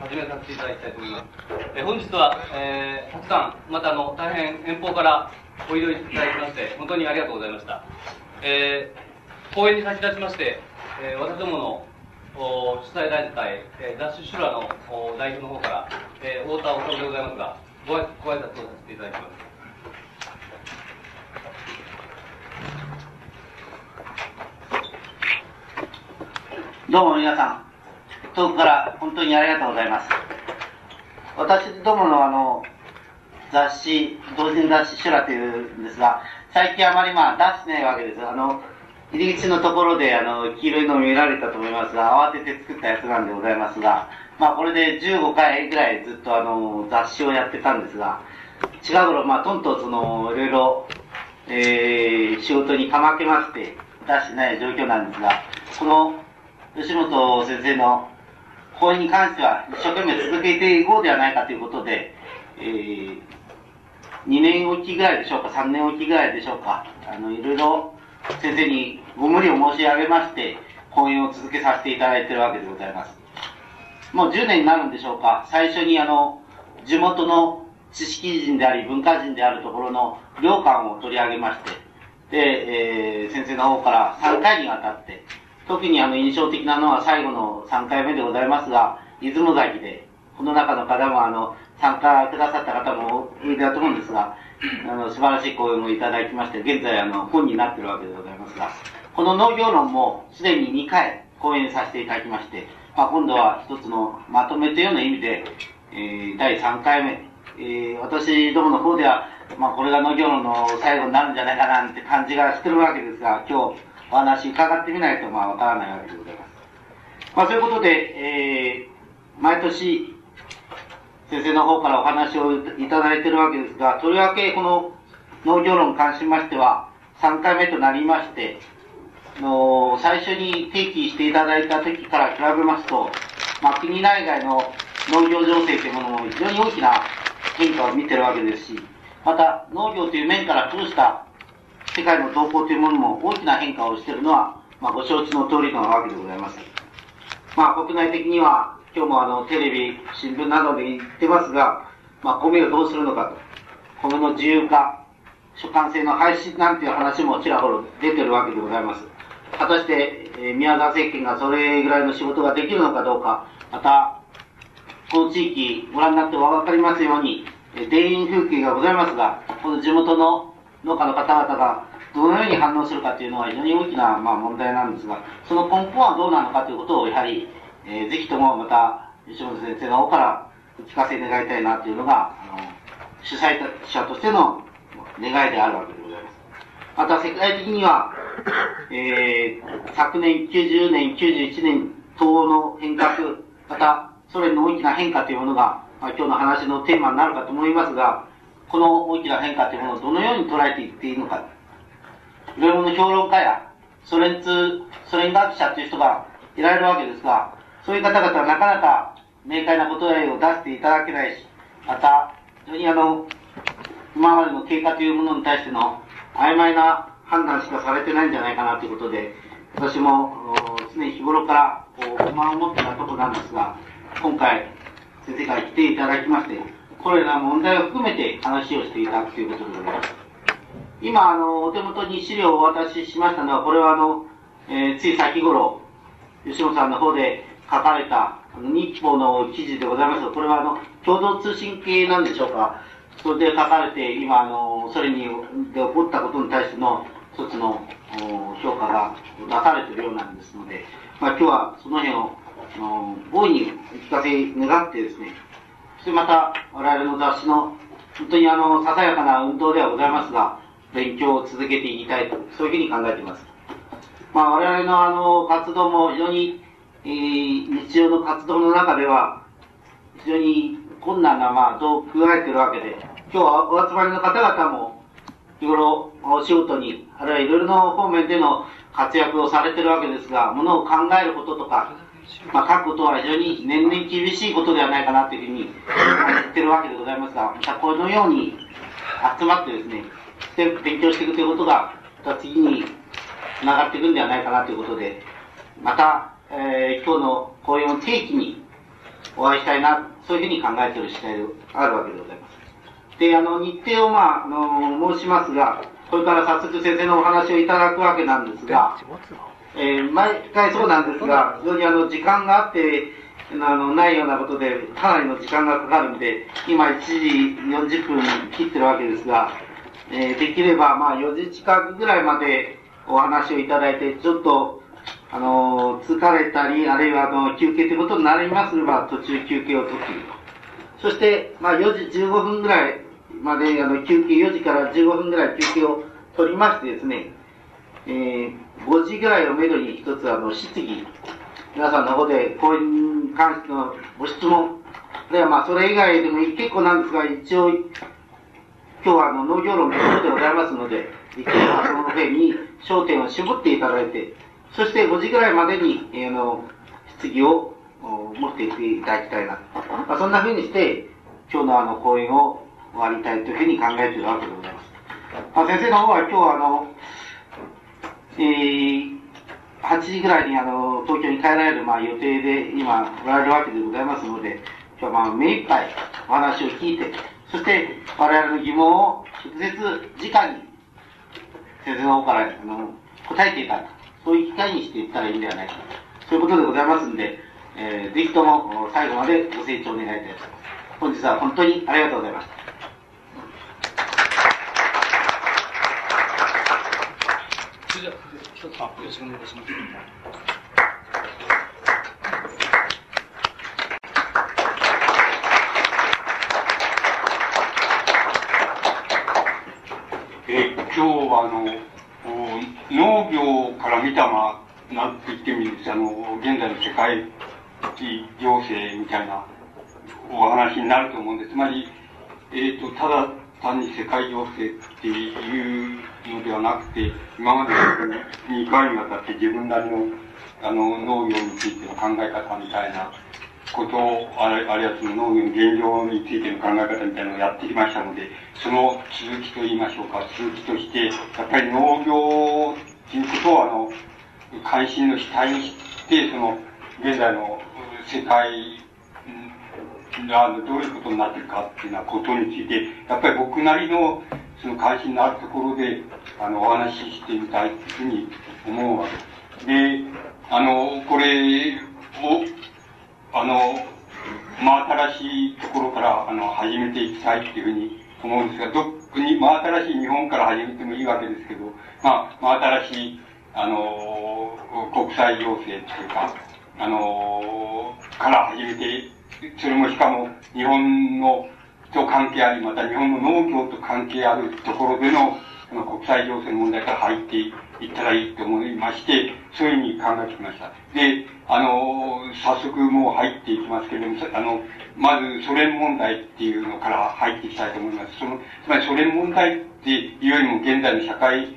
始めさせていただきたいと思います。え本日は、えー、たくさん、またあの、大変遠方からおいどいただきまして、本当にありがとうございました。えー、講演に先立ちまして、えー、私どものお主催団体、えー、ダッシュシュラのお代表の方から、えー、太田治でございますが、ごご挨拶をさせていただきます。どうも皆さん、遠くから本当にありがとうございます。私どものあの、雑誌、同人雑誌シュラというんですが、最近あまりまあ出してないわけです。あの、入り口のところであの、黄色いの見られたと思いますが、慌てて作ったやつなんでございますが、まあこれで15回ぐらいずっとあの、雑誌をやってたんですが、近頃まあとんとその、いろいろ、えー、仕事にかまけまして、出してない状況なんですが、この吉本先生の講演に関しては一生懸命続けていこうではないかということで、えー、2年おきぐらいでしょうか、3年おきぐらいでしょうか、あの、いろいろ先生にご無理を申し上げまして、講演を続けさせていただいているわけでございます。もう10年になるんでしょうか、最初にあの、地元の知識人であり文化人であるところの領館を取り上げまして、で、えー、先生の方から3回にわたって、特にあの印象的なのは最後の3回目でございますが、出雲崎で、この中の方もあの、参加くださった方もおいると思うんですが、あの、素晴らしい講演をいただきまして、現在あの、本になっているわけでございますが、この農業論もすでに2回講演させていただきまして、まあ、今度は一つのまとめというような意味で、えー、第3回目、えー、私どもの方では、まあ、これが農業論の最後になるんじゃないかなって感じがしてるわけですが、今日、お話伺ってみないとまあわからないわけでございます。まあそういうことで、えー、毎年、先生の方からお話をいただいているわけですが、とりわけこの農業論に関しましては、3回目となりまして、の最初に提起していただいた時から比べますと、まあ、国内外の農業情勢というものも非常に大きな変化を見てるわけですし、また農業という面から通した世界の動向というものも大きな変化をしているのは、まあ、ご承知の通りなわけでございます。まあ、国内的には、今日もあの、テレビ、新聞などで言ってますが、まあ、米をどうするのかと。米の自由化、所管制の廃止なんていう話もちらほら出てるわけでございます。果たして、えー、宮沢政権がそれぐらいの仕事ができるのかどうか、また、この地域、ご覧になってお分かりますように、田園風景がございますが、この地元の農家の方々がどのように反応するかというのは非常に大きな、まあ、問題なんですが、その根本はどうなのかということをやはり、えー、ぜひともまた吉本先生の方からお聞かせ願いたいなというのが、あの主催者としての願いであるわけでございます。また世界的には、えー、昨年90年、91年等の変革、またソ連の大きな変化というものが、まあ、今日の話のテーマになるかと思いますが、この大きな変化というものをどのように捉えていっていいのか。いろいろな評論家や、ソ連通、ソ連学者という人がいられるわけですが、そういう方々はなかなか明快な答えを出していただけないし、また、非常にあの、今までの経過というものに対しての曖昧な判断しかされてないんじゃないかなということで、私も常日頃からこう不満を持っていたところなんですが、今回、先生から来ていただきまして、これら問題を含めて話をしていたということでございます。今、あの、お手元に資料をお渡ししましたのは、これはあの、えー、つい先頃、吉野さんの方で書かれた、あの、日報の記事でございますこれはあの、共同通信系なんでしょうか。それで書かれて、今、あの、それに、で起こったことに対しての一つの評価が出されているようなんですので、まあ今日はその辺を、大いにお聞かせ願ってですね、そしてまた、我々の雑誌の、本当にあの、ささやかな運動ではございますが、勉強を続けていきたいと、そういうふうに考えています。まあ、我々のあの、活動も非常に、えー、日常の活動の中では、非常に困難な、まあ、度を加えているわけで、今日はお集まりの方々も、日頃、お仕事に、あるいはいろいろな方面での活躍をされているわけですが、ものを考えることとか、まあ、書くことは非常に年々厳しいことではないかなというふうに言ってるわけでございますが、またこのように集まってですね、勉強していくということが、また次につながっていくんではないかなということで、また、えー、今日の講演を定期に、お会いしたいな、そういうふうに考えている次第であるわけでございます。で、あの、日程をまあ、あの、申しますが、これから早速先生のお話をいただくわけなんですが、えー、毎回そうなんですが、非常にあの、時間があって、あの、ないようなことで、かなりの時間がかかるんで、今1時40分切ってるわけですが、えー、できればまあ4時近くぐらいまでお話をいただいて、ちょっと、あの、疲れたり、あるいはあの、休憩ということになりますれば、途中休憩を取っていると。そして、まあ4時15分ぐらいまで、あの、休憩、4時から15分ぐらい休憩を取りましてですね、えー、5時ぐらいをめどに一つあの、質疑、皆さんの方で講演に関してのご質問、あるいはまあそれ以外でも結構なんですが、一応、今日はあの農業論のことでございますので、一応その辺に焦点を絞っていただいて、そして5時ぐらいまでに、えー、あの、質疑を持っていっていただきたいな。まあ、そんなふうにして、今日のあの講演を終わりたいというふうに考えているわけでございます。まあ、先生の方は今日はあの、えー、8時ぐらいにあの東京に帰られる、まあ、予定で今おられるわけでございますので、今日はまあ目いっぱいお話を聞いて、そして我々の疑問を直接直に先生の方からあの答えていただく、そういう機会にしていったらいいんではないかそういうことでございますんで、えー、ぜひとも最後までご清聴願いたいと思います。本日は本当にありがとうございました。一つよろしくお願いします。今日はあの農業から見たまなんて言ってもいいんですあの現在の世界情勢みたいなお話になると思うんです。つまり、え、ー、と、ただ単に世界情勢っていうのではなくて、今まで2回にわたって自分なりのあの農業についての考え方みたいなことを、あるいはその農業の現状についての考え方みたいなのをやってきましたので、その続きと言いましょうか、続きとして、やっぱり農業っていうことをあの、関心の主体にして、その、現在の世界がどういうことになってるかっていうようなことについて、やっぱり僕なりのその関心のあるところで、あの、お話ししてみたいというふうに思うわけです。であの、これを、あの、真新しいところから、あの、始めていきたいっていうふうに思うんですが、どっに、真新しい日本から始めてもいいわけですけど、まあ、真新しい、あの、国際情勢っていうか、あの、から始めて、それもしかも日本のと関係あり、また日本の農業と関係あるところでの、その国際情勢の問題から入っていったらいいと思いまして、そういうふうに考えてきました。で、あの、早速もう入っていきますけれども、あの、まずソ連問題っていうのから入っていきたいと思います。その、つまりソ連問題っていうよりも現在の社会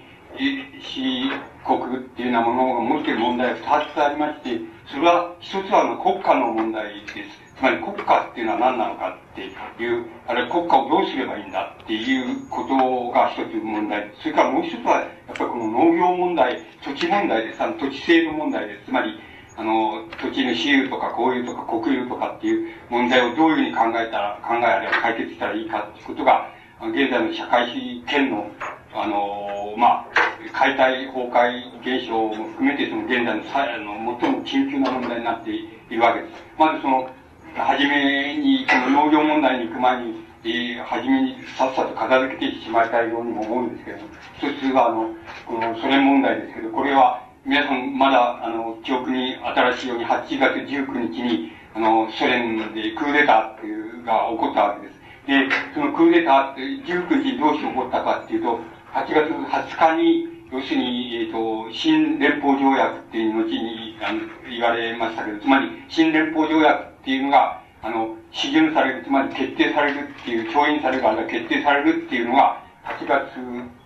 史国っていうようなものが持っている問題が2つありまして、それは一つはあの国家の問題です。つまり国家っていうのは何なのかっていう、あるいは国家をどうすればいいんだっていうことが一つ問題。それからもう一つは、やっぱりこの農業問題、土地問題です。あの土地制度問題です。つまり、あの、土地の私有とか公有とか国有とかっていう問題をどういうふうに考えたら、考えあれば解決したらいいかっていうことが、現在の社会主義権の、あの、まあ、解体崩壊現象も含めて、その現在のあの最も緊急な問題になっているわけです。まずその、はじめに、この農業問題に行く前に、えー、はじめにさっさと片付けてしまいたいようにも思うんですけども、一つは、あの、このソ連問題ですけど、これは、皆さんまだ、あの、記憶に新しいように、8月19日に、あの、ソ連でクーデターっていうが起こったわけです。で、そのクーデターって19日にどうして起こったかっていうと、8月20日に、要するに、えっ、ー、と、新連邦条約っていう後にあの言われましたけど、つまり、新連邦条約っていうのが、あの、批准される、つまり決定されるっていう、調印される、あるいは決定されるっていうのが、8月、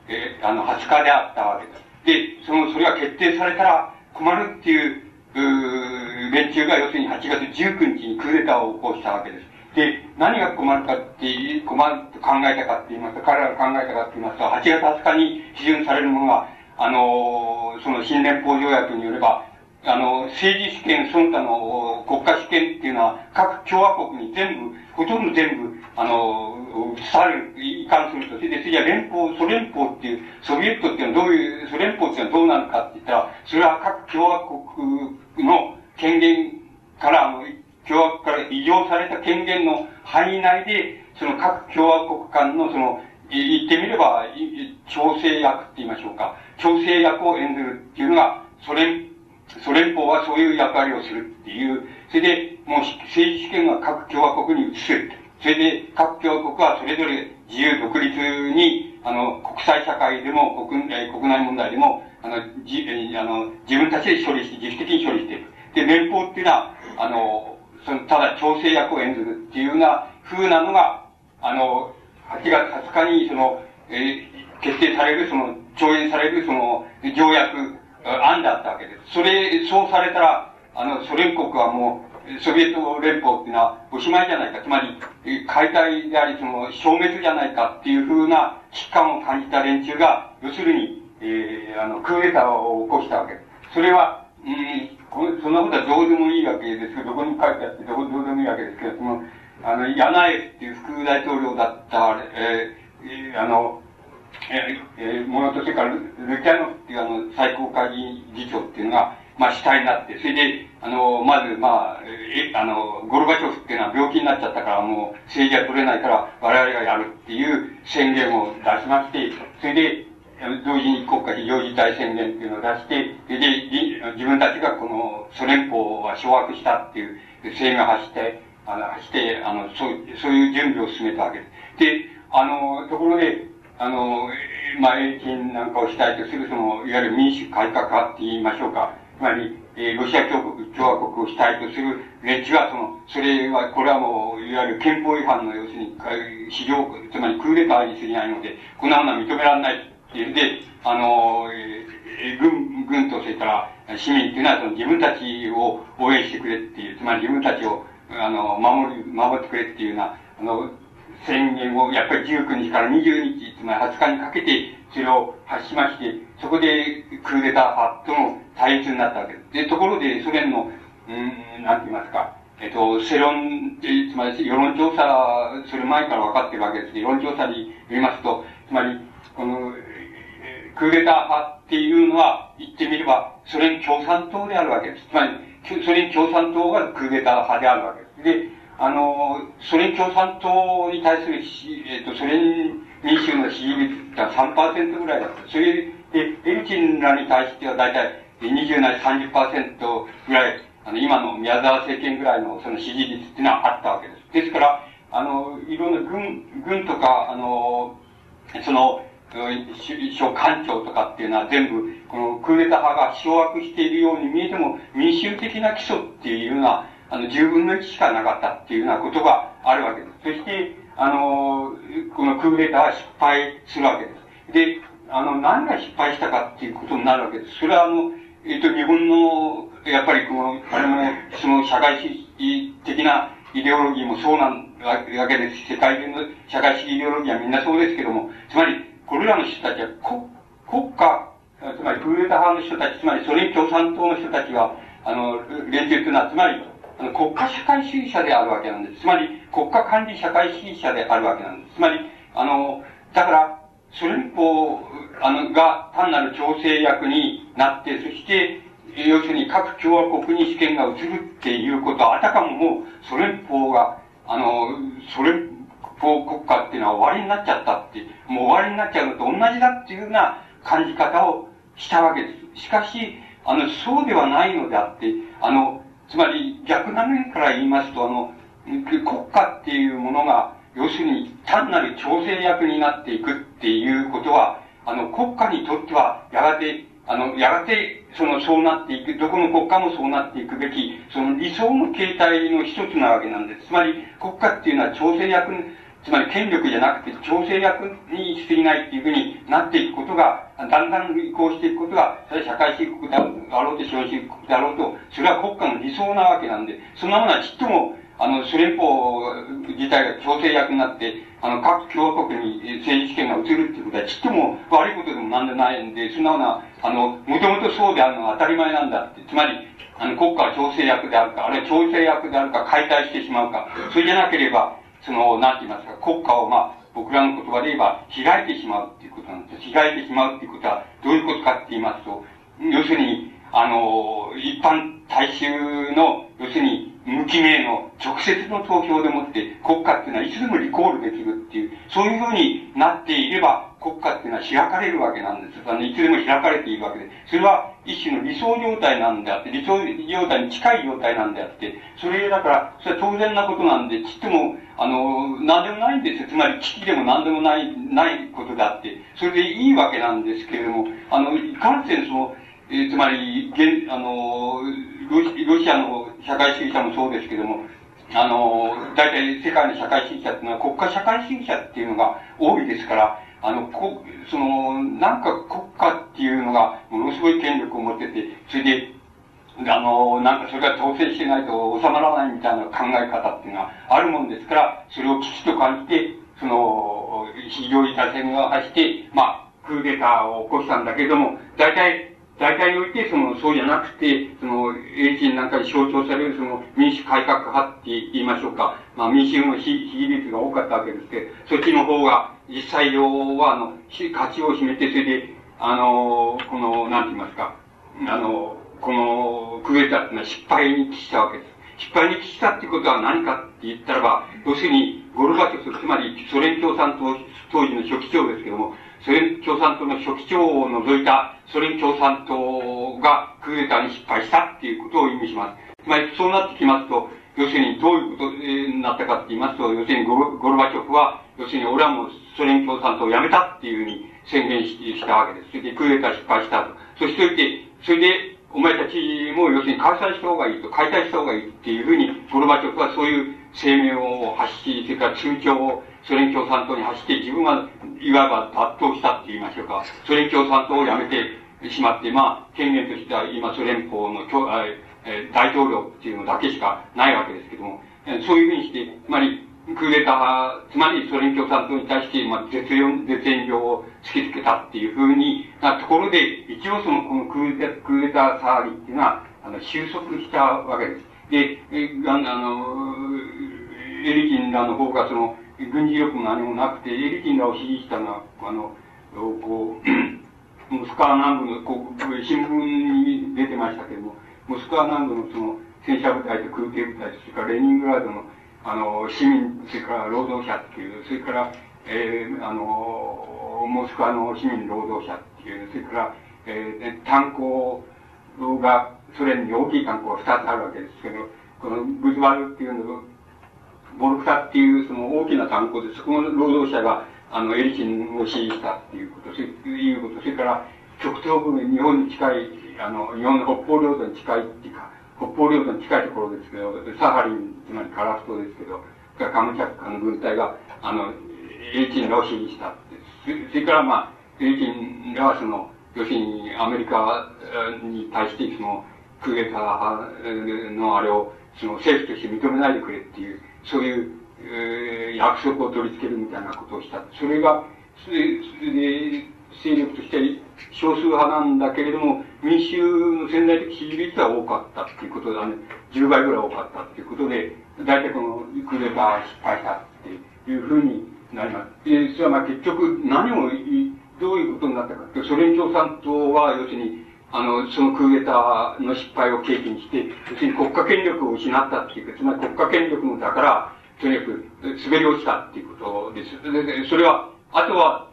えー、あの、20日であったわけです。で、その、それが決定されたら困るっていう、う連中が要するに8月19日にクーデターを起こしたわけです。で、何が困るかって、困ると考えたかって言いますと、彼らが考えたかって言いますと、8月20日に批准されるものが、あの、その新連邦条約によれば、あの、政治主権、その他の国家主権っていうのは、各共和国に全部、ほとんど全部、あの、移される、移管すると。それで次は連邦、ソ連邦っていう、ソビエトっていうのはどういう、ソ連邦っていうのはどうなるかって言ったら、それは各共和国の権限から、あの、共和国から異常された権限の範囲内で、その各共和国間のその、言ってみれば、調整役って言いましょうか。調整役を演ずるっていうのが、ソ連、ソ連邦はそういう役割をするっていう、それで、もう政治主権は各共和国に移す。それで、各共和国はそれぞれ自由独立に、あの、国際社会でも、国、え国内問題でも、あの、じ、あの、自分たちで処理して、自主的に処理していく。で、連邦っていうのは、あの、その、ただ調整役を演ずるっていうような風なのが、あの、8月20日に、その、えー、決定される、その、調印される、その、条約、案だったわけです。それ、そうされたら、あの、ソ連国はもう、ソビエト連邦っていうのはおしまいじゃないか。つまり、解体であり、その、消滅じゃないかっていうふうな危機感を感じた連中が、要するに、えー、あの、クーデターを起こしたわけです。それは、うん、そんなことはどうでもいいわけですけど、どこに書いてあってどうどうでもいいわけですけど、その、あの、ヤナエフっていう副大統領だった、えー、あの、えー、えー、ものと、それからル、ルキャノフっていうあの、最高会議議長っていうのが、まあ、主体になって、それで、あの、まず、まあ、え、あの、ゴルバチョフっていうのは病気になっちゃったから、もう、政治は取れないから、我々がやるっていう宣言を出しまして、それで、同時に国家非常事態宣言っていうのを出して、それで、自分たちがこのソ連邦は掌握したっていう声明を発して、あの、して、あの、そう、そういう準備を進めたわけです。で、あの、ところで、あの、まあ、英金なんかを主体とする、その、いわゆる民主改革派って言いましょうか。つまり、えー、ロシア共和国を主体とする連中は、その、それは、これはもう、いわゆる憲法違反の要するに、市場、つまりクーデターに過ぎないので、こんなものは認められないっていうんで、あの、えー、軍、軍とそれから市民っていうのは、その自分たちを応援してくれっていう、つまり自分たちを、あの、守り、守ってくれっていうような、あの、宣言を、やっぱり19日から20日、つまり20日にかけて、それを発しまして、そこでクーデター派との対立になったわけです。で、ところで、ソ連の、うん、なんて言いますか、えっと、世論、つまり世論調査する前から分かってるわけです、世論調査によりますと、つまり、この、クーデター派っていうのは、言ってみれば、ソ連共産党であるわけです。つまり、ソ連共産党がクーデター派であるわけです。で、あの、ソ連共産党に対する、えっ、と、ソ連民衆の支持率って3%ぐらいだった。それで、エルチンらに対しては大体20なり30%ぐらい、あの、今の宮沢政権ぐらいのその支持率っていうのはあったわけです。ですから、あの、いろんな軍、軍とか、あの、その、省官庁とかっていうのは全部、このクーデター派が掌握しているように見えても、民衆的な基礎っていうのは、あの、10分の1しかなかったっていうようなことがあるわけです。そして、あの、このクーデターは失敗するわけです。で、あの、何が失敗したかっていうことになるわけです。それはあの、えっ、と、日本の、やっぱりこの、あれも、その社会主義的なイデオロギーもそうなんわけです。世界中の社会主義イデオロギーはみんなそうですけども、つまり、これらの人たちは国、国家、つまりクーデター派の人たち、つまりソ連共産党の人たちは、あの、連中というのは、つまり、あの国家社会主義者であるわけなんです。つまり、国家管理社会主義者であるわけなんです。つまり、あの、だから、ソ連邦あのが単なる調整役になって、そして、要するに各共和国に主権が移るっていうことは、あたかももうソ連邦が、あの、ソ連国家っていうのは終わりになっちゃったって、もう終わりになっちゃうのと同じだっていうような感じ方をしたわけです。しかし、あの、そうではないのであって、あの、つまり逆な面から言いますと、あの、国家っていうものが、要するに単なる調整役になっていくっていうことは、あの、国家にとっては、やがて、あの、やがて、その、そうなっていく、どこの国家もそうなっていくべき、その理想の形態の一つなわけなんです。つまり、国家っていうのは調整役つまり権力じゃなくて調整役に過ぎないっていうふうになっていくことが、だんだん移行していくことが、それは社会主義国であろうと資本主義国であろうと、それは国家の理想なわけなんで、そんなものはちっとも、あの、ソ連邦自体が強制役になって、あの、各共和国に政治権が移るっていうことは、ちっとも悪いことでもなんでないんで、そんなような、あの、もともとそうであるのが当たり前なんだって。つまり、あの、国家は調整役であるか、あるいは調整役であるか、解体してしまうか、それじゃなければ、その、なんて言いますか、国家をまあ、僕らの言葉で言えば、開いてしまうっていうことなんです。開いてしまうっていうことは、どういうことかって言いますと、要するに、あの、一般大衆の、要するに、無記名の直接の投票でもって、国家っていうのはいつでもリコールできるっていう、そういうふうになっていれば、国家っていうのは開かれるわけなんです。あの、いつでも開かれているわけで。それは一種の理想状態なんであって、理想状態に近い状態なんであって、それだから、それは当然なことなんで、ちっとも、あの、なんでもないんですよ。つまり危機でもなんでもない、ないことであって、それでいいわけなんですけれども、あの、いかんせんその、えー、つまり、現、あの、ロシアの社会主義者もそうですけども、あの、大体世界の社会主義者っていうのは国家社会主義者っていうのが多いですから、あの、こ、その、なんか国家っていうのがものすごい権力を持ってて、それで、あの、なんかそれが統制してないと収まらないみたいな考え方っていうのはあるもんですから、それをきちっと感じて、その、非常事態宣言を発して、まあ、クーデターを起こしたんだけれども、大体、大体において、その、そうじゃなくて、その、英人なんかに象徴される、その、民主改革派って言いましょうか。まあ、民主の比比率が多かったわけですけど、そっちの方が、実際上は、あの、価値を秘めて、それで、あの、この、なんて言いますか、あの、この、クーデタっていうのは失敗に帰したわけです。失敗に帰したってことは何かって言ったらば、要するに、ゴルバチョフ、つまりソ連共産党当時の書記長ですけども、ソ連共産党の書記長を除いたソ連共産党がクーデターに失敗したっていうことを意味します。つまりそうなってきますと、要するにどういうことになったかって言いますと、要するにゴルゴルバチョフは、要するに俺はもうソ連共産党を辞めたっていうふうに宣言したわけです。それでクーデター失敗したと。そしておいて、それで、お前たちも要するに解散した方がいいと、解体した方がいいっていうふうに、ゴルバチョフはそういう声明を発し、それから通帳をソ連共産党に走って自分は、いわば脱党したって言いましょうか。ソ連共産党を辞めてしまって、まあ、権限としては今ソ連邦の大統領っていうのだけしかないわけですけども、そういうふうにして、つまり、クーデター、つまりソ連共産党に対して、まあ、絶縁、絶縁状を突きつけたっていうふうになところで、一応その、このクーデター、クーデター騒ぎっていうのは、あの、収束したわけです。で、えあの、エリキンらの方がその、軍事力も何もなくて、エリキンらを支持したのは、あの、こう、モスクワ南部の、こう、新聞に出てましたけども、モスクワ南部のその、戦車部隊と空挺部隊、それからレニングラードの、あの、市民、それから労働者っていう、それから、えー、あの、モスクワの市民労働者っていう、それから、えー、炭鉱が、ソ連に大きい炭鉱が2つあるわけですけど、このブズバルっていうのボルクタっていうその大きな炭鉱で、そこの労働者が、あの、エリチンを支持したっていうこと、そういうこと、それから、極東部日本に近い、あの、日本の北方領土に近いっていうか、北方領土に近いところですけど、サハリン、つまりカラフトですけど、カムチャッカの軍隊が、あの、エリチンらを支持したって。それからまあ、エリチンらはその、要するにアメリカに対してその、クーデターのあれを、その政府として認めないでくれっていう、そういう、えー、約束を取り付けるみたいなことをした。それが、それで、勢力として少数派なんだけれども、民衆の潜在的支持率は多かったっていうことだね。10倍ぐらい多かったっていうことで、大体このクーデター失敗したっていうふうになります。で、それはまあ結局何を、どういうことになったかって、ソ連共産党は要するに、あの、そのクーデターの失敗を契機にして、要するに国家権力を失ったっていうか、つまり国家権力のだから、とにかく滑り落ちたっていうことです。で、それは、あとは、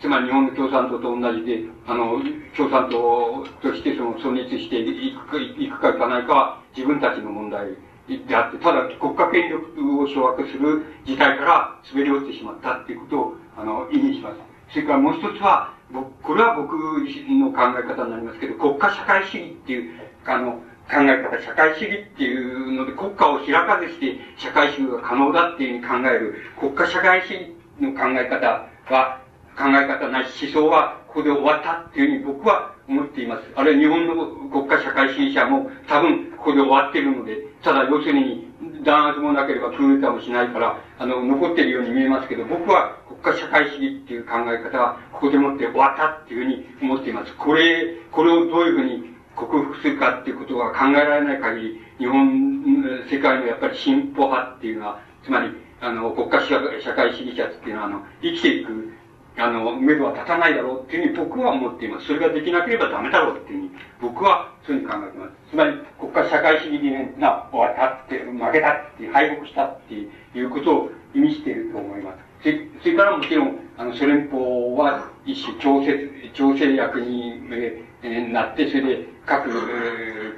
つまり日本の共産党と同じで、あの、共産党としてその存立していくか、いくかいかないかは自分たちの問題であって、ただ国家権力を掌握する事態から滑り落ちてしまったっていうことを、あの、意味します。それからもう一つは、僕これは僕自身の考え方になりますけど、国家社会主義っていう、あの、考え方、社会主義っていうので、国家を開かずして社会主義が可能だっていうふうに考える国家社会主義の考え方は、考え方ない思想はここで終わったっていうふうに僕は思っています。あるいは日本の国家社会主義者も多分ここで終わってるので、ただ要するに、弾圧もなければクーデターもしないから、あの、残っているように見えますけど、僕は国家社会主義っていう考え方は、ここでもって終わったっていうふうに思っています。これ、これをどういうふうに克服するかっていうことが考えられない限り、日本、世界のやっぱり進歩派っていうのは、つまり、あの、国家社会主義者っていうのは、あの、生きていく、あの、目処は立たないだろうっていうふうに僕は思っています。それができなければダメだろうっていうふうに、僕はそういうふうに考えています。つまり、国家社会主義理念が終わったって、負けたって、敗北したっていうことを意味していると思います。それそれからもちろん、あの、ソ連邦は一種調節、調整役に、えー、なって、それで各、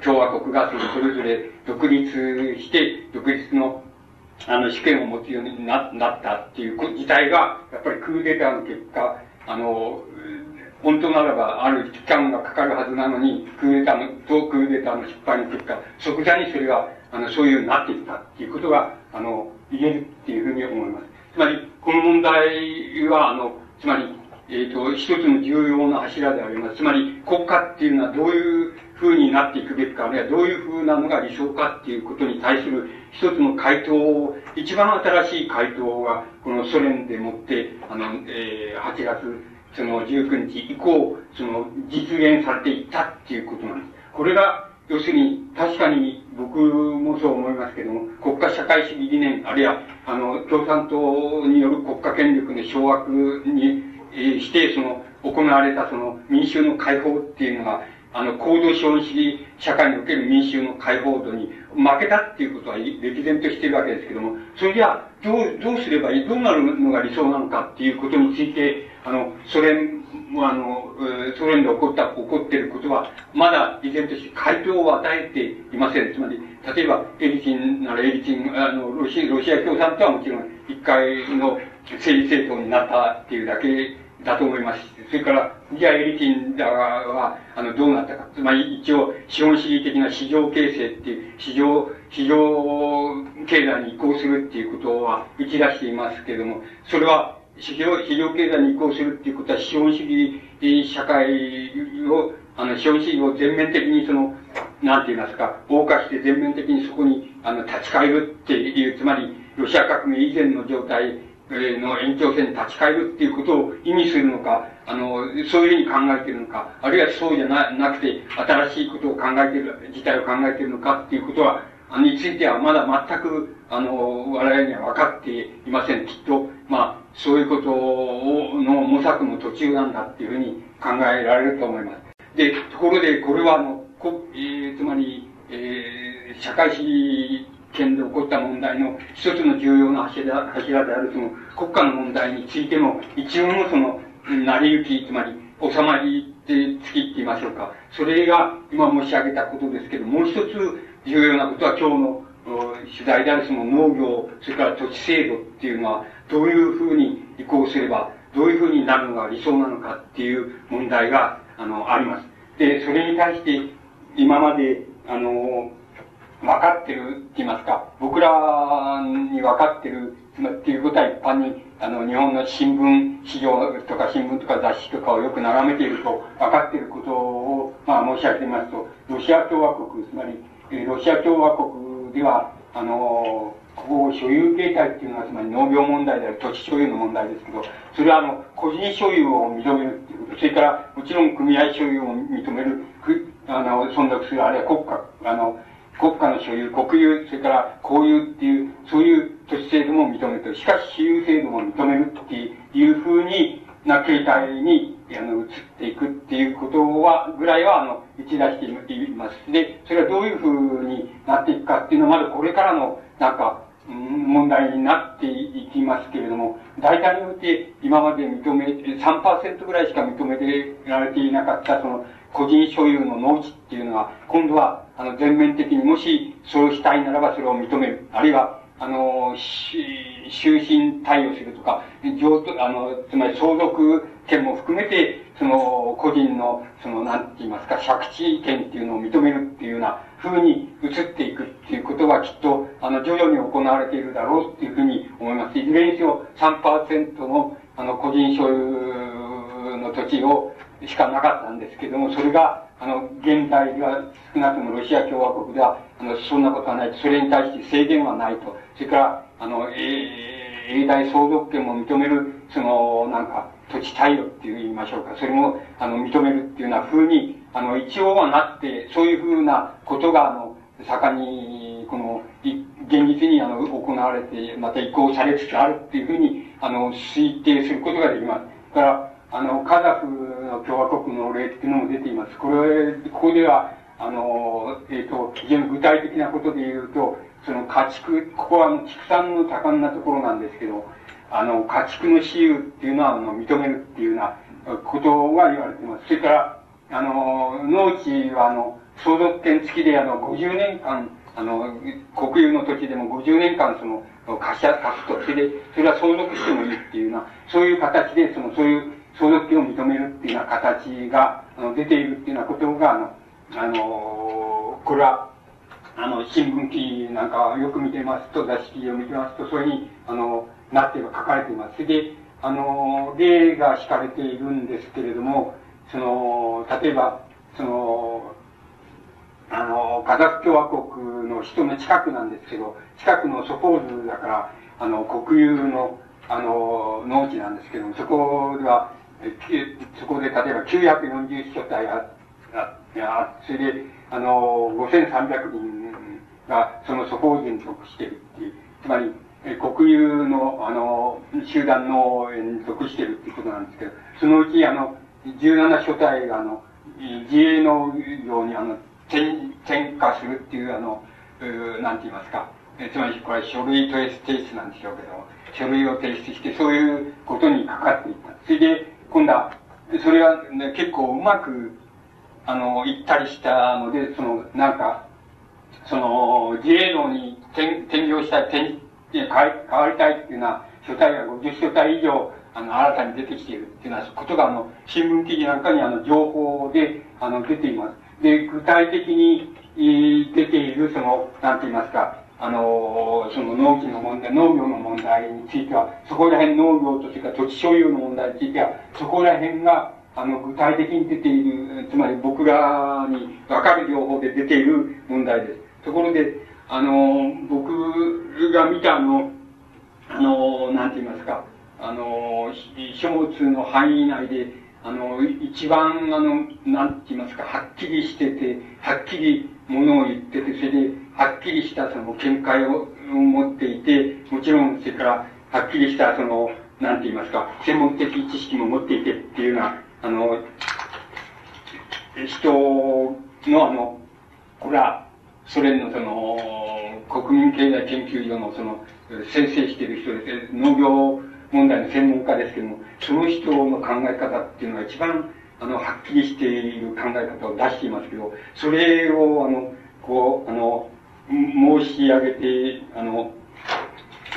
共和国がそれぞれ独立して、独立のあの、試験を持つようにななったっていう事態が、やっぱりクーデターの結果、あの、本当ならば、ある期間がかかるはずなのに、クーデターの、とクーデターの失敗の結果、即座にそれが、あの、そういうようになっていったっていうことが、あの、言えるっていうふうに思います。つまり、この問題は、あの、つまり、えっ、ー、と、一つの重要な柱であります。つまり、国家っていうのはどういう風になっていくべきか、あるいはどういう風なのが理想かっていうことに対する一つの回答を、一番新しい回答が、このソ連でもって、あの、えー、8月、その19日以降、その、実現されていったっていうことなんです。これが、要するに、確かに僕もそう思いますけども、国家社会主義理念、あるいは、あの、共産党による国家権力の掌握に、えー、して、その、行われたその民衆の解放っていうのが、あの、行動資本主義社会における民衆の解放度に負けたっていうことは歴然としているわけですけども、それじゃあ、どう、どうすればいい、どうなるのが理想なのかっていうことについて、あの、ソ連、あの、ソ連で起こった、起こっていることは、まだ依然として回答を与えていません。つまり、例えば、エリチンならエリチン、あの、ロシロシア共産党はもちろん、一回の政治政党になったっていうだけだと思います。それから、じゃあエリティンだは、あの、どうなったか。つまり、一応、資本主義的な市場形成っていう、市場、市場経済に移行するっていうことは打ち出していますけれども、それは、市場、市場経済に移行するっていうことは、資本主義社会を、あの、資本主義を全面的にその、なんて言いますか、謳歌して全面的にそこに、あの、立ち返るっていう、つまり、ロシア革命以前の状態の延長線に立ち返るっていうことを意味するのか、あの、そういうふうに考えているのか、あるいはそうじゃななくて、新しいことを考えている、事態を考えているのかっていうことは、あのについてはまだ全く、あの、我々には分かっていません。きっと、まあ、そういうことを、の模索の途中なんだっていうふうに考えられると思います。で、ところで、これは、あの、こえー、つまり、えー、社会主義県で起こった問題の一つの重要な柱柱であるその国家の問題についても、一応のその、成り行き、つまり、収まりって月って言いましょうか。それが今申し上げたことですけど、もう一つ重要なことは今日の取材であるその農業、それから土地制度っていうのは、どういうふうに移行すれば、どういうふうになるのが理想なのかっていう問題が、あの、あります。で、それに対して、今まで、あの、分かってるって言いますか、僕らに分かってるっていうことは一般に、あの、日本の新聞市場とか新聞とか雑誌とかをよく眺めていると分かっていることを、まあ申し上げてみますと、ロシア共和国、つまり、えロシア共和国では、あの、ここを所有形態っていうのは、つまり農業問題である土地所有の問題ですけど、それはあの、個人所有を認めるっていうこと、それからもちろん組合所有を認める、あの、存続する、あるいは国家、あの、国家の所有、国有、それから公有っていう、そういう都市制度も認めてる。しかし、私有制度も認めるっていうふうにな形態に、あの、移っていくっていうことは、ぐらいは、あの、打ち出しています。で、それはどういうふうになっていくかっていうのは、まだこれからの、なんか、問題になっていきますけれども、大体において今まで認め、3%ぐらいしか認められていなかった、その、個人所有の農地っていうのは、今度は、あの、全面的にもし、そうしたいならばそれを認める。あるいは、あの、終身対応するとか、譲渡、あの、つまり相続権も含めて、その、個人の、その、なんて言いますか、借地権っていうのを認めるっていうような風に移っていくっていうことはきっと、あの、徐々に行われているだろうっていうふうに思います。いずれにせよ3%の、あの、個人所有の土地を、しかなかったんですけども、それが、あの、現代では少なくともロシア共和国では、あの、そんなことはないと。それに対して制限はないと。それから、あの、えー、永代相続権も認める、その、なんか、土地貸与って言いましょうか。それも、あの、認めるっていうような風に、あの、一応はなって、そういう風なことが、あの、盛んに、この、現実に、あの、行われて、また移行されつつあるっていうふうに、あの、推定することができます。だから、あの、カザフの共和国の例っていうのも出ています。これ、ここでは、あの、えっ、ー、と、非常に具体的なことで言うと、その家畜、ここは畜産の盛んなところなんですけど、あの、家畜の私有っていうのは、あの、認めるっていうようなことが言われています。それから、あの、農地は、あの、相続権付きで、あの、50年間、あの、国有の土地でも50年間、その、貸し、貸すと、それで、それは相続してもいいっていうような、そういう形で、その、そういう相続権を認めるっていうような形が、あの、出ているっていうようなことが、あの、あの、これは、あの、新聞記なんかよく見てますと、雑誌を見てますと、それに、あの、なって書かれています。で、あの、例が敷かれているんですけれども、その、例えば、その、あの、カザフ共和国の人の近くなんですけど、近くのソポーズだから、あの、国有の、あの、農地なんですけども、そこでは、そこで例えば940所帯ああそれで、あの、5300人がそのソポーズに属しているっていう、つまり、国有の、あの、集団農園に属しているっていうことなんですけど、そのうち、あの、17所帯が、あの、自営農業に、あの、転、転化するっていう、あの、うなんて言いますか。えつまり、これは書類と提出なんでしょうけど、書類を提出して、そういうことにかかっていった。それで、今度は、それは、ね、結構うまく、あの、行ったりしたので、その、なんか、その、自営農に転、転業した、転、で変わりたいっていうのは、書体が50書体以上、あの、新たに出てきているっていうのは、ことが、あの、新聞記事なんかに、あの、情報で、あの、出ています。で、具体的に出ている、その、なんて言いますか、あの、その農地の問題、農業の問題については、そこら辺農業とそれから土地所有の問題については、そこら辺が、あの、具体的に出ている、つまり僕らにわかる情報で出ている問題です。ところで、あの、僕が見たあの、あの、なんて言いますか、あの、書物の範囲内で、あの、一番、あの、なんて言いますか、はっきりしてて、はっきりものを言ってて、それで、はっきりしたその見解を持っていて、もちろん、それから、はっきりしたその、なんて言いますか、専門的知識も持っていてっていうような、あの、人の、あの、これは、ソ連のその、国民経済研究所のその、先生している人です。農業問題の専門家ですけども、その人の考え方っていうのが一番、あの、はっきりしている考え方を出していますけど、それを、あの、こう、あの、申し上げて、あの、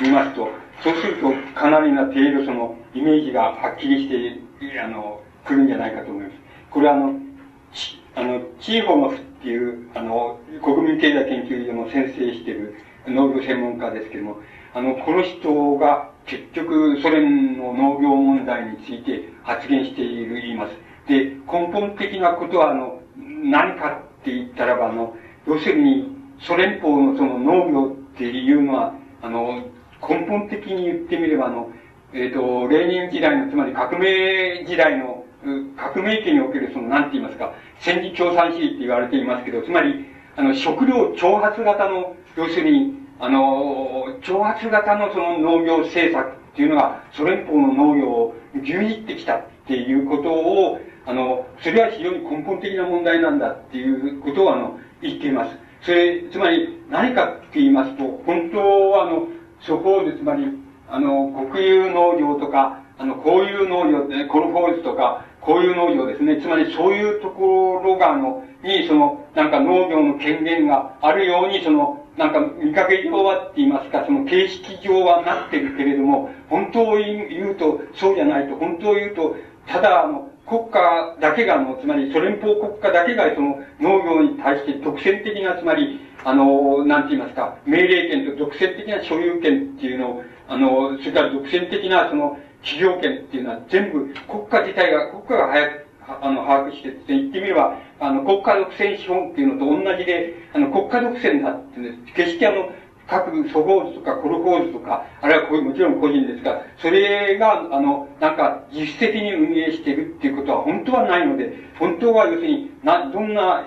見ますと、そうすると、かなりな程度その、イメージがはっきりして、あの、来るんじゃないかと思います。これはあの、あの、チーホノフっていう、あの、国民経済研究所の先生している農業専門家ですけども、あの、この人が結局ソ連の農業問題について発言している、言います。で、根本的なことは、あの、何かって言ったらば、あの、要するに、ソ連邦のその農業っていうのは、あの、根本的に言ってみれば、あの、えっ、ー、と、レーニン時代の、つまり革命時代の、革命期における、その、なんて言いますか、戦時共産主義って言われていますけど、つまり、あの、食料挑発型の、要するに、あの、挑発型のその農業政策っていうのが、ソ連邦の農業を牛耳ってきたっていうことを、あの、それは非常に根本的な問題なんだっていうことを、あの、言っています。それ、つまり何かって言いますと、本当は、あの、そこで、つまり、あの、国有農業とか、あの、こういう農業、コルフォーズとか、こういう農業ですね。つまりそういうところが、あの、に、その、なんか農業の権限があるように、その、なんか見かけ上はって言いますか、その形式上はなってるけれども、本当を言うとそうじゃないと、本当を言うと、ただあの、国家だけが、あの、つまりソ連邦国家だけがその農業に対して独占的な、つまり、あの、なんて言いますか、命令権と独占的な所有権っていうのを、あの、それから独占的なその企業権っていうのは全部国家自体が、国家が早くあの、把握してって言ってみれば、あの、国家独占資本っていうのと同じで、あの、国家独占だってね、決してあの、各祖法図とかコロ法図とか、あるいはこうもちろん個人ですが、それが、あの、なんか、実質的に運営しているっていうことは本当はないので、本当は要するに、な、どんな、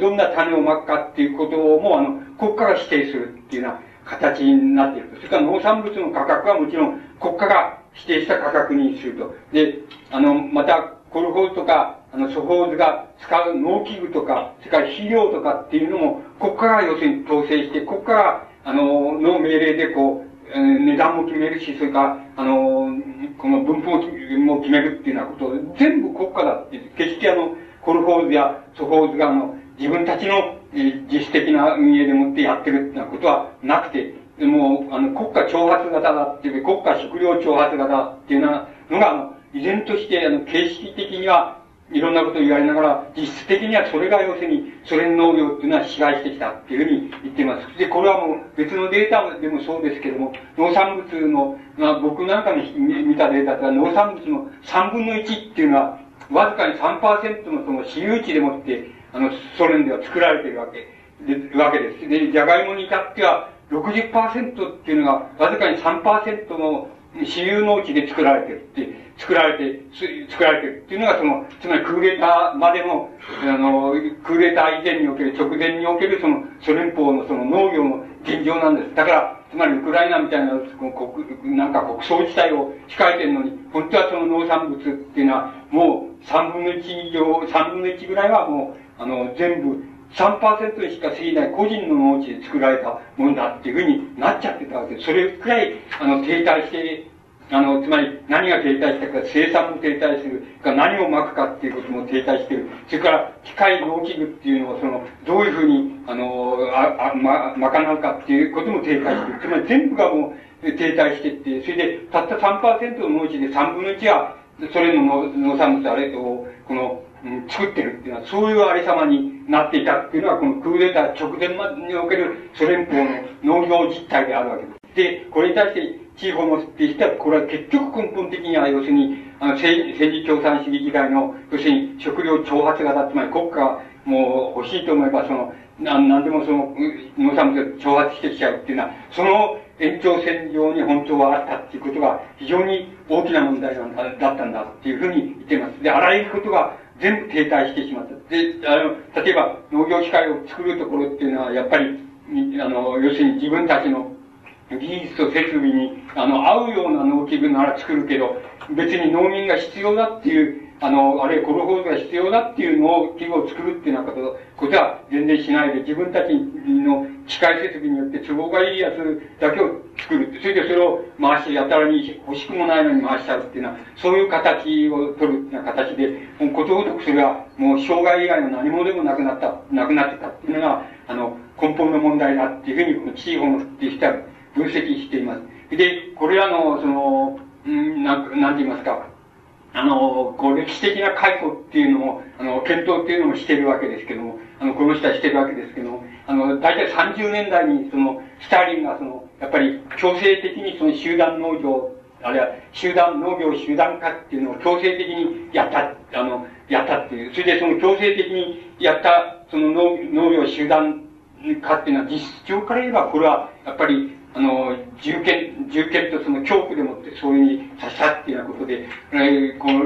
どんな種をまくかっていうことも、あの、国家が指定するっていうような形になっている。それから農産物の価格はもちろん国家が指定した価格にすると。で、あの、また、コルホーズとか、あの、ソホーズが使う農機具とか、それから肥料とかっていうのも、国家が要するに統制して、国家があの、の命令でこう、値段も決めるし、それから、あの、この分布も決めるっていうようなことを全部国家だって、決してあの、コルフォーズやソフォーズがあの、自分たちの実質的な運営でもってやってるっていうようなことはなくて、もう、あの、国家挑発型だっていう、国家食料挑発型っていうのが、の、依然として、あの、形式的には、いろんなことを言われながら、実質的にはそれが要するに、ソ連農業っていうのは支配してきたっていうふうに言っています。で、これはもう別のデータでもそうですけども、農産物の、まあ、僕なんかの見たデータでは農産物の3分の1っていうのは、わずかに3%のその私有地でもって、あの、ソ連では作られているわけで、わけです。で、じゃがいもに至っては60%っていうのが、わずかに3%の私有農地で作られてるって、作られて、作られてるっていうのがその、つまりクーデターまでの、あの、クーデター以前における、直前におけるその、ソ連邦のその農業の現状なんです。だから、つまりウクライナみたいな、国、なんか国葬地帯を控えてるのに、本当はその農産物っていうのは、もう3分の1以上、3分の1ぐらいはもう、あの、全部、3%にしか過ぎない個人の農地で作られたものだっていうふうになっちゃってたわけです。それくらい、あの、停滞してあの、つまり何が停滞したか、生産も停滞する、何をまくかっていうことも停滞してる。それから、機械農機具っていうのを、その、どういうふうに、あの、あ、あ、ま、賄うかっていうことも停滞してる。つまり全部がもう停滞してって、それで、たった3%の農地で3分の1は、それの農産物あれと、この、作ってるっていうのは、そういうありさまになっていたっていうのは、このクーデター直前までにおけるソ連邦の農業実態であるわけです。で、これに対して、地方もってしたら、これは結局根本的には、要するに、あの、政治共産主義時代の、要するに食料挑発型、つまり国家がもう欲しいと思えば、その、なんなんでもその、農産物を挑発してきちゃうっていうのは、その延長線上に本当はあったっていうことが、非常に大きな問題だったんだっていうふうに言っています。で、あらゆることが全部停滞してしまった。で、あの、例えば農業機械を作るところっていうのは、やっぱり、あの、要するに自分たちの技術と設備に、あの、合うような農機具なら作るけど、別に農民が必要だっていう、あの、あるいはコロが必要だっていう農機具を作るっていうようなことことは全然しないで、自分たちの機械設備によって都合がいいやつだけを作るって、それでそれを回して、やたらに欲しくもないのに回しちゃうっていうのは、そういう形を取るっていうような形で、もうことごとくそれはもう障害以外の何もでもなくなった、なくなってたっていうのが、あの、根本の問題だっていうふうに、この地方のって人は分析しています。で、これらの、その、うんなん、なんて言いますか、あの、こう、歴史的な解雇っていうのも、あの、検討っていうのもしてるわけですけども、あの、この人はしてるわけですけども、あの、大体30年代に、その、スターリンが、その、やっぱり強制的にその集団農業、あるいは集団、農業集団化っていうのを強制的にやった、あの、やったっていう。それでその強制的にやった、その農農業集団化っていうのは実質上から言えば、これはやっぱりあの、銃剣、銃剣とその恐怖でもってそういうふうにさせたっていうようなことで、えー、この、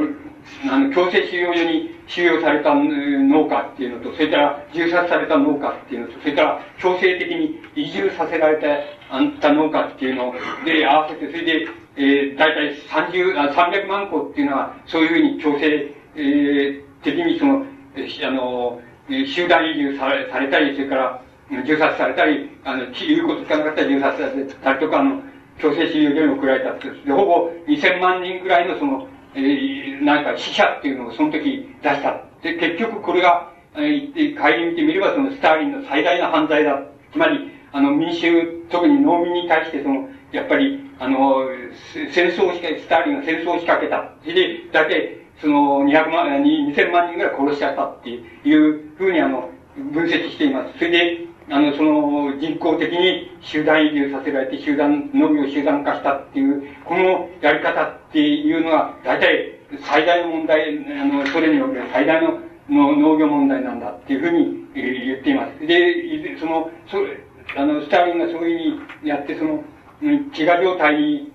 あの、強制収容所に収容された農家っていうのと、それから銃殺された農家っていうのと、それから強制的に移住させられた、あんた農家っていうので合わせて、それで、えー、大体30、あ300万個っていうのは、そういうふうに強制、えー、的にその、あの、集団移住されされたり、それから、銃殺されたり、あの、言うこと聞かなかったら銃殺されたりとか、あの、強制収容所に送られたで、ほぼ2000万人ぐらいのその、えー、なんか死者っていうのをその時出した。で、結局これが、えー、帰り見てみればそのスターリンの最大の犯罪だ。つまり、あの、民衆、特に農民に対してその、やっぱり、あの、戦争をしか、スターリンが戦争を仕掛けた。それで、だけ、その、200万、2000万人ぐらい殺しちゃったっていうふうにあの、分析しています。それで、あの、その、人工的に集団移住させられて、集団、農業集団化したっていう、このやり方っていうのは、大体、最大の問題、あの、ソ連における最大のの農業問題なんだっていうふうに、えー、言っています。で、その、そあの、スターリンがそういうふうにやって、その、飢餓状態に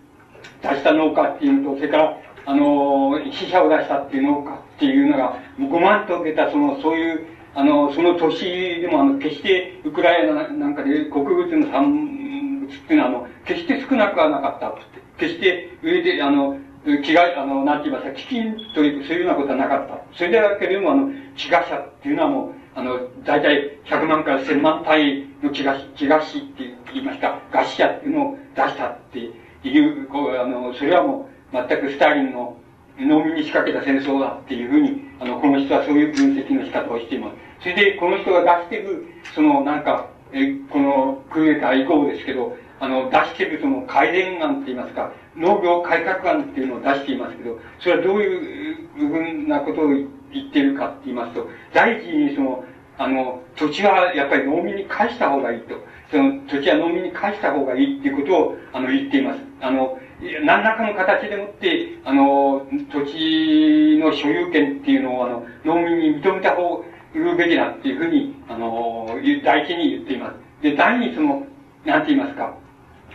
出した農家っていうのと、それから、あの、死者を出したっていう農家っていうのが、5万と出た、その、そういう、あの、その年でも、あの、決してウクライナなんかで穀物の産物っていうのは、あの、決して少なくはなかった。決して、上で、あの、気が、あの、なんて言いますか、飢饉という、そういうようなことはなかった。それだけでも、あの、飢餓者っていうのはもう、あの、大体100万から1000万単位の飢餓飢餓死って言いました。餓死者っていうのを出したっていう、こう、あの、それはもう、全くスターリンの農民に仕掛けた戦争だっていうふうに、あの、この人はそういう分析の仕方をしています。それで、この人が出してる、その、なんか、え、このクーデター以降ですけど、あの、出してるその改善案って言いますか、農業改革案っていうのを出していますけど、それはどういうふうなことを言ってるかって言いますと、第一にその、あの、土地はやっぱり農民に返した方がいいと。その土地は農民に返した方がいいっていうことを、あの、言っています。あの、何らかの形でもって、あの、土地の所有権っていうのを、あの、農民に認めた方るべきだっていうふうに、あの、第一に言っています。で、第二その、なんて言いますか、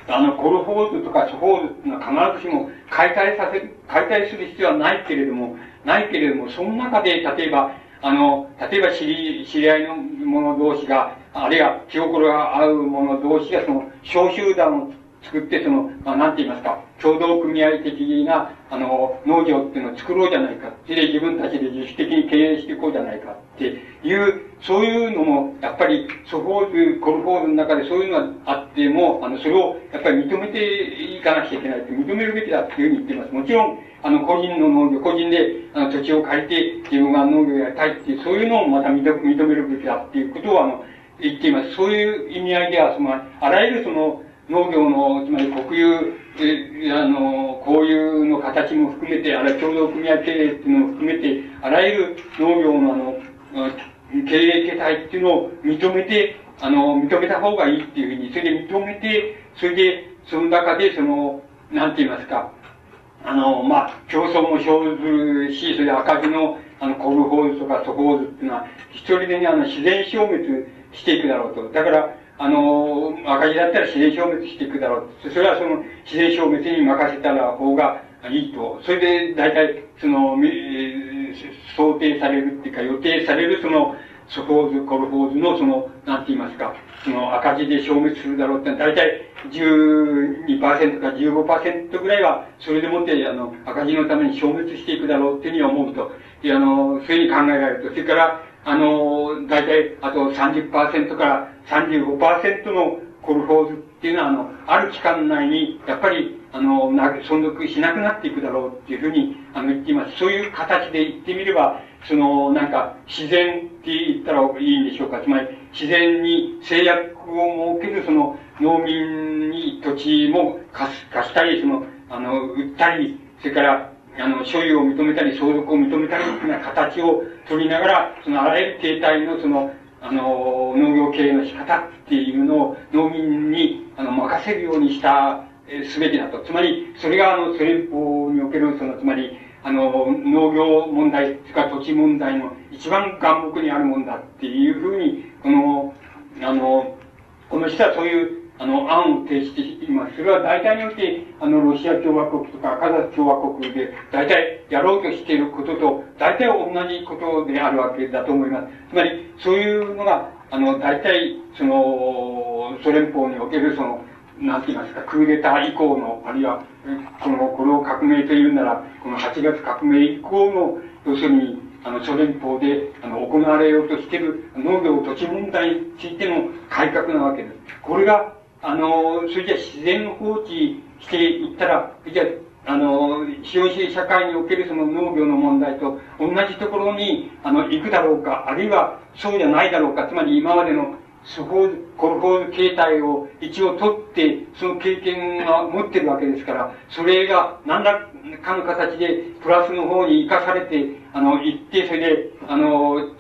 あの、コルホーズとかソホーズは必ずしも解体させる、解体する必要はないけれども、ないけれども、その中で、例えば、あの、例えば知り、知り合いの者同士が、あるいは気心が合う者同士が、その、小集団を作って、その、まあ、なんて言いますか、協同組合的な、あの、農業っていうのを作ろうじゃないか。それで自分たちで自主的に経営していこうじゃないかっていう、そういうのも、やっぱり、ソフホーズ、コルホーズの中でそういうのがあっても、あの、それを、やっぱり認めていかなきゃいけないって、認めるべきだっていうふうに言っています。もちろん、あの、個人の農業、個人で、あの、土地を借りて、自分が農業をやりたいっていう、そういうのをまた認めるべきだっていうことを、あの、言っています。そういう意味合いでは、その、あらゆるその、農業の、つまり国有、え、あの、こういうの形も含めて、あるいは共同組合経営っていうのを含めて、あらゆる農業のあの、経営形態っていうのを認めて、あの、認めた方がいいっていうふうに、それで認めて、それで、その中で、その、なんて言いますか、あの、まあ、競争も生ずるし、それで赤字の、あの、コルホーズとかソホーズっていうのは、一人でにあの、自然消滅していくだろうと。だから、あの、赤字だったら自然消滅していくだろうと。それはその自然消滅に任せたら方がいいと。それで大体、その、えー、想定されるっていうか予定されるその、ソフホーズ、コルホーズのその、なんて言いますか、その赤字で消滅するだろうって大体12%か15%ぐらいは、それでもって、あの、赤字のために消滅していくだろうっていうふうに思うと。で、あの、そういうふうに考えられると。それから、あの、大体、あと30%から35%のコルフォーズっていうのは、あの、ある期間内に、やっぱり、あの、な存続しなくなっていくだろうっていうふうに、あの、言っています。そういう形で言ってみれば、その、なんか、自然って言ったらいいんでしょうか。つまり、自然に制約を設ける、その、農民に土地も貸貸したり、その、あの、売ったり、それから、あの、所有を認めたり、相続を認めたりというような形を取りながら、そのあらゆる形態のその、あの、農業経営の仕方っていうのを農民に、あの、任せるようにした、すべきだと。つまり、それが、あの、ソ連邦における、その、つまり、あの、農業問題、それか土地問題の一番眼目にあるもんだっていうふうに、この、あの、この人はそういうあの、案を提出しています。それは大体において、あの、ロシア共和国とかカザフ共和国で、大体やろうとしていることと、大体同じことであるわけだと思います。つまり、そういうのが、あの、大体、その、ソ連邦における、その、なんて言いますか、クーデター以降の、あるいは、この、これを革命というなら、この8月革命以降の、要するに、あの、ソ連邦で、あの、行われようとしている農業土地問題についての改革なわけです。これが、あの、それじゃ自然放置していったら、じゃあの、資本主義社会におけるその農業の問題と同じところに、あの、行くだろうか、あるいはそうじゃないだろうか、つまり今までのスフォーコルフォーズ形態を一応取って、その経験が持ってるわけですから、それが何らかの形でプラスの方に生かされて、あの、行って、それで、あの、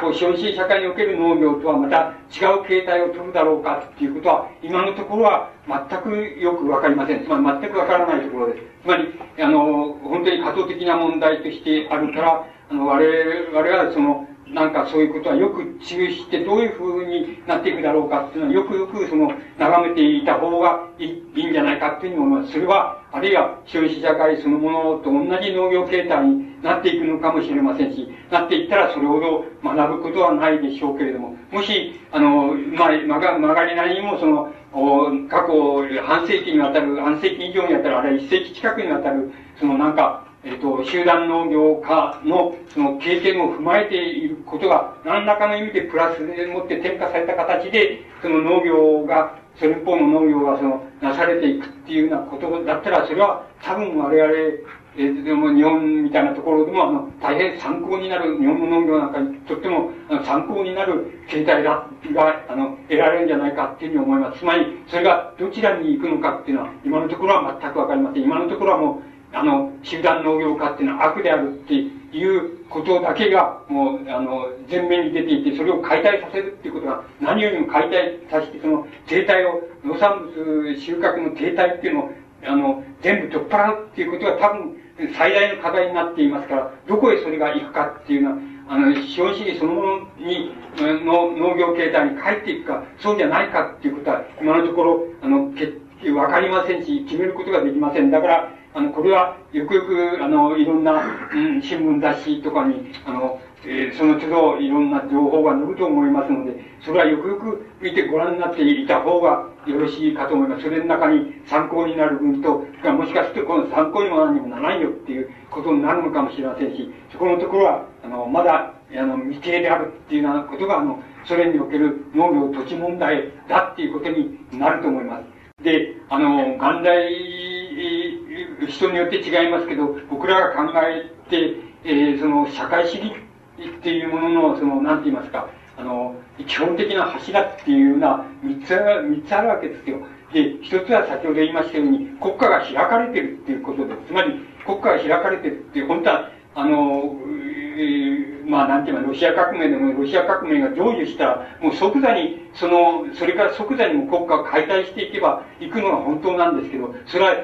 こう、資本主義社会における農業とはまた違う形態を取るだろうかっていうことは、今のところは全くよくわかりません。つまり全くわからないところです。つまり、あの、本当に過渡的な問題としてあるから、あの、我々はその、なんかそういうことはよく注意してどういう風になっていくだろうかっていうのはよくよくその眺めていた方がいいいいんじゃないかっていうふうに思います。それは、あるいは消費社会そのものと同じ農業形態になっていくのかもしれませんし、なっていったらそれほど学ぶことはないでしょうけれども、もし、あの、まあ、曲が曲がりなりにもその、お過去半世紀にわたる、半世紀以上にわたる、あるいは一世紀近くにわたる、そのなんか、えっ、と、集団農業化の、その経験を踏まえていることが、何らかの意味でプラスでもって転化された形で、その農業が、それ一方の農業がその、なされていくっていうようなことだったら、それは多分我々、えー、でも日本みたいなところでも、あの、大変参考になる、日本の農業なんかにとっても、参考になる形態だ、が、あの、得られるんじゃないかっていうふうに思います。つまり、それがどちらに行くのかっていうのは、今のところは全くわかりません。今のところはもう、あの、集団農業化っていうのは悪であるっていうことだけが、もう、あの、前面に出ていて、それを解体させるっていうことが、何よりも解体させて、その、停滞を、農産物収穫の停滞っていうのを、あの、全部取っ払うっていうことが多分、最大の課題になっていますから、どこへそれが行くかっていうのは、あの、資本主義そのものに、の農業形態に帰っていくか、そうじゃないかっていうことは、今のところ、あの、わかりませんし、決めることができません。だから、あの、これは、よくよく、あの、いろんな、うん、新聞雑誌とかに、あの、えー、その都度いろんな情報が載ると思いますので、それはよくよく見てご覧になっていた方がよろしいかと思います。それの中に参考になる分と、もしかするとこの参考にも何にもならないよっていうことになるのかもしれませんし、そこのところは、あの、まだ、あの、未定であるっていうようなことが、あの、ソ連における農業土地問題だっていうことになると思います。で、あの、元来、人によって違いますけど、僕らが考えて、えー、その社会主義っていうものの、その、なんて言いますか、あの、基本的な柱っていうような三つ、三つあるわけですよ。で、一つは先ほど言いましたように、国家が開かれてるっていうことで。つまり、国家が開かれてるっていう、本当は、あの、えー、まあ、なんていうか、ロシア革命でも、ロシア革命が成就したら、もう即座に、その、それから即座にも国家を解体していけば、行くのが本当なんですけど、それは、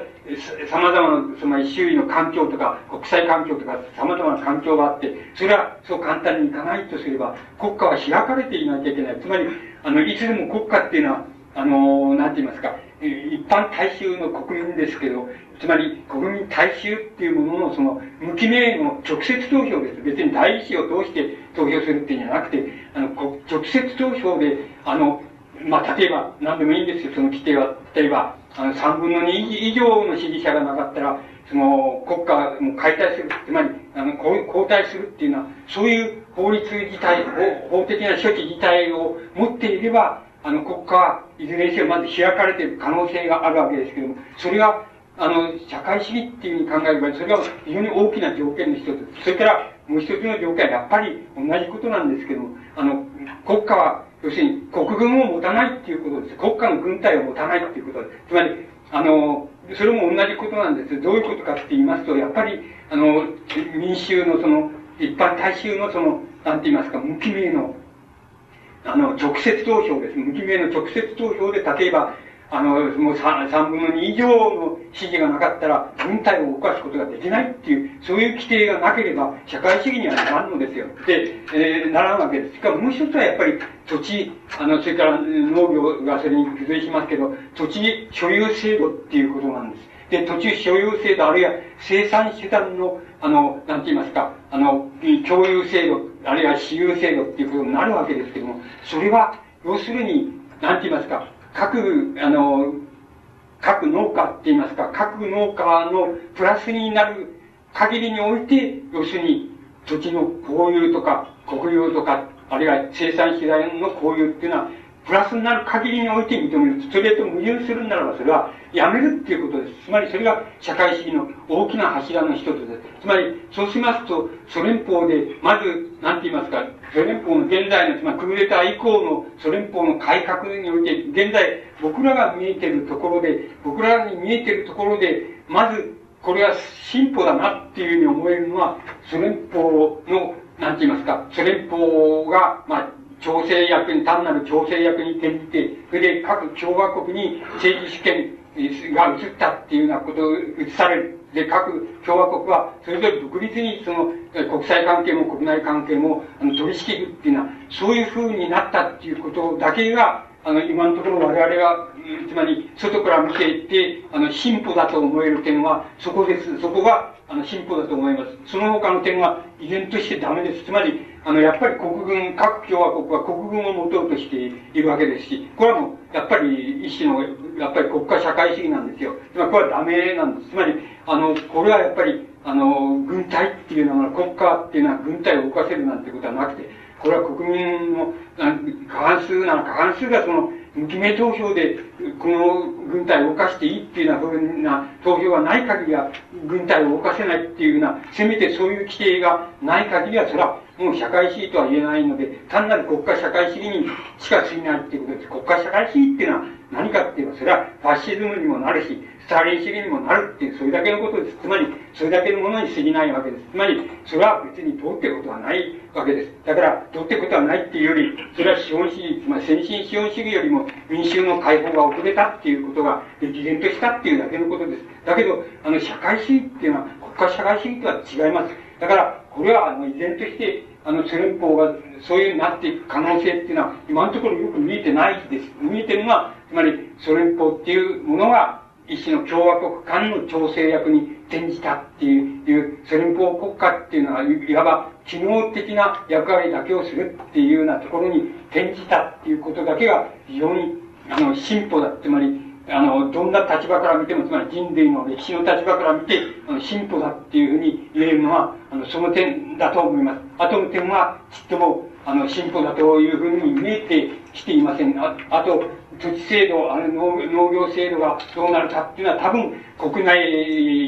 様々な、つまり周囲の環境とか、国際環境とか、様々な環境があって、それはそう簡単にいかないとすれば、国家は開かれていなきゃいけない。つまり、あの、いつでも国家っていうのは、あの、なんて言いますか、一般大衆の国民ですけど、つまり国民大衆っていうもののその無記名の直接投票です。別に第一子を通して投票するっていうんじゃなくて、あの、直接投票で、あの、まあ、例えば、何でもいいんですよ、その規定は。例えば、あの、3分の2以上の支持者がなかったら、その、国家も解体する。つまり、あの、交代するっていうのは、そういう法律自体、法的な処置自体を持っていれば、あの、国家はいずれにせよまず開かれている可能性があるわけですけども、それが、あの、社会主義っていうふうに考えれば、それが非常に大きな条件の一つ。それから、もう一つの条件はやっぱり同じことなんですけど、あの、国家は要するに国軍を持たないっていうことです。国家の軍隊を持たないっていうことです。つまり、あの、それも同じことなんです。どういうことかって言いますと、やっぱり、あの、民衆のその、一般大衆のその、なんて言いますか、無記名の、あの、直接投票です。無記名の直接投票で、例えば、あの、もう 3, 3分の2以上の支持がなかったら、軍隊を動かすことができないっていう、そういう規定がなければ、社会主義にはならんのですよ。で、えー、ならんわけです。しかももう一つはやっぱり、土地、あの、それから農業がそれに付随しますけど、土地所有制度っていうことなんです。で、土地所有制度、あるいは生産手段の、あの、なんて言いますか、あの、共有制度、あるいは私有制度っていうことになるわけですけども、それは、要するに、なんて言いますか、各、あの、各農家って言いますか、各農家のプラスになる限りにおいて、要するに土地の公有とか国有とか、あるいは生産資材の交流っていうのは、プラスになる限りにおいて認める。それと矛盾するならば、それはやめるっていうことです。つまりそれが社会主義の大きな柱の一つです。つまり、そうしますと、ソ連邦で、まず、なんて言いますか、ソ連邦の現在の、つまりクーデター以降のソ連邦の改革において、現在、僕らが見えてるところで、僕らに見えてるところで、まず、これは進歩だなっていうふうに思えるのは、ソ連邦のなんて言いますか、ソ連邦が、まあ、調整役に、単なる調整役に転じて、それで各共和国に政治主権が移ったっていうようなことを移される。で、各共和国はそれぞれ独立にその国際関係も国内関係もあの取り仕切るっていうのは、そういう風になったっていうことだけが、あの、今のところ我々が、つまり外から見ていって、あの、進歩だと思える点はそこです。そこが、あの、進歩だと思います。その他の点は依然としてダメです。つまり、あの、やっぱり国軍、各共和国は国軍を持とうとしているわけですし、これはもう、やっぱり一種の、やっぱり国家社会主義なんですよ。つまり、これはダメなんです。つまり、あの、これはやっぱり、あの、軍隊っていうのは、国家っていうのは軍隊を動かせるなんてことはなくて、これは国民の過半数なの過半数がその無記名投票でこの軍隊を動かしていいっていうような投票がない限りは軍隊を動かせないっていうようなせめてそういう規定がない限りはそれはもう社会主義とは言えないので単なる国家社会主義にしか過ぎないっていうことです国家社会主義っていうのは何かっていうとそれはファッシズムにもなるしスターリン主義にもなるっていう、それだけのことです。つまり、それだけのものに過ぎないわけです。つまり、それは別にどうってことはないわけです。だから、どうってことはないっていうより、それは資本主義、つまり先進資本主義よりも民衆の解放が遅れたっていうことが歴然としたっていうだけのことです。だけど、あの、社会主義っていうのは国家社会主義とは違います。だから、これは、あの、依然として、あの、ソ連邦がそういうなっていく可能性っていうのは、今のところよく見えてないです。見えてるのは、つまり、ソ連邦っていうものが、一種の共和国間の調整役に転じたっていうソ連邦国家っていうのは、いわば機能的な役割だけをするっていうようなところに転じたっていうことだけが非常にあの進歩だ。つまり、あの、どんな立場から見ても、つまり人類の歴史の立場から見て、あの進歩だっていうふうに言えるのは、あの、その点だと思います。あとの点は、ちっとも、あの、進歩だというふうに見えてきていません。ああと、土地制度、あの農農業制度がどうなるかっていうのは多分国内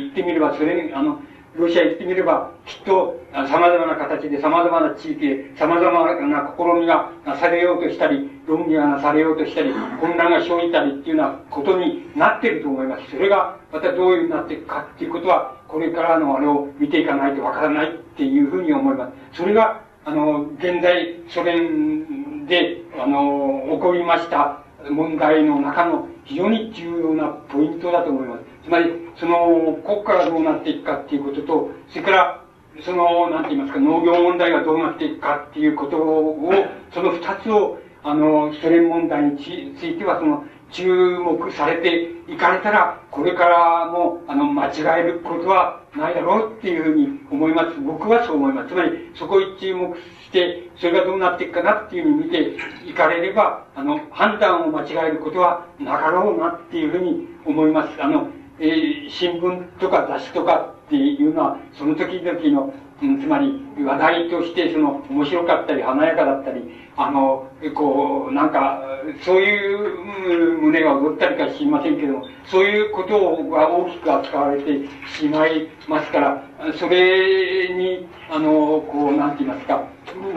行ってみれば、それ、あの、ロシア行ってみれば、きっと様々な形で様々な地域で様々な試みがなされようとしたり、論議がなされようとしたり、混乱が生じたりっていうようなことになっていると思います。それがまたどういうふうになっていくかっていうことは、これからのあれを見ていかないとわからないっていうふうに思います。それが、あの、現在ソ連で、あの、起こりました問題の中の非常に重要なポイントだと思います。つまり、その国家がどうなっていくかっていうことと、それから、その、なんて言いますか、農業問題がどうなっていくかっていうことを、その二つを、あの、ソ連問題については、その、注目されていかれたら、これからも、あの、間違えることはないだろうっていうふうに思います。僕はそう思います。つまり、そこに注目して、それがどうなっていくかなっていうふうに見ていかれれば、あの、判断を間違えることはなかろうなっていうふうに思います。あの、えー、新聞とか雑誌とかっていうのは、その時々の、うん、つまり話題としてその面白かったり華やかだったり、あの、こう、なんか、そういう胸が踊ったりか知りませんけども、そういうことが大きく扱われてしまいますから、それに、あの、こう、なんて言いますか、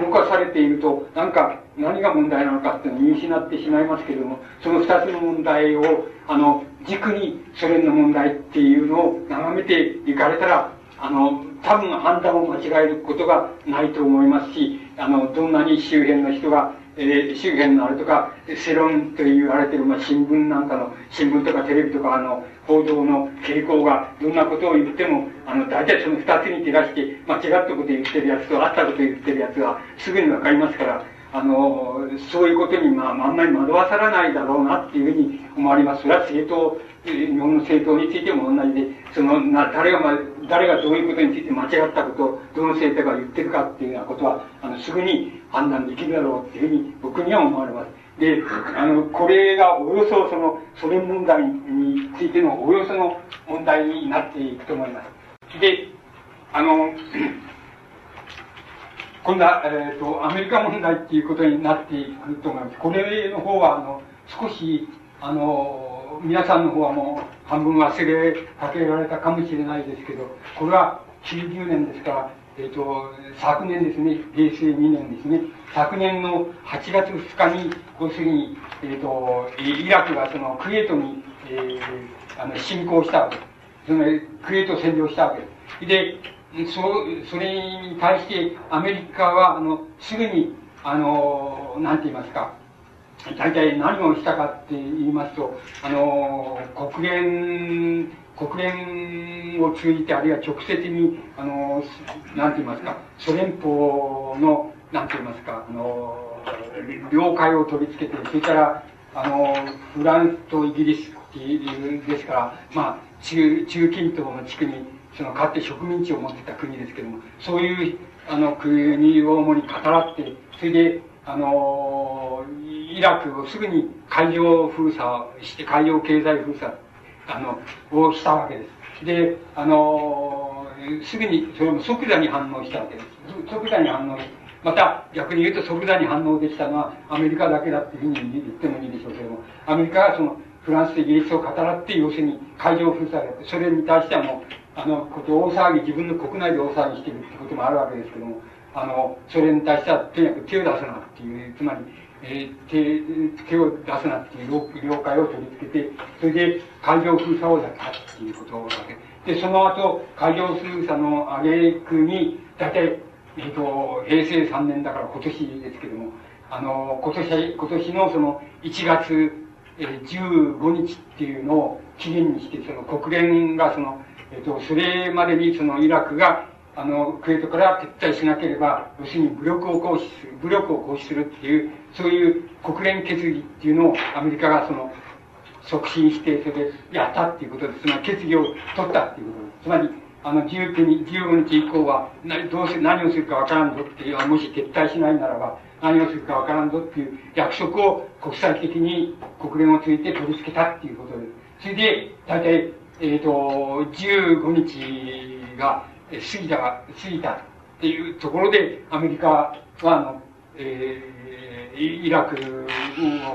動かされていると、なんか、何が問題なのかって見失ってしまいますけれども、その二つの問題を、あの、軸にソ連の問題っていうのを眺めていかれたら、あの、多分判断を間違えることがないと思いますし、あの、どんなに周辺の人が、えー、周辺のあれとか、世論と言われてる、まあ、新聞なんかの、新聞とかテレビとか、あの、報道の傾向が、どんなことを言っても、あの、大体その二つに照らして、間違ったこと言ってるやつと、あったこと言ってるやつは、すぐにわかりますから、あの、そういうことに、まあ、あんまり惑わさらないだろうなっていうふうに思われます。それは政党、日本の政党についても同じで、その、な、誰が、ま、誰がどういうことについて間違ったことを、どの政党が言ってるかっていうようなことは、あの、すぐに判断できるだろうっていうふうに僕には思われます。で、あの、これがおよそその、ソ連問題についてのおよその問題になっていくと思います。で、あの、今度は、えっ、ー、と、アメリカ問題っていうことになっていくと思います。これの方は、あの、少し、あの、皆さんの方はもう半分忘れかけられたかもしれないですけど、これは90年ですから、えっ、ー、と、昨年ですね、平成2年ですね、昨年の8月2日に、要するに、えっ、ー、と、イラクがそのクウェートに、えー、あの侵攻したわけです。そのクウェートを占領したわけです。で、そう、それに対してアメリカは、あの、すぐに、あの、なんて言いますか、大体何をしたかって言いますと、あの、国連、国連を通じて、あるいは直接に、あの、なんて言いますか、ソ連邦の、なんて言いますか、あの、了解を取り付けて、それから、あの、フランスとイギリスっていうですから、まあ、中、中近東の地区に、その、かつて植民地を持ってた国ですけども、そういう、あの、国を主に語らって、それで、あの、イラクをすぐに海上封鎖して、海洋経済封鎖、あの、をしたわけです。で、あの、すぐに、それも即座に反応したわけです。即座に反応しまた、逆に言うと即座に反応できたのはアメリカだけだっていうふうに言ってもいいでしょうけども、アメリカはその、フランスとイギリスを語らって、要するに海上封鎖をやって、それに対してはもう、あの、こと大騒ぎ、自分の国内で大騒ぎしてるってこともあるわけですけども、あの、それに対しては、とにかく手を出すなっていう、つまり、えー、手、手を出すなっていう了解を取り付けて、それで海上封鎖をやったっていうことだけ。で、その後、海上封鎖の挙句に、大体、えっ、ー、と、平成3年だから今年ですけども、あの、今年、今年のその1月、えー、15日っていうのを期限にして、その国連がその、えっ、と、それまでにそのイラクがあの、クウェートから撤退しなければ、要するに武力を行使する、武力を行使するっていう、そういう国連決議っていうのをアメリカがその、促進して、それでやったっていうことです。つまり決議を取ったっていうことです。つまり、あの、19日、15日以降は、どうせ何をするかわからんぞっていう、もし撤退しないならば、何をするかわからんぞっていう約束を国際的に国連をついて取り付けたっていうことです。それで、大体、えっ、ー、と、15日が、過ぎた、過ぎたっていうところで、アメリカは、あの、えー、イラク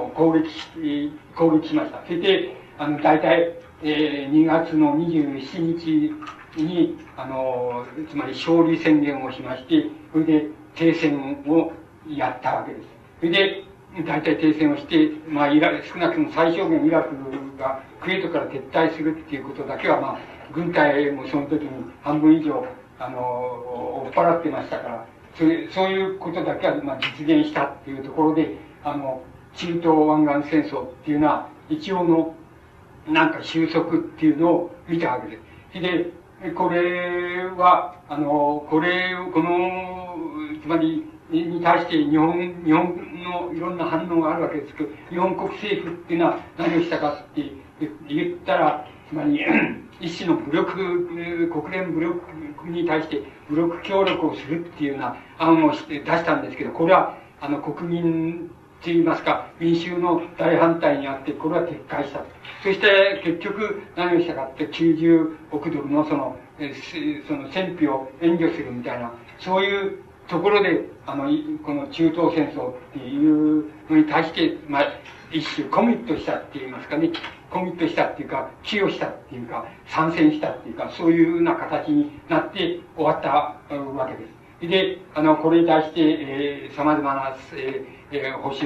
を攻撃し、攻撃しました。それで、あの、大体、えー、2月の27日に、あの、つまり勝利宣言をしまして、それで停戦をやったわけです。それで、大体停戦をして、まあ、イラ少なくとも最小限イラクがクウェートから撤退するっていうことだけは、まあ、軍隊もその時に半分以上、あの、追っ払ってましたから、そういうそういうことだけは、まあ、実現したっていうところで、あの、中東湾岸戦争っていうのは、一応の、なんか収束っていうのを見たわけです。で、これは、あの、これを、この、つまり、に対して日本、日本のいろんな反応があるわけですけど、日本国政府っていうのは何をしたかって言ったら、つまり、一種の武力、国連武力に対して武力協力をするっていうような案をして出したんですけど、これは、あの、国民といいますか、民衆の大反対にあって、これは撤回した。そして、結局、何をしたかって、90億ドルのその、えその戦費を援助するみたいな、そういうところで、あの、この中東戦争っていうのに対して、まあ、一種コミットしたって言いますかね、コミットしたっていうか、寄与したっていうか、参戦したっていうか、そういうような形になって終わったわけです。で、あの、これに対して、えー、様々な、えー、えー、保守、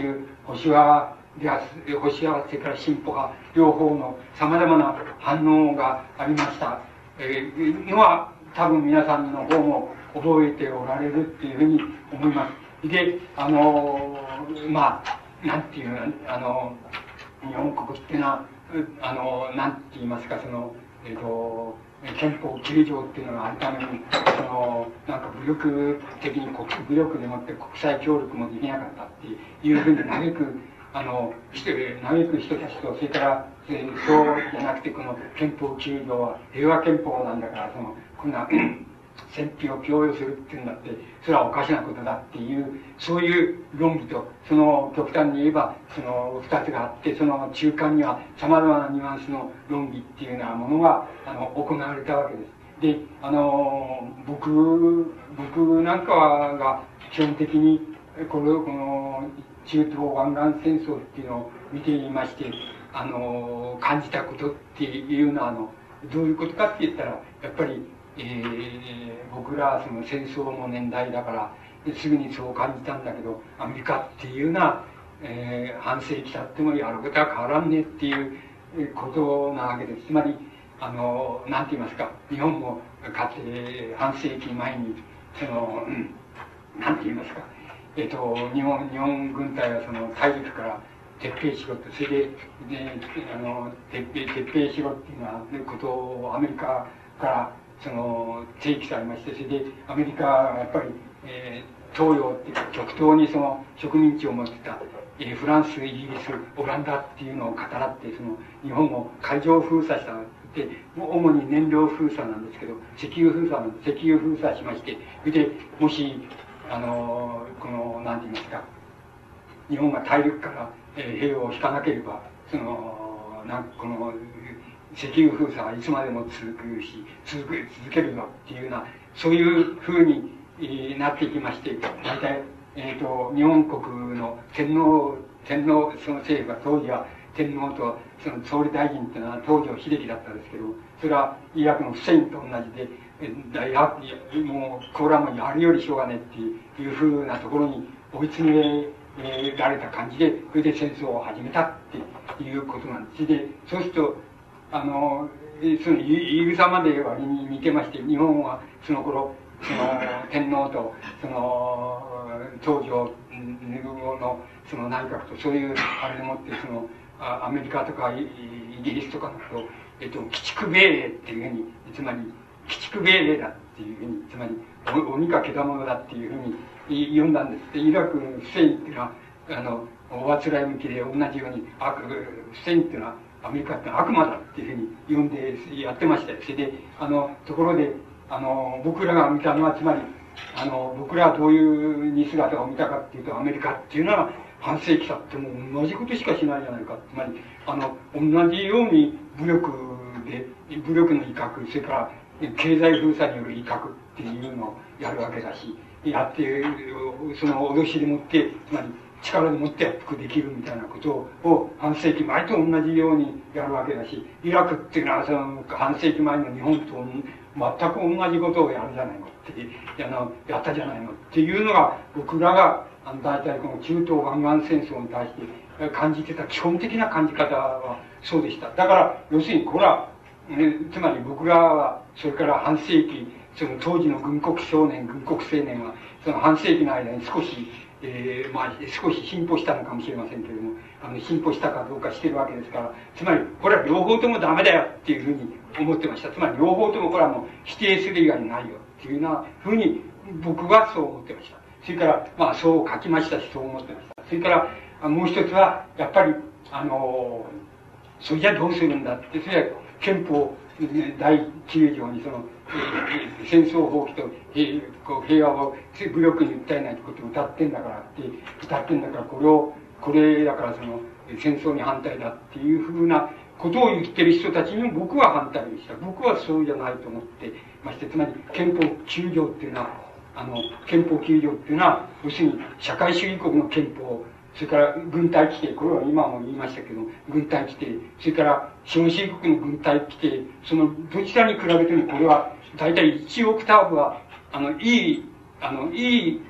保守派では、保守派、それから進歩派、両方の様々な反応がありました。えー、のは、多分皆さんの方も覚えておられるっていうふうに思います。で、あのまあ、なんていう、あの日本国っていうのは、あの、なんて言いますか、その、えっ、ー、と、憲法9条っていうのがあるために、その、なんか武力的に国、武力でもって国際協力もできなかったっていうふうに嘆く、あの、して嘆く人たちと、それから、えー、そうじゃなくて、この憲法9条は平和憲法なんだから、その、こんな、戦費を供与するっていうんだって、それはおかしなことだっていう、そういう論議と、その極端に言えば、その二つがあって、その中間には様々なニュアンスの論議っていうようなものが、あの、行われたわけです。で、あの、僕、僕なんかが基本的に、これをこの中東湾岸戦争っていうのを見ていまして、あの、感じたことっていうのは、あの、どういうことかって言ったら、やっぱりえー、僕らはその戦争の年代だからすぐにそう感じたんだけどアメリカっていうのは、えー、半世紀経ってもやることは変わらんねっていうことなわけです。つまりあの、なんて言いますか、日本もかつて半世紀前に、その、なんて言いますか、えっ、と、日本、日本軍隊はその大陸から撤兵しろと、それで、で、あの、撤兵、撤兵しろっていうのは、ことをアメリカからその提起されまして、それでアメリカはやっぱり、えー、東洋っていうか極東にその植民地を持ってた、えー、フランス、イギリス、オランダっていうのを語らって、その日本を海上封鎖したで、主に燃料封鎖なんですけど、石油封鎖石油封鎖しまして、それで、もし、あの、この、なんて言いますか、日本が大陸から、えー、兵を引かなければ、その、なんこの、石油封鎖はいつまでも続くし、続く、続けるぞっていうような、そういうふうに、えー、なっていきまして、大体、えっ、ー、と、日本国の天皇、天皇、その政府は当時は天皇とその総理大臣っていうのは東条英機だったんですけど、それはイラクのフセインと同じで、えやもう、これはもうやるよりしょうがねっていうふうなところに追い詰められた感じで、それで戦争を始めたっていうことなんです。で、そうすると、あの、その、イグサまで割に似てまして、日本はその頃、その、天皇と、その、東条の、その内閣と、そういう、あれでもって、その、アメリカとかイギリスとかのと、えっと、鬼畜命令っていうふうに、つまり、鬼畜命令だっていうふうに、つまり、鬼か獣だっていうふうに呼んだんです。で、イラクのフセインっていうのは、あの、おあつらい向きで同じように、あフセインっていうのは、アメリカって悪魔だっていうふうに呼んでやってましたよ。それで、あの、ところで、あの、僕らが見たのは、つまり、あの、僕らはどういうに姿を見たかっていうと、アメリカっていうのは、半世紀経っても同じことしかしないじゃないか。つまり、あの、同じように武力で、武力の威嚇、それから経済封鎖による威嚇っていうのをやるわけだし、やって、その脅しでもって、つまり力でもって圧迫できるみたいなことを半世紀前と同じようにやるわけだし、イラクっていうのはその半世紀前の日本と全く同じことをやるじゃないのって、やったじゃないのっていうのが僕らがあの大体この中東湾岸戦争に対して感じてた基本的な感じ方はそうでした。だから、要するにこれは、ね、つまり僕らは、それから半世紀、その当時の軍国少年、軍国青年は、その半世紀の間に少し、えー、まあ、少し進歩したのかもしれませんけれども、あの、進歩したかどうかしてるわけですから、つまり、これは両方ともダメだよっていうふうに思ってました。つまり、両方ともこれはもう否定する以外にないよっていうようなふうに、僕はそう思ってました。それから、まあ、そう書きましたし、そう思ってました。それから、もう一つは、やっぱり、あの、それじゃどうするんだって、それは憲法第9条にその、戦争放棄と平こう平和を武力に訴えないことを歌ってんだからって、歌ってんだからこれを、これだからその戦争に反対だっていうふうなことを言ってる人たちにも僕は反対でした。僕はそうじゃないと思ってまして、つまり憲法9条っていうのは、あの、憲法9条っていうのは、要するに社会主義国の憲法それから軍隊規定、これは今も言いましたけど、軍隊規定、それから資本主義国の軍隊規定、そのどちらに比べてもこれは大体1オクターブは、あの、いい、あの、いい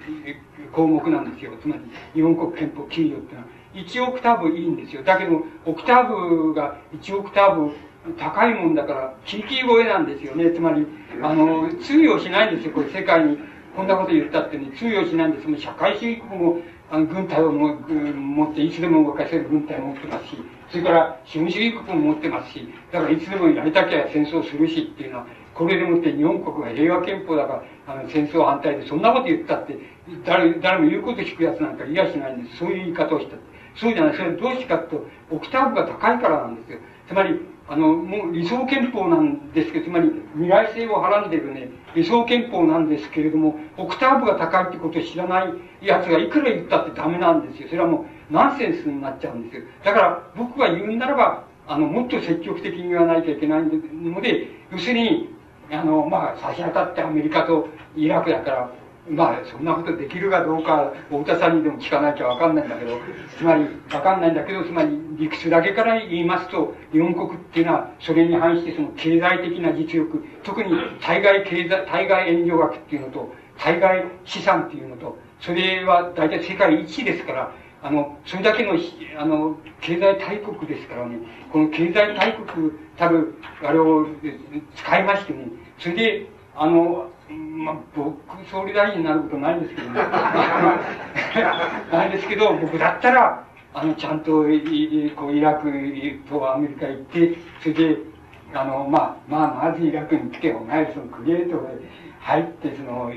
項目なんですよ。つまり、日本国憲法9条ってのは、1オクターブいいんですよ。だけど、オクターブが1オクターブ高いもんだから、キーキー声なんですよね。つまり、あの、通用しないんですよ。これ世界に、こんなこと言ったってね、通用しないんです。もう社会主義国もあの軍隊をも持っていつでも動かせる軍隊を持ってますし、それから資本主義国も持ってますし、だからいつでもやりたきゃ戦争するしっていうのは、これでもって日本国が平和憲法だから、あの戦争反対でそんなこと言ったって、誰、誰も言うこと聞くやつなんかいやしないんです。そういう言い方をした。そうじゃない。それどうしてかというと、オクターブが高いからなんですよ。つまり、あの、もう理想憲法なんですけど、つまり未来性をはらんでるね、理想憲法なんですけれども、オクターブが高いってことを知らない奴がいくら言ったってダメなんですよ。それはもうナンセンスになっちゃうんですよ。だから僕が言うならば、あの、もっと積極的に言わないといけないので、要するに、あの、まあ、差し当たってアメリカとイラクだから、まあ、そんなことできるかどうか、太田さんにでも聞かなきゃわかんないんだけど、つまり、わかんないんだけど、つまり、理屈だけから言いますと、日本国っていうのは、それに反してその経済的な実力、特に対外経済、対外援助額っていうのと、対外資産っていうのと、それは大体世界一ですから、あの、それだけの、あの、経済大国ですからね、この経済大国たる、あれを使いましてね、それで、あの、まあ、僕、総理大臣になることないんですけどね。ないですけど、僕だったら、あの、ちゃんと、いこう、イラクとアメリカ行って、それで、あの、まあ、まあ、まずイラクに来て、お前、そのクリエイトで入って、その、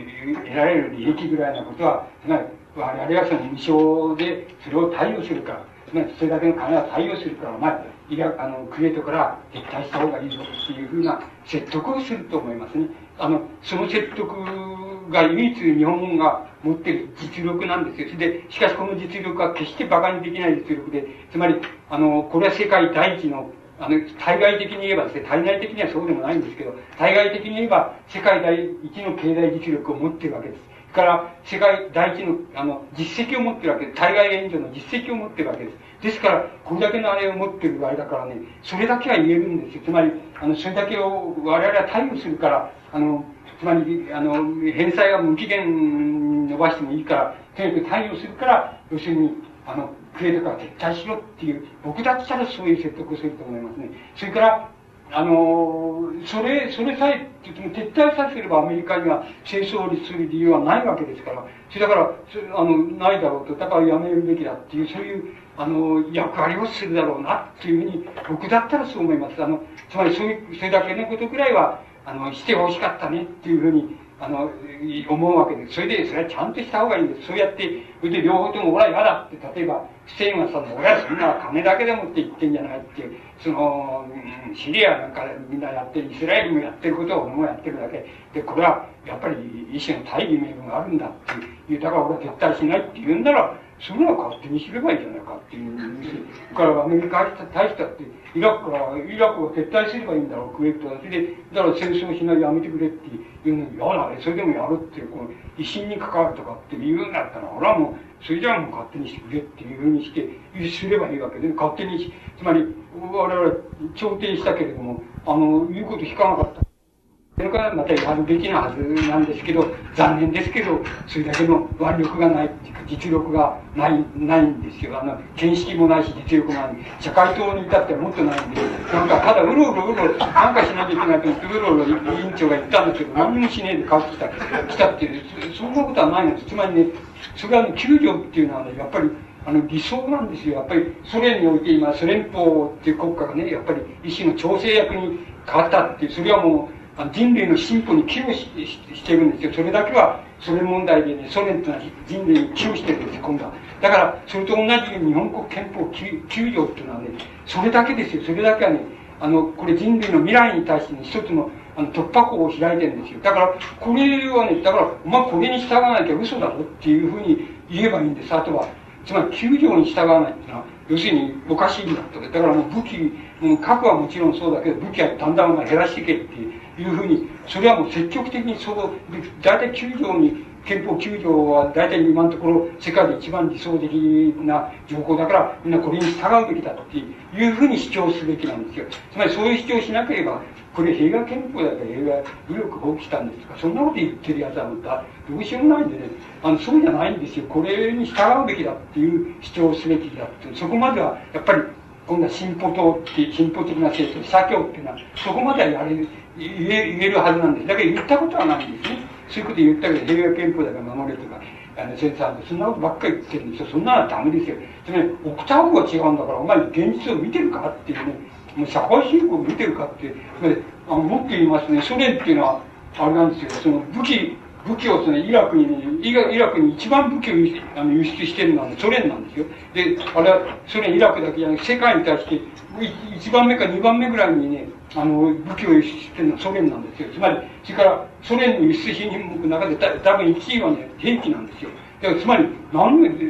得られる利益ぐらいのことは、つまり、我々はその無償で、それを対応するから、つまり、それだけの金は対応するから、お前、イラあの、クリエイトから撤退した方がいいぞっていうふうな説得をすると思いますね。あの、その説得が唯一日本が持っている実力なんですよ。それで、しかしこの実力は決して馬鹿にできない実力で、つまり、あの、これは世界第一の、あの、対外的に言えばですね、対内的にはそうでもないんですけど、対外的に言えば世界第一の経済実力を持っているわけです。から世界第一のあの実績を持ってるわけです。対外援助の実績を持ってるわけです。ですから、これだけのあれを持ってる場合だからね、それだけは言えるんですよ。つまり、あの、それだけを我々は対応するから、あの、つまり、あの、返済が無期限伸ばしてもいいから、とにかく対応するから、要するに、あの、クレートから撤退しろっていう、僕だったらそういう説得をすると思いますね。それから、あの、それ、それさえ、撤退させればアメリカには戦争をする理由はないわけですから、それだから、あの、ないだろうと、だからやめるべきだっていう、そういう、あの、役割をするだろうなっていうふうに、僕だったらそう思います。あの、つまりそういう、それだけのことぐらいは、あの、してほしかったねっていうふうに、あの、思うわけです。それで、それはちゃんとした方がいいんです。そうやって、それで両方とも俺は嫌だって、例えば、ステインさんも俺はそんな金だけでもって言ってんじゃないっていう、その、シリアなんかみんなやってる、イスラエルもやってることを俺もやってるだけ。で、これはやっぱり一種の大義名分があるんだっていう、だから俺は絶対しないって言うんなら、それは勝手にすればいいじゃないかっていう。だからアメリカに対したって、イラクから、イラクを撤退すればいいんだろう、クウェートは。それで、だから戦争しないやめてくれっていうのに、やだ、それでもやるっていう、この、威信に関わるとかって言うんだったら、俺はもう、それじゃあもう勝手にしてくれっていうふうにして、すればいいわけで、勝手にし、つまり、我々、調停したけれども、あの、言うこと聞かなかった。それからまたやるべきなはずなんですけど、残念ですけど、それだけの腕力がないっていうか、実力がない、ないんですよ。あの、見識もないし、実力もない。社会党に至ってはもっとないんで、なんかただうろうろうろ、なんかしなきゃいけないと思って、うろうろ委員長が言ったんですけど、何もしねえで帰ってきた、来たっていう、そんなことはないんです。つまりね、それはね、救助っていうのはね、やっぱり、あの、理想なんですよ。やっぱり、ソ連において今、ソ連邦っていう国家がね、やっぱり一種の調整役に変わったっていう、それはもう、人類の進歩に寄与ししてるんですよ。それだけは、ソ連問題でね、ソ連ってのは人類に寄与してるんですよ、今度は。だから、それと同じように日本国憲法 9, 9条っていうのはね、それだけですよ。それだけはね、あの、これ人類の未来に対してね、一つのあの突破口を開いてるんですよ。だから、これはね、だから、まあ、これに従わなきゃ嘘だろっていうふうに言えばいいんです。あとは、つまり9条に従わないっていうのは、要するにおかしいんだと。だからもう武器、もう核はもちろんそうだけど、武器はだんだん減らしていけっていう。いうふうに、それはもう積極的にそう、大体9条に、憲法9条は大体今のところ世界で一番理想的な条項だから、みんなこれに従うべきだっていうふうに主張すべきなんですよ。つまりそういう主張しなければ、これ平和憲法だから平和武力放棄したんですかそんなこと言ってるやつはどうしようもないんでね、あの、そうじゃないんですよ。これに従うべきだっていう主張をすべきだって、そこまではやっぱり今度は進歩党っていう、進歩的な政党、左教っていうのは、そこまではやれる、言え言えるはずなんです。だけど言ったことはないんですね。そういうこと言ったけど、平和憲法だから守れとか、あの、先生そんなことばっかり言ってるんですよ。そんなのはダメですよ。つまり、オクターブが違うんだから、お前現実を見てるかっていうね、もう社会進行を見てるかって、つまり、あのもっと言いますね、ソ連っていうのは、あれなんですよ、その武器、武器をそのイラクに、イラクに一番武器をあの輸出してるのはソ連なんですよ。で、あれはソ連、イラクだけじゃなくて世界に対して1番目か2番目ぐらいにね、あの、武器を輸出してるのはソ連なんですよ。つまり、それからソ連の輸出品目の中で多分1位はね、兵器なんですよ。だからつまり、何、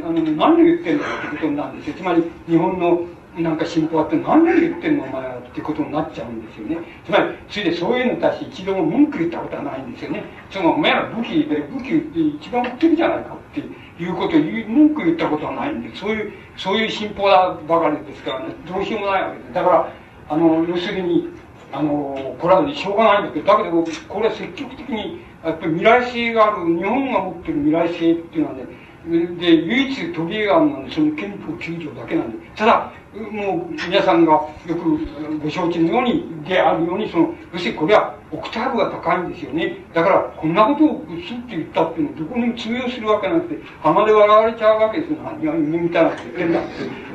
あの、何を言ってんだってことなんですよ。つまり、日本のなんか進歩あって何年言ってんのお前はってことになっちゃうんですよね。つまり、それでそういうのに対して一度も文句言ったことはないんですよね。その、お前ら武器で武器って一番売ってるじゃないかっていうことを、文句言ったことはないんで、そういう、そういう信仰だばかりですからね、どうしようもないわけです。だから、あの、要するに、あの、これはしょうがないんだけど、だけど、これは積極的に、やっぱり未来性がある、日本が持ってる未来性っていうのはね、で、唯一トビエ案はその憲法9条だけなんで、ただ、もう皆さんがよくご承知のように、であるように、その、要するにこれはオクターブが高いんですよね。だから、こんなことをすって言ったっていうのは、どこにも通用するわけなくて、鼻で笑われちゃうわけですよ。何が夢みたいなこと言ってんだっ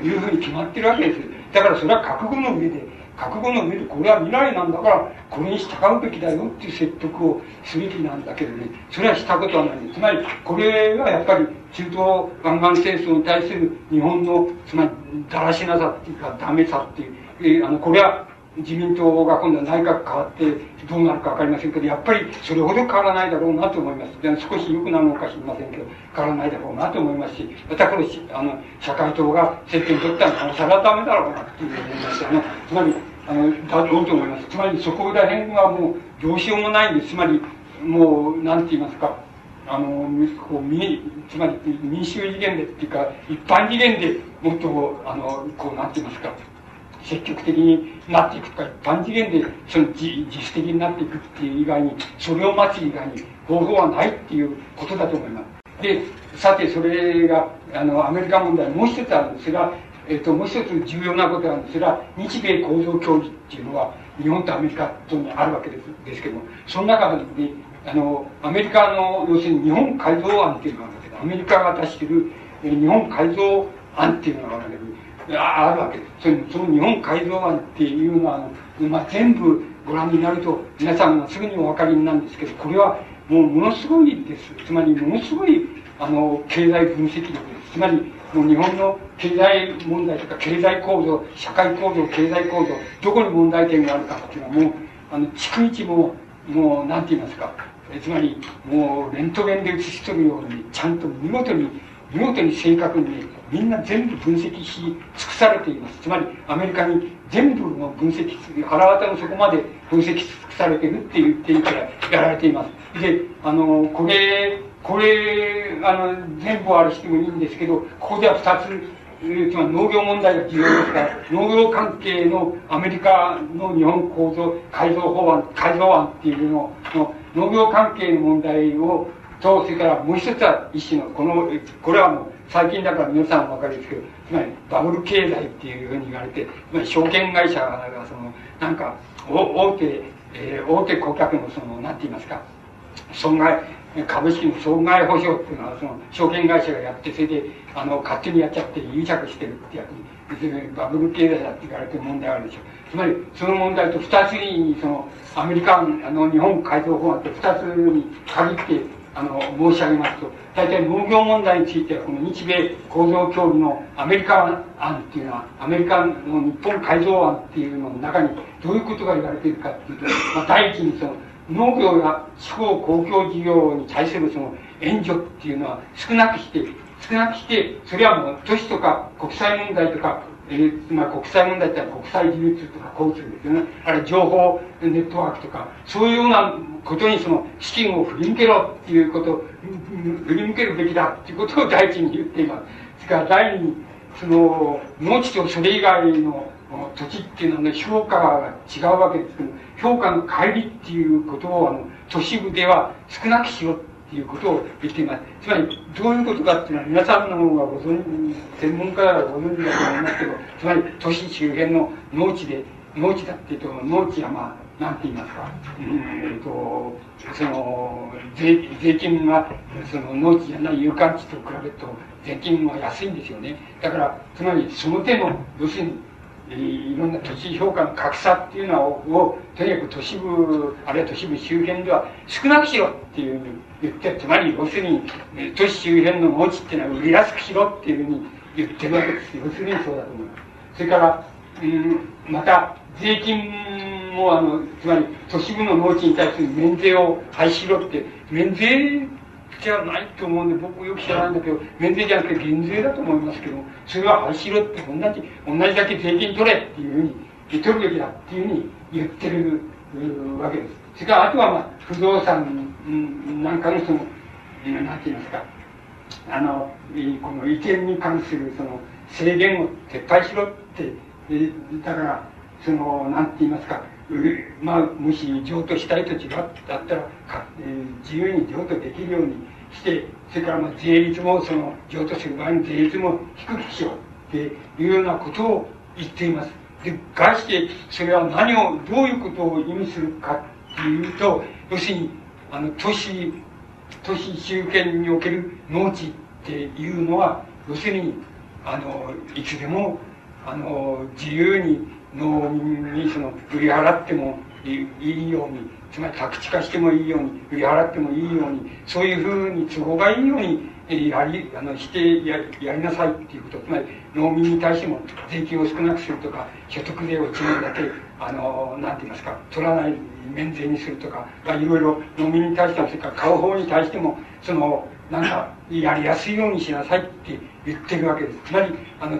ていうふうに決まってるわけですよ。だからそれは覚悟の上で、覚悟の上でこれは未来なんだからこれに従うべきだよっていう説得をすべきなんだけどねそれはしたことはないつまりこれがやっぱり中東湾岸戦争に対する日本のつまりだらしなさっていうかダメさっていう、えー、あのこれは自民党が今度は内閣変わってどうなるか分かりませんけどやっぱりそれほど変わらないだろうなと思います。で少し良くなるのか知りませんけど変わらないだろうなと思いますしまたこれあの社会党が政権取ったらなおさらダメだろうなっていうふうに思いますあのつまりあのだろうと思いますつまりそこら辺はもうどうしようもないんです。つまりもう何て言いますかあのこうつまり民衆次元でっていうか一般次元でもっとあのこう何てますか積極的になっていくとか一般次元でその自自主的になっていくっていう以外にそれを待つ以外に方法はないっていうことだと思います。でさてそれがあのアメリカ問題もう一つあるんですがえっと、もう一つ重要なことなんですが、日米構造協議っていうのは、日本とアメリカとにあるわけですですけども、その中で、ね、あの、アメリカの、要するに日本改造案っていうのがあるわけで、アメリカが出してる、日本改造案っていうのがあるわけで、ああるわけです。そのその日本改造案っていうのは、あのまあ、全部ご覧になると、皆さんすぐにお分かりになるんですけど、これはもうものすごいです。つまり、ものすごい、あの、経済分析力です。つまり、もう日本の経済問題とか経済構造、社会構造、経済構造、どこに問題点があるかっていうのはもう、あの、逐一も、もう、なんて言いますか、つまり、もう、レントゲンで写し取るように、ちゃんと見事に、見事に正確に、みんな全部分析し尽くされています。つまり、アメリカに全部の分析、腹渡の底まで分析し尽くされてるって言っていいからやられています。で、あの、これ、これ、あの、全部あるしてもいいんですけど、ここでは二つ、つまり農業問題が重要ですから、農業関係のアメリカの日本構造改造法案、改造案っていうのの農業関係の問題をと、それからもう一つは一種の、この、これはもう最近だから皆さんお分かりですけど、つまりバブル経済っていうふうに言われて、つまり証券会社がその、なんか、大手、えー、大手顧客のその、なんて言いますか、損害、株式の損害保証っていうのはその証券会社がやってそれであの勝手にやっちゃって癒着してるってやつにバブル経済だって言われて問題があるでしょ。うつまりその問題と二つにそのアメリカンあの日本改造法案って二つに限ってあの申し上げますと大体農業問題についてはこの日米構造協議のアメリカ案っていうのはアメリカの日本改造案っていうのの中にどういうことが言われているかっていうと、まあ、第一にその農業や地方公共事業に対するその援助っていうのは少なくして、少なくして、それはもう都市とか国際問題とか、えー、まあ国際問題ってのは国際流通とか交通ですよね。あるいは情報ネットワークとか、そういうようなことにその資金を振り向けろっていうこと、振り向けるべきだっていうことを第一に言っています。それから第二に、その、農地とそれ以外の土地っていうのはね、評価が違うわけですけど、評価の乖離っていうことを、あの、都市部では少なくしろていうことを言っています。つまり、どういうことかっていうのは、皆さんの方がご存知、専門家はご存知だと思いますけど、つまり、都市周辺の農地で、農地だっていうと、農地はまあ、なんて言いますか、うん、えっと、その、税、税金が、その農地じゃない有感地と比べると、税金は安いんですよね。だから、つまり、その手の、要するに、いろんな都市評価の格差っていうのを、とにかく都市部、あるいは都市部周辺では少なくしろっていう言って、つまり要するに、都市周辺の農地っていうのは売りやすくしろっていうふうに言ってるわけです。要するにそうだと思います。それから、うん、また、税金も、あの、つまり都市部の農地に対する免税を廃止しろって、免税じゃないと思うんで、僕よく知らないんだけど、免税じゃなくて減税だと思いますけど、それは廃止しろって同じ、同じだけ税金取れっていうふうに、取るべきだっていうふうに言ってるわけです。それからあとは、まあ、不動産なんかのその、なんて言いますか、あの、この移転に関するその制限を撤廃しろって、だから、その、なんて言いますか、まあ、もし譲渡したい土地があったら、かえー、自由に譲渡できるようにして、それからまあ税率もその、譲渡する場合に税率も低くしようっていうようなことを言っています。で、概して、それは何を、どういうことを意味するかっていうと、要するに、あの、都市、都市集権における農地っていうのは、要するに、あの、いつでも、あの、自由に農民にその、売り払ってもいいように、つまり宅地化してもいいように、売り払ってもいいように、そういうふうに都合がいいように、やり、あの、してややりなさいっていうこと、つまり農民に対しても税金を少なくするとか、所得税を一年だけ、あの、なんて言いますか、取らない免税にするとか、いろいろ農民に対しても、それから買う方に対しても、その、なんか、やりやすいようにしなさいって言ってるわけです。つまり、あの、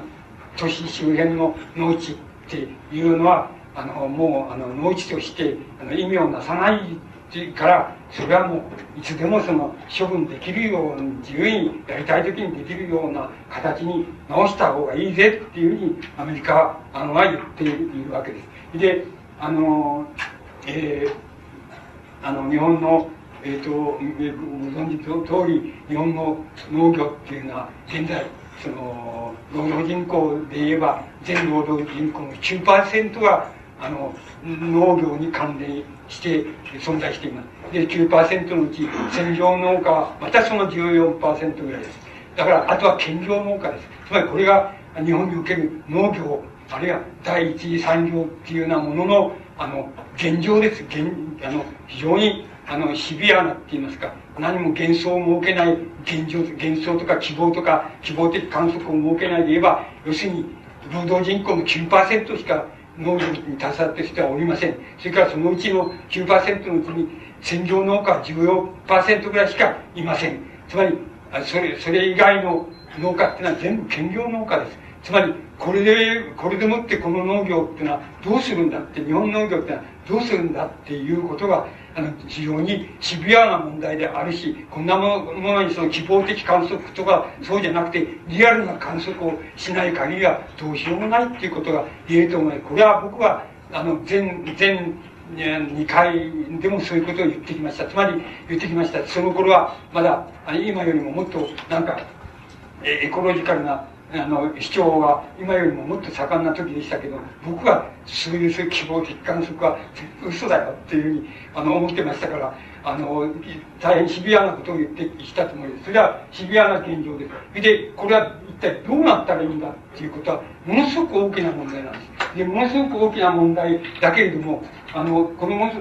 都市周辺の農地っていうのは、あの、もう、あの、農地として、あの、意味をなさないから、それはもう、いつでもその、処分できるように、自由にやりたい時にできるような形に直した方がいいぜっていうふうに、アメリカあのは言っているわけです。で、あの、えー、あの、日本の、えっ、ー、と、ご存知の通り、日本の農業っていうのは、現在、その、労働人口で言えば、全労働人口の9%が、あの、農業に関連して存在しています。で、9%のうち、専業農家は、またその14%ぐらいです。だから、あとは兼業農家です。つまり、これが日本における農業、あるいは第一次産業っていうようなものの、あの、現状です。現、あの、非常に、あの、シビアなって言いますか、何も幻想を設けない現状、幻想とか希望とか、希望的観測を設けないで言えば、要するに、労働人口の9%しか農業に携わってる人はおりません。それからそのうちの9%のうちに専業農家は14%ぐらいしかいません。つまり、それ、それ以外の農家っていうのは全部兼業農家です。つまり、これで、これでもってこの農業っていうのはどうするんだって、日本農業ってのはどうするんだっていうことが、あの、非常にシビアな問題であるし、こんなものにその希望的観測とか、そうじゃなくて、リアルな観測をしない限りはどうしようもないっていうことが言えると思います。これは僕は、あの、全、全、2回でもそういうことを言ってきました。つまり言ってきました。その頃はまだ今よりももっとなんかエコロジカルなあの主張は今よりももっと盛んな時でしたけど僕はそういう希望的観測は嘘だよっていうふうにあの思ってましたからあの大変シビアなことを言ってきたつもりですそれはシビアな現状ですでこれは一体どうなったらいいんだっていうことはものすごく大きな問題なんです。でものすごく大きな問題だけれどもあのこのも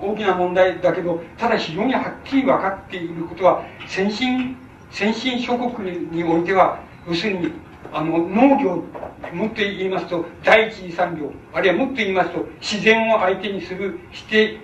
大きな問題だけどただ非常にはっきり分かっていることは先進先進諸国においては要するに、あの、農業、もっと言いますと、第一次産業、あるいはもっと言いますと、自然を相手にする、して、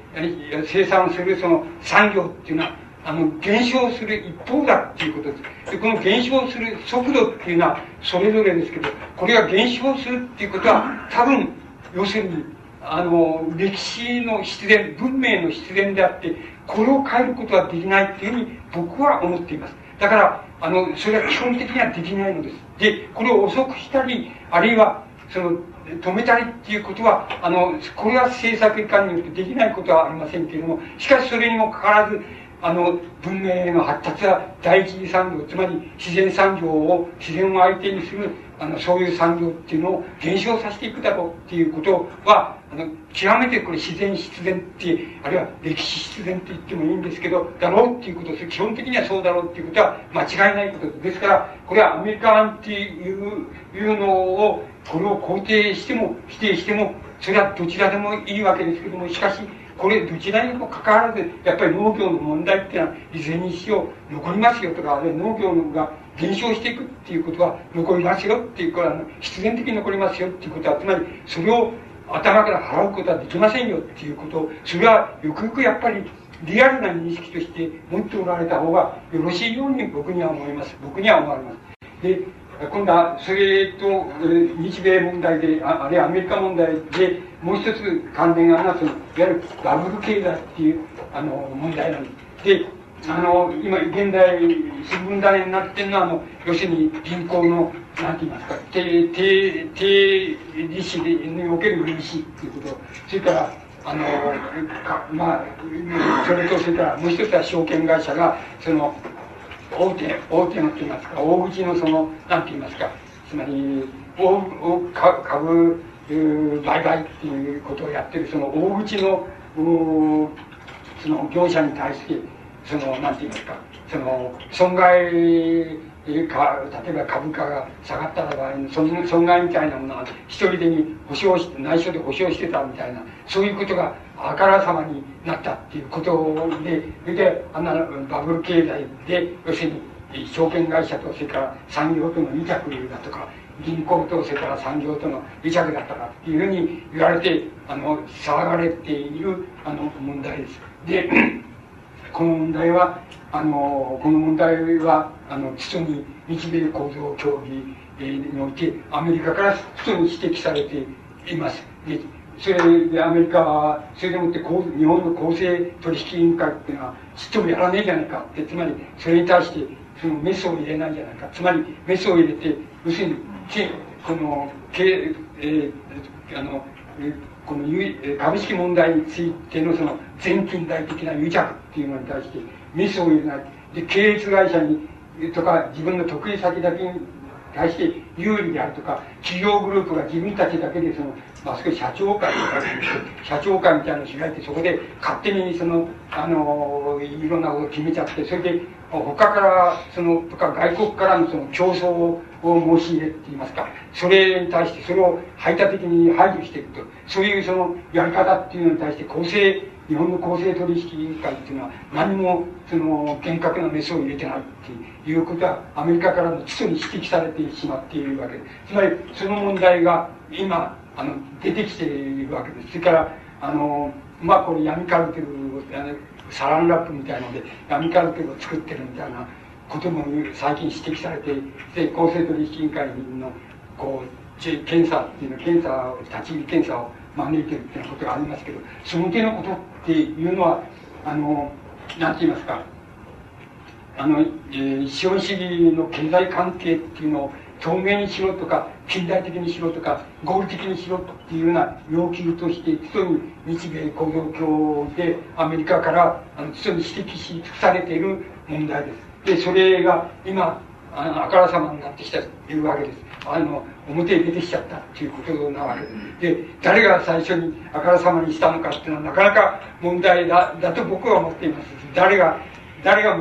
生産するその産業っていうのは、あの、減少する一方だっていうことです。で、この減少する速度っていうのは、それぞれですけど、これが減少するっていうことは、多分、要するに、あの、歴史の必然、文明の必然であって、これを変えることはできないっていうふうに僕は思っています。だから、あの、それは基本的にはできないのです。で、これを遅くしたり、あるいは、その、止めたりっていうことは、あの、これは政策機関によってできないことはありませんけれども、しかしそれにもかかわらず、あの、文明の発達は第一次産業、つまり自然産業を、自然を相手にする、あの、そういう産業っていうのを減少させていくだろうっていうことは、あの、極めてこれ自然必然って、あるいは歴史必然って言ってもいいんですけど、だろうっていうことです。基本的にはそうだろうっていうことは間違いないことです。ですから、これはアメリカンっていういうのを、これを肯定しても否定しても、それはどちらでもいいわけですけども、しかし、これどちらにもかかわらず、やっぱり農業の問題っていうのは、いずれにしよう、残りますよとかあるいは、農業が減少していくっていうことは残りますよっていうことは、必然的に残りますよっていうことは、つまり、それを頭から払うことはできませんよっていうことを、それはよくよくやっぱり、リアルな認識として持っておられた方がよろしいように僕には思います。僕には思われます。で、今度はそれと日米問題でああるいはアメリカ問題でもう一つ関連があるのはそのいわゆるバブル経済っていうあの問題なんです。であの今現代新聞種になってるのはあの要するに銀行のなんて言いますか低低低利子における利子っていうことそれからあのかまあそれとそれからもう一つは証券会社がその大手大手のといいますか大口のその何て言いますかつまり大大株売買っていうことをやってるその大口のその業者に対してその何て言いますかその損害か例えば株価が下がった場合の損害みたいなものは一人でに保証して内緒で保証してたみたいなそういうことがあからさまになったっていうことでそれであんなバブル経済で要するに証券会社とそれから産業との癒着だとか銀行とそれから産業との癒着だったかっていうふうに言われてあの騒がれているあの問題です。でこの問題はあのこの問題はあの基礎に日米構造協議においてアメリカから基礎に指摘されています。でそれでアメリカはそれでもって日本の公正取引委員会っていうのはちっともやらねえじゃないかってつまりそれに対してそのメスを入れないじゃないかつまりメスを入れて要するにこの経、えー、あのえこの株式問題についてのその全近代的な癒着っていうのに対してメスを入れなで系列会社にとか自分の得意先だけに対して有利であるとか企業グループが自分たちだけでそのまあ、そ社長会とか社長会みたいなのを開いてそこで勝手にそのあのいろんなことを決めちゃってそれで他からそのとか外国からのその競争を申し入れって言いますかそれに対してそれを排他的に排除していくとそういうそのやり方っていうのに対して公正日本の公正取引委員会っていうのは何もその厳格なメスを入れてないっていうことはアメリカからの基礎に指摘されてしまっているわけですつまりその問題が今あの出てきているわけです。それからあのまあこれ闇カルテルサランラップみたいので闇カルテルを作ってるみたいなことも最近指摘されてで公正取引委員会のこう検査っていうの検査を立ち入り検査を招いてるっていうことがありますけどその手のことっていうのはあのなんて言いますかあの、えー、資本主義の経済関係っていうのを透明にしろとか近代的にしろとか合理的にしろっていうような要求として基礎に日米工業協でアメリカからあの基礎に指摘し尽くされている問題です。でそれが今ああからさまになってきたというわけです。あの表に出てきちゃったっていうことなわけで。で誰が最初にあからさまにしたのかっていうのはなかなか問題だだと僕は思っています。誰が誰が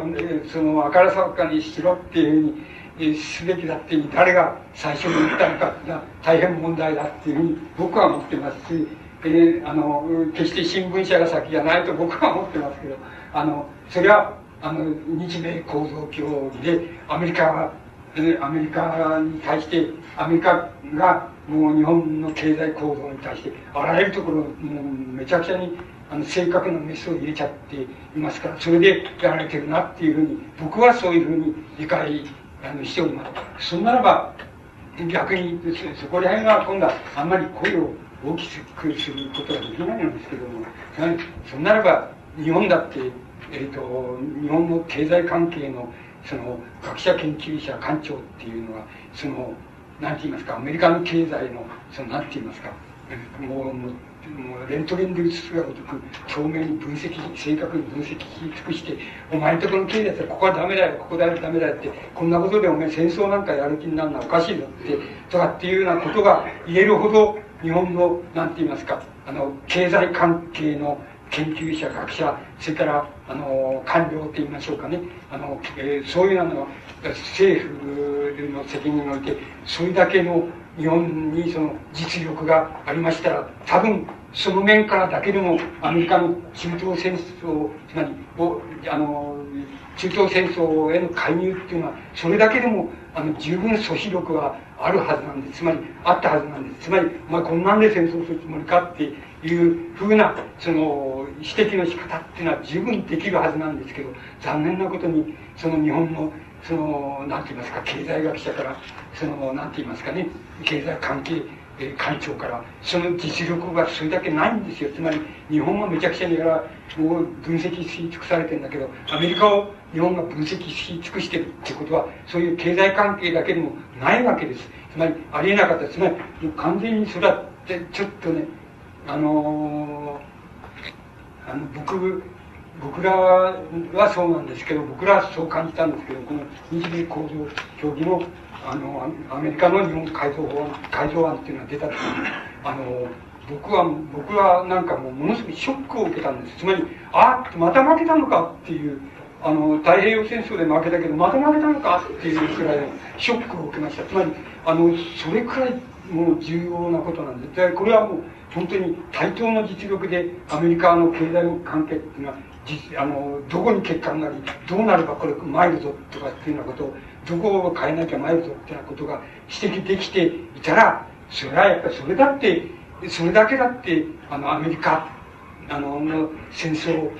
そのあからさまにしろっていうふうにすべきだっていう誰が最初に言ったのかっていうのは大変問題だっていうふうに僕は思ってますし、えー、あの決して新聞社が先じゃないと僕は思ってますけどあのそれはあの日米構造協議でアメリカはアメリカに対してアメリカがもう日本の経済構造に対してあらゆるところもうめちゃくちゃにあの正確なメスを入れちゃっていますからそれでやられてるなっていうふうに僕はそういうふうに理解あのしております。そんならば逆にそこら辺は今度はあんまり声を大きくすることはできないんですけどもそんならば日本だって、えーと、日本の経済関係のその学者研究者官庁っていうのはその何て言いますかアメリカの経済のその何て言いますかもうもうレントゲンで映すがごとく透明に分析正確に分析し尽くしてお前んとこの経済はここはダメだよここだよダメだよってこんなことでお前戦争なんかやる気になるのはおかしいぞってとかっていうようなことが言えるほど日本の何て言いますかあの経済関係の研究者学者それからあの官僚と言いましょうかね。あの、えー、そういうのは政府の責任においてそれだけの日本にその実力がありましたら多分その面からだけでもアメリカの中東戦争つまりおあの中東戦争への介入っていうのはそれだけでもあの十分阻止力はあるはずなんです。つまりあったはずなんです。つまりお前こんなんで戦争するつもりかっていうふうなその指摘の仕方っていうのは十分できるはずなんですけど残念なことにその日本のその何て言いますか経済学者からその何て言いますかね経済関係会長からその実力がそれだけないんですよつまり日本はめちゃくちゃにやらもう分析し尽くされてるんだけどアメリカを日本が分析し尽くしてるってことはそういう経済関係だけでもないわけです。つまりありえなかったつまりもう完全にそれはちょっとねあのあの僕僕らはそうなんですけど僕らはそう感じたんですけどこの日米構造協議のあのアメリカの日本改造法案改造案っていうのが出た時にあの僕は僕はなんかもうものすごいショックを受けたんです。つまりあまた負けたのかっていうあの太平洋戦争で負けたけどまた負けたのかっていうくらいのショックを受けました。つまりあのそれくらいもう重要なことなんです。でこれはもう本当に対等の実力でアメリカの経済の関係っていうのはあのどこに欠陥がありどうなればこれ参るぞとかっていうようなことをどこを変えなきゃ参るぞっていうようなことが指摘できていたらそれはやっぱりそれだってそれだけだってあのアメリカあの戦争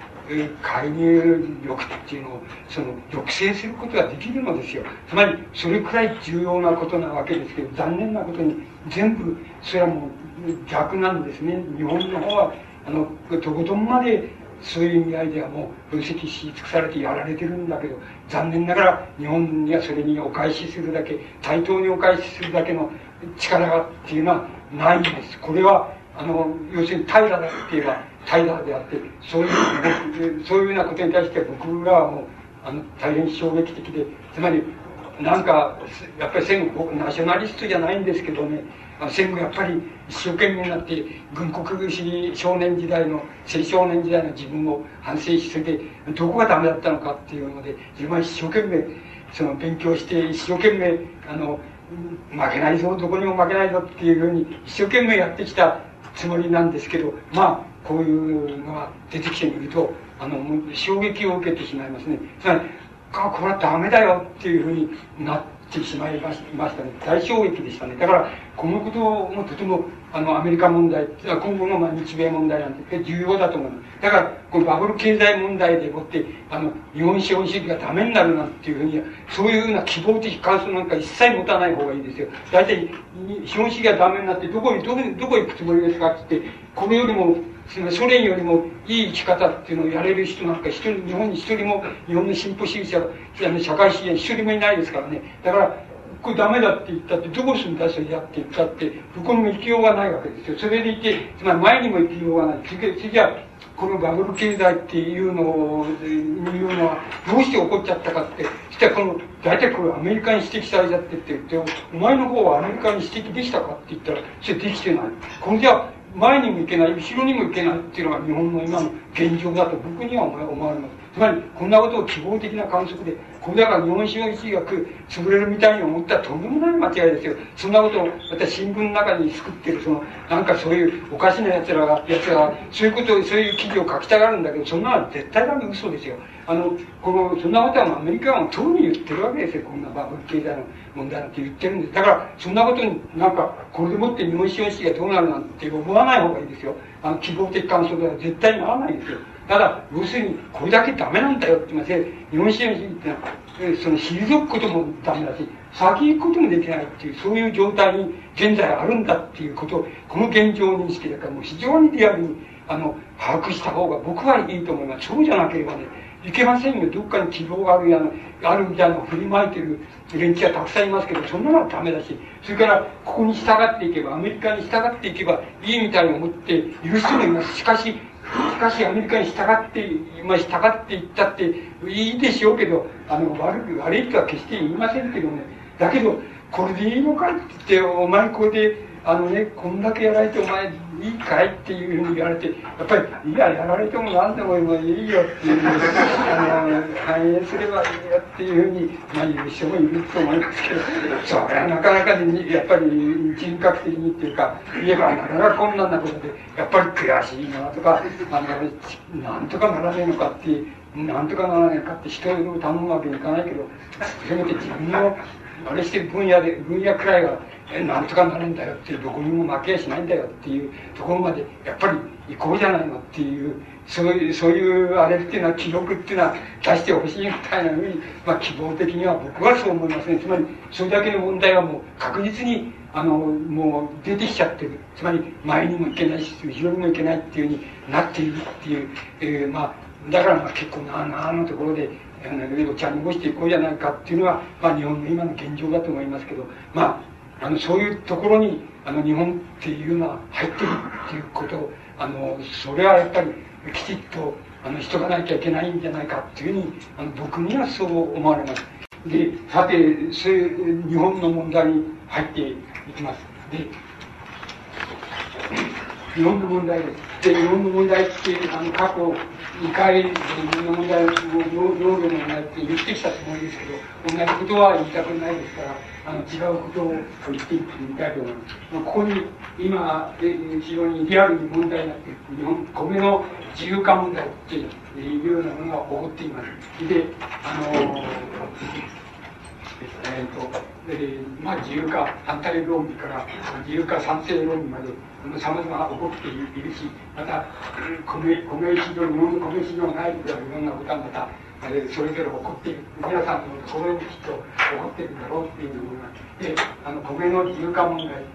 介入力っていうのをその抑制することができるのですよ。つまりそれくらい重要なことなわけですけど残念なことに全部それはもう逆なんですね。日本の方はあのとことんまでそういう意味合いではもう分析し尽くされてやられてるんだけど残念ながら日本にはそれにお返しするだけ対等にお返しするだけの力がっていうのはないんです。これはあの要するに平らだって言えば平らであってそういうそういうようなことに対して僕らはもうあの大変衝撃的でつまりなんかやっぱり戦後ナショナリストじゃないんですけどね戦後やっぱり一生懸命になって軍国主義少年時代の青少年時代の自分を反省しそれでどこがダメだったのかっていうので自分は一生懸命その勉強して一生懸命あの負けないぞどこにも負けないぞっていうふうに一生懸命やってきたつもりなんですけどまあこういうのが出てきてみるとあの衝撃を受けてしまいますね。つまりあこれはダメだよっていうふうになってしまいましたね。大衝撃でしたね。だからこのこともとてもあのアメリカ問題今後のまあ日米問題なんて重要だと思うだからこのバブル経済問題でもってあの日本資本主義がダメになるなんていうふうにそういうふうな希望的感想なんか一切持たない方がいいですよ。大体資本主義がダメになってどこにどこにどこ行くつもりですかって言ってこれよりもソ連よりもいい生き方っていうのをやれる人なんか一人日本に一人も日本の進歩主義者社会主義者一人もいないですからね。だからこれダメだって言ったってどうするんだそれやって言ったってどこにも行きようがないわけですよ。それでいてつまり前にも行きようがない。次はこのバブル経済っていうのをいうのはどうして起こっちゃったかってそしたらこの大体これアメリカに指摘されちゃってって言ってお前の方はアメリカに指摘できたかって言ったらそれできてない。これじゃ前にも行けない後ろにも行けないっていうのが日本の今の現状だと僕には思われます。つまりこんなことを希望的な観測でこれだから日本資本主義が潰れるみたいに思ったらとんでもない間違いですよそんなことをまた新聞の中に作ってるそのなんかそういうおかしな奴らが奴らがそういうことをそういう記事を書きたがるんだけどそんなのは絶対だめ嘘ですよ。あのこのそんなことはアメリカはとうに言ってるわけですよ。こんなバブル経済の問題なんて言ってるんです。だからそんなことになんかこれでもって日本資本主義がどうなるなんて思わない方がいいですよ。あの希望的観測では絶対にならないですよ。ただ要するにこれだけダメなんだよって言いません。日本資本主義ってのはその退くこともダメだし先行くこともできないっていうそういう状態に現在あるんだっていうことをこの現状認識だからもう非常にリアルにあの把握した方が僕はいいと思いますそうじゃなければねいけませんよ。どっかに希望があるやあるみたいなのを振りまいてる連中はたくさんいますけどそんなのはダメだし。それからここに従っていけばアメリカに従っていけばいいみたいに思っている人もいます。しかししかしアメリカに従ってまあ従っていったっていいでしょうけどあの悪く悪いとは決して言いませんけどね。だけどこれでいいのかって言ってお前これであのねこんだけやられてお前いいかいっていうふうに言われてやっぱりいややられても何でもいいよっていうあの反映すればいいよっていうふうにまあ言う人もいると思いますけどそれはなかなかにやっぱり人格的にっていうか言えばなかなか困難なことでやっぱり悔しいなとかあのなんとかならねえのかってなんとかならねえかって人を頼むわけにいかないけどせめて自分のあれして分野で分野くらいはなんとかなるんだよっていうどこにも負けやしないんだよっていうところまでやっぱり行こうじゃないのっていうそういうそういうあれっていうのは記録っていうのは出してほしいみたいなふうに、まあ、希望的には僕はそう思いますねつまりそれだけの問題はもう確実にあのもう出てきちゃってる。つまり前にも行けないし後ろにも行けないっていうふうになっているっていう、えー、まあだからまあ結構なあなあのところでお茶に干していこうじゃないかっていうのは、まあ、日本の今の現状だと思いますけどまああのそういうところにあの日本っていうのは入ってるっていうことあのそれはやっぱりきちっとあのしとかなきゃいけないんじゃないかっていうふうにあの僕にはそう思われますでさてそういう日本の問題に入っていきますで日本の問題です。で、日本の問題って、あの、過去2回、日本の問題を、農業の問題って言ってきたつもりですけど、同じことは言いたくないですから、あの、違うことを言ってみたいと思います。ここに、今、非常にリアルに問題になっている、日本、米の自由化問題っていうようなものが起こっています。で、あの、えっ、と、で、まあ、自由化反対論理から自由化賛成論理まで、さまざま起こっているし、また、米、米市場、日本の米市場内部ではいろんなことはまた、それぞれ起こっている。皆さんのところにきっと起こっているんだろうっていうのがで、あの、米の自由化問題っ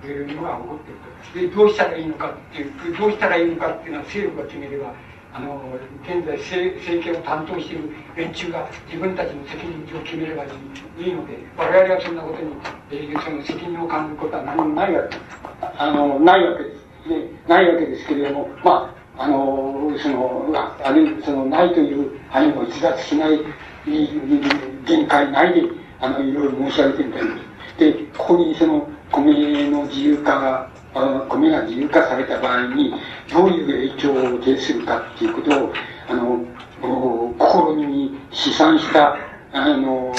ていうのが起こっていると。で、どうしたらいいのかっていう、どうしたらいいのかっていうのは政府が決めれば、あの現在政政権を担当している連中が自分たちの責任を決めればいい。ので我々はそんなことに、えー、その責任を感じることは何もないわけ。あのないわけです、ね、ないわけですけれどもまああのそのあるそのないという範囲を逸脱しない限界内であのいろいろ申し上げてみたいです。でここにその米の自由化があの米が自由化された場合にどういう影響を呈するかっていうことをあの試みに試算したあの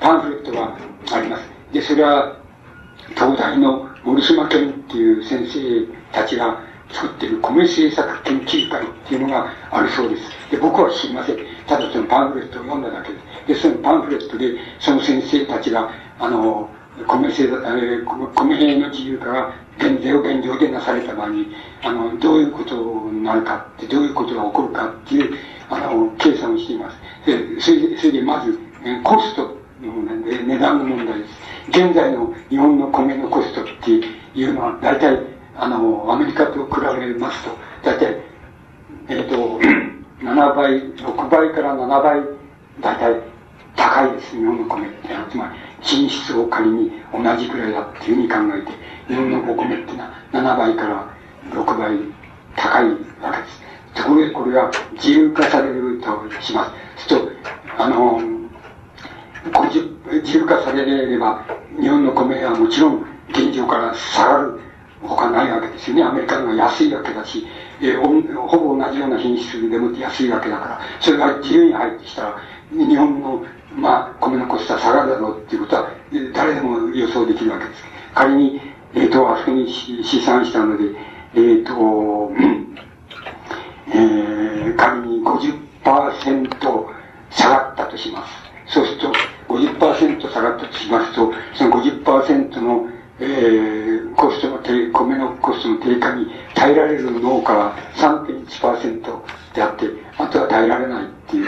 パンフレットがありますでそれは東大の森島健っていう先生たちが作ってる米政策研究会っていうのがあるそうです。で、僕は知りません。ただそのパンフレットを読んだだけです。で、そのパンフレットで、その先生たちが、あの、米政、えー、米兵の自由化が減税を現状でなされた場合に、あの、どういうことになるかって、どういうことが起こるかっていう、あの、計算をしています。で、それで、それでまず、コストので、値段の問題です。現在の日本の米のコストっていうのは、大体、あの、アメリカと比べますと、大体、えっ、ー、と、7倍、6倍から7倍、大体、高いです、日本の米って。つまり、品質を仮に同じくらいだっていうふうに考えて、日本のお米っていうのは7倍から6倍高いわけです。ところでこれが自由化されるとします。すると、あの、自由化されれば、日本の米はもちろん現状から下がるほかないわけですよね。アメリカの方が安いわけだし、え、ほぼ同じような品質でも安いわけだから、それが自由に入ってきたら、日本のまあ、米のコストは下がるだろうっていうことは、誰でも予想できるわけです。仮に、えっ、ー、と、あそこに試算したので、えっ、ー、と、えー、仮に50%下がったとします。そうすると、50%下がったとしますと、その50%の、えー、コストの低、米のコストの低下に耐えられる農家は3.1%であって、あとは耐えられないっていう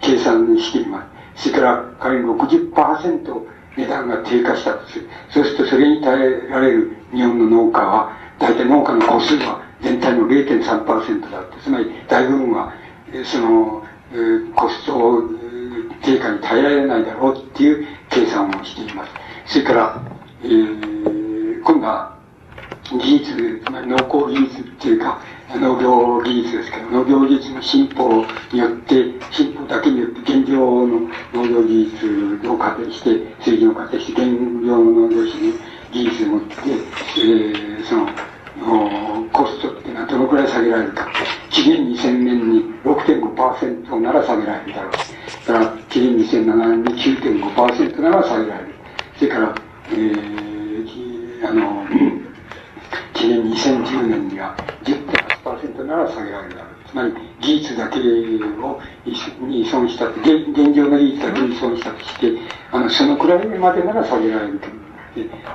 計算にしています。それから仮に60%値段が低下したとする。そうするとそれに耐えられる日本の農家は、大体農家の個数は全体の0.3%だって。つまり大部分は、その、コスト低下に耐えられないだろうっていう計算をしています。それから、えー、今度は技術、つまり農耕技術っていうか、農業技術ですけど、農業技術の進歩によって、進歩だけによって現状の農業技術を仮定して、政治を仮定して、現状の農業技術を持って、えー、その、コストっていうのはどのくらい下げられるか。紀元2000年に6.5%なら下げられるだろう。それから、紀元2007年に9.5%なら下げられる。それから、えー、あの、紀元2010年には10.5% 10.8%なら下げられるだろう。つまり、技術だけをに依存したと、現現状の技術だけに依存したとして、あの、そのくらいまでなら下げられると。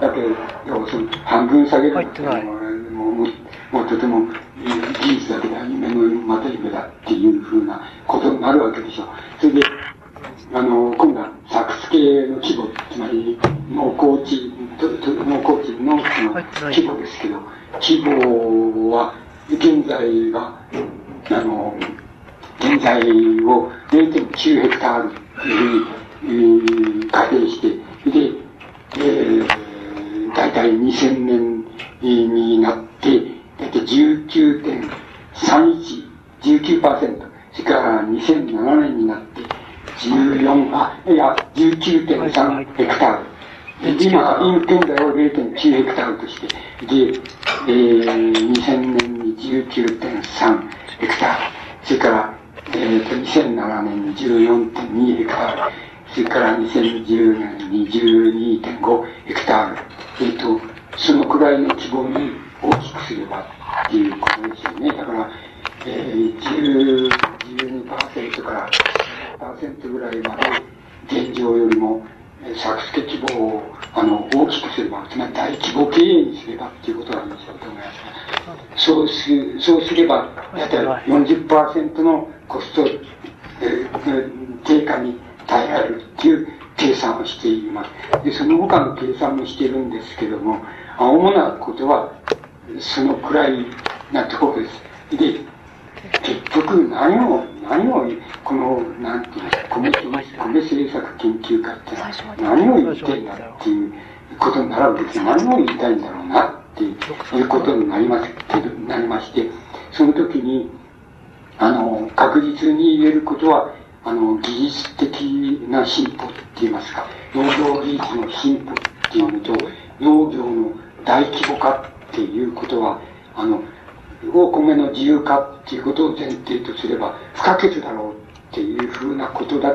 だけど、その半分下げるっていうのは、もう、もうとても技術だけでは夢のまた夢だっていうふうなことになるわけでしょう。それで、あの、今度は作付けの規模、つまり農耕地、農耕地のその規模ですけど、規模は現在が、あの、現在を0.9ヘクタールというふうに、仮定して、で、えー、大体2000年になって、大体19.31、19%、それから2007年になって14、あ、いや、19.3ヘクタール。で今、現在主なことは、そのくらいなところです。で、結局何を、何を、この、なんていうの、米、米政策研究家って何を言ってんだっていうことになるわけです何を言いたいんだろう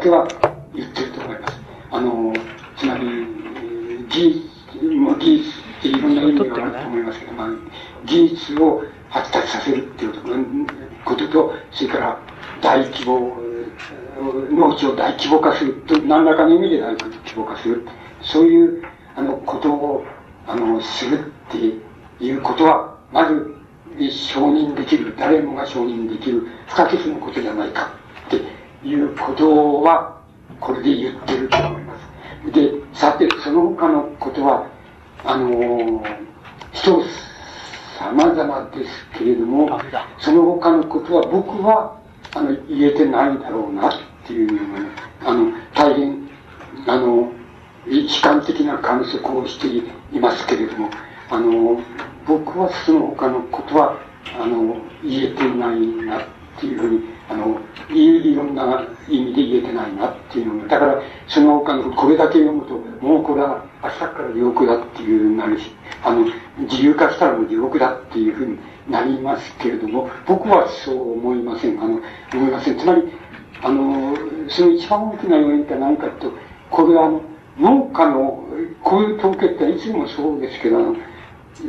うなことだけは言ってると思います。あの、つまり、技術、まあ、技術っていろんな意味があると思いますけど、まあ、技術を発達させるっていうことと、それから大規模、農地を大規模化すると、何らかの意味で大規模化する。そういう、あの、ことを、あの、するっていうことは、まず、承認できる、誰もが承認できる不可欠のことじゃないかっていうことは、これで言ってると思います。で、さて、その他のことは、あのー、人様々ですけれども、その他のことは、あの、言えてないだろうなっていうのがね、あの、大変、あの、悲観的な観測をしていますけれども、あの、僕はその他のことは、あの、言えてないなっていうふうに、あの、いろんな意味で言えてないなっていうのが、だから、その他の、これだけ読むと、もうこれは明日から地獄だっていうなるし、あの、自由化したらもう地獄だっていうふうになりますけれども、僕はそう思いません。あの、思いません。つまり、あの、その一番大きな要因って何かと、これはあの、農家の、こういう統計っていつもそうですけど、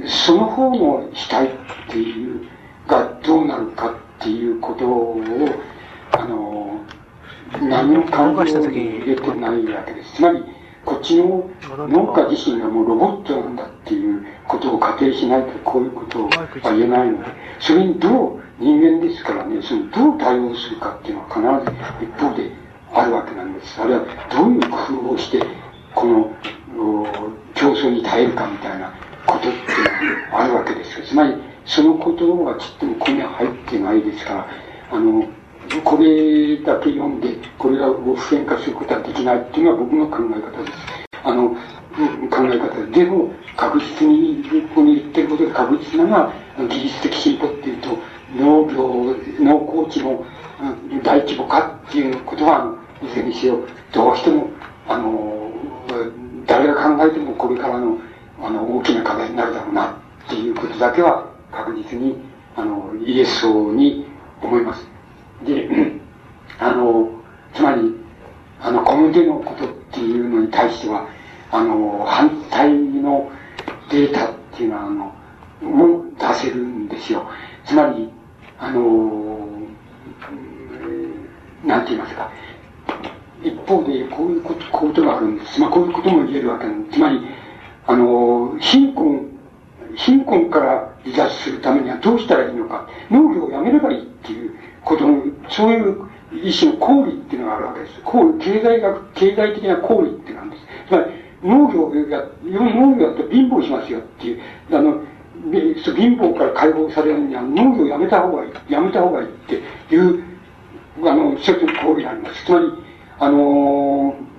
その方の主体っていうがどうなるかっていうことを、あの、何も考え入れてないわけです。つまり、こっちの農家自身がもうロボットなんだっていうことを仮定しないとこういうことは言えないので、それにどう人間ですからね、そのどう対応するかっていうのは必ず一方であるわけなんです。あるいはどういう工夫をして、この競争に耐えるかみたいなことっていうのがあるわけですよ。つまり、そのことがちっともここには入ってないですから、あの、これだけ読んで、これが普遍化することはできないっていうのは僕の考え方です。あの、考え方で。でも、確実に、ここに言ってることで確実なのは、技術的進歩っていうと、農業、農耕地の大規模化っていうことは、いずれにせよ、どうしても、あの、誰が考えてもこれからのあの、大きな課題になるだろうな、っていうことだけは確実に、あの、言えそうに思います。で、あの、つまり、あの、小麦のことっていうのに対しては、あの、反対のデータっていうのは、あの、も出せるんですよ。つまり、あの、なんて言いますか、一方でこういうこと、こういうことがあるんです。まあ、こういうことも言えるわけなんです。つまり、あの、貧困、貧困から離脱するためにはどうしたらいいのか。農業をやめればいいっていうことの、そういう一種の公理っていうのがあるわけです。公理、経済学、経済的な公理ってなんです。つまり、農業や、農業やって貧乏しますよっていう、あの、貧乏から解放されるには農業をやめた方がいい、やめた方がいいっていう、あの、一つの公理があります。つまり、あのー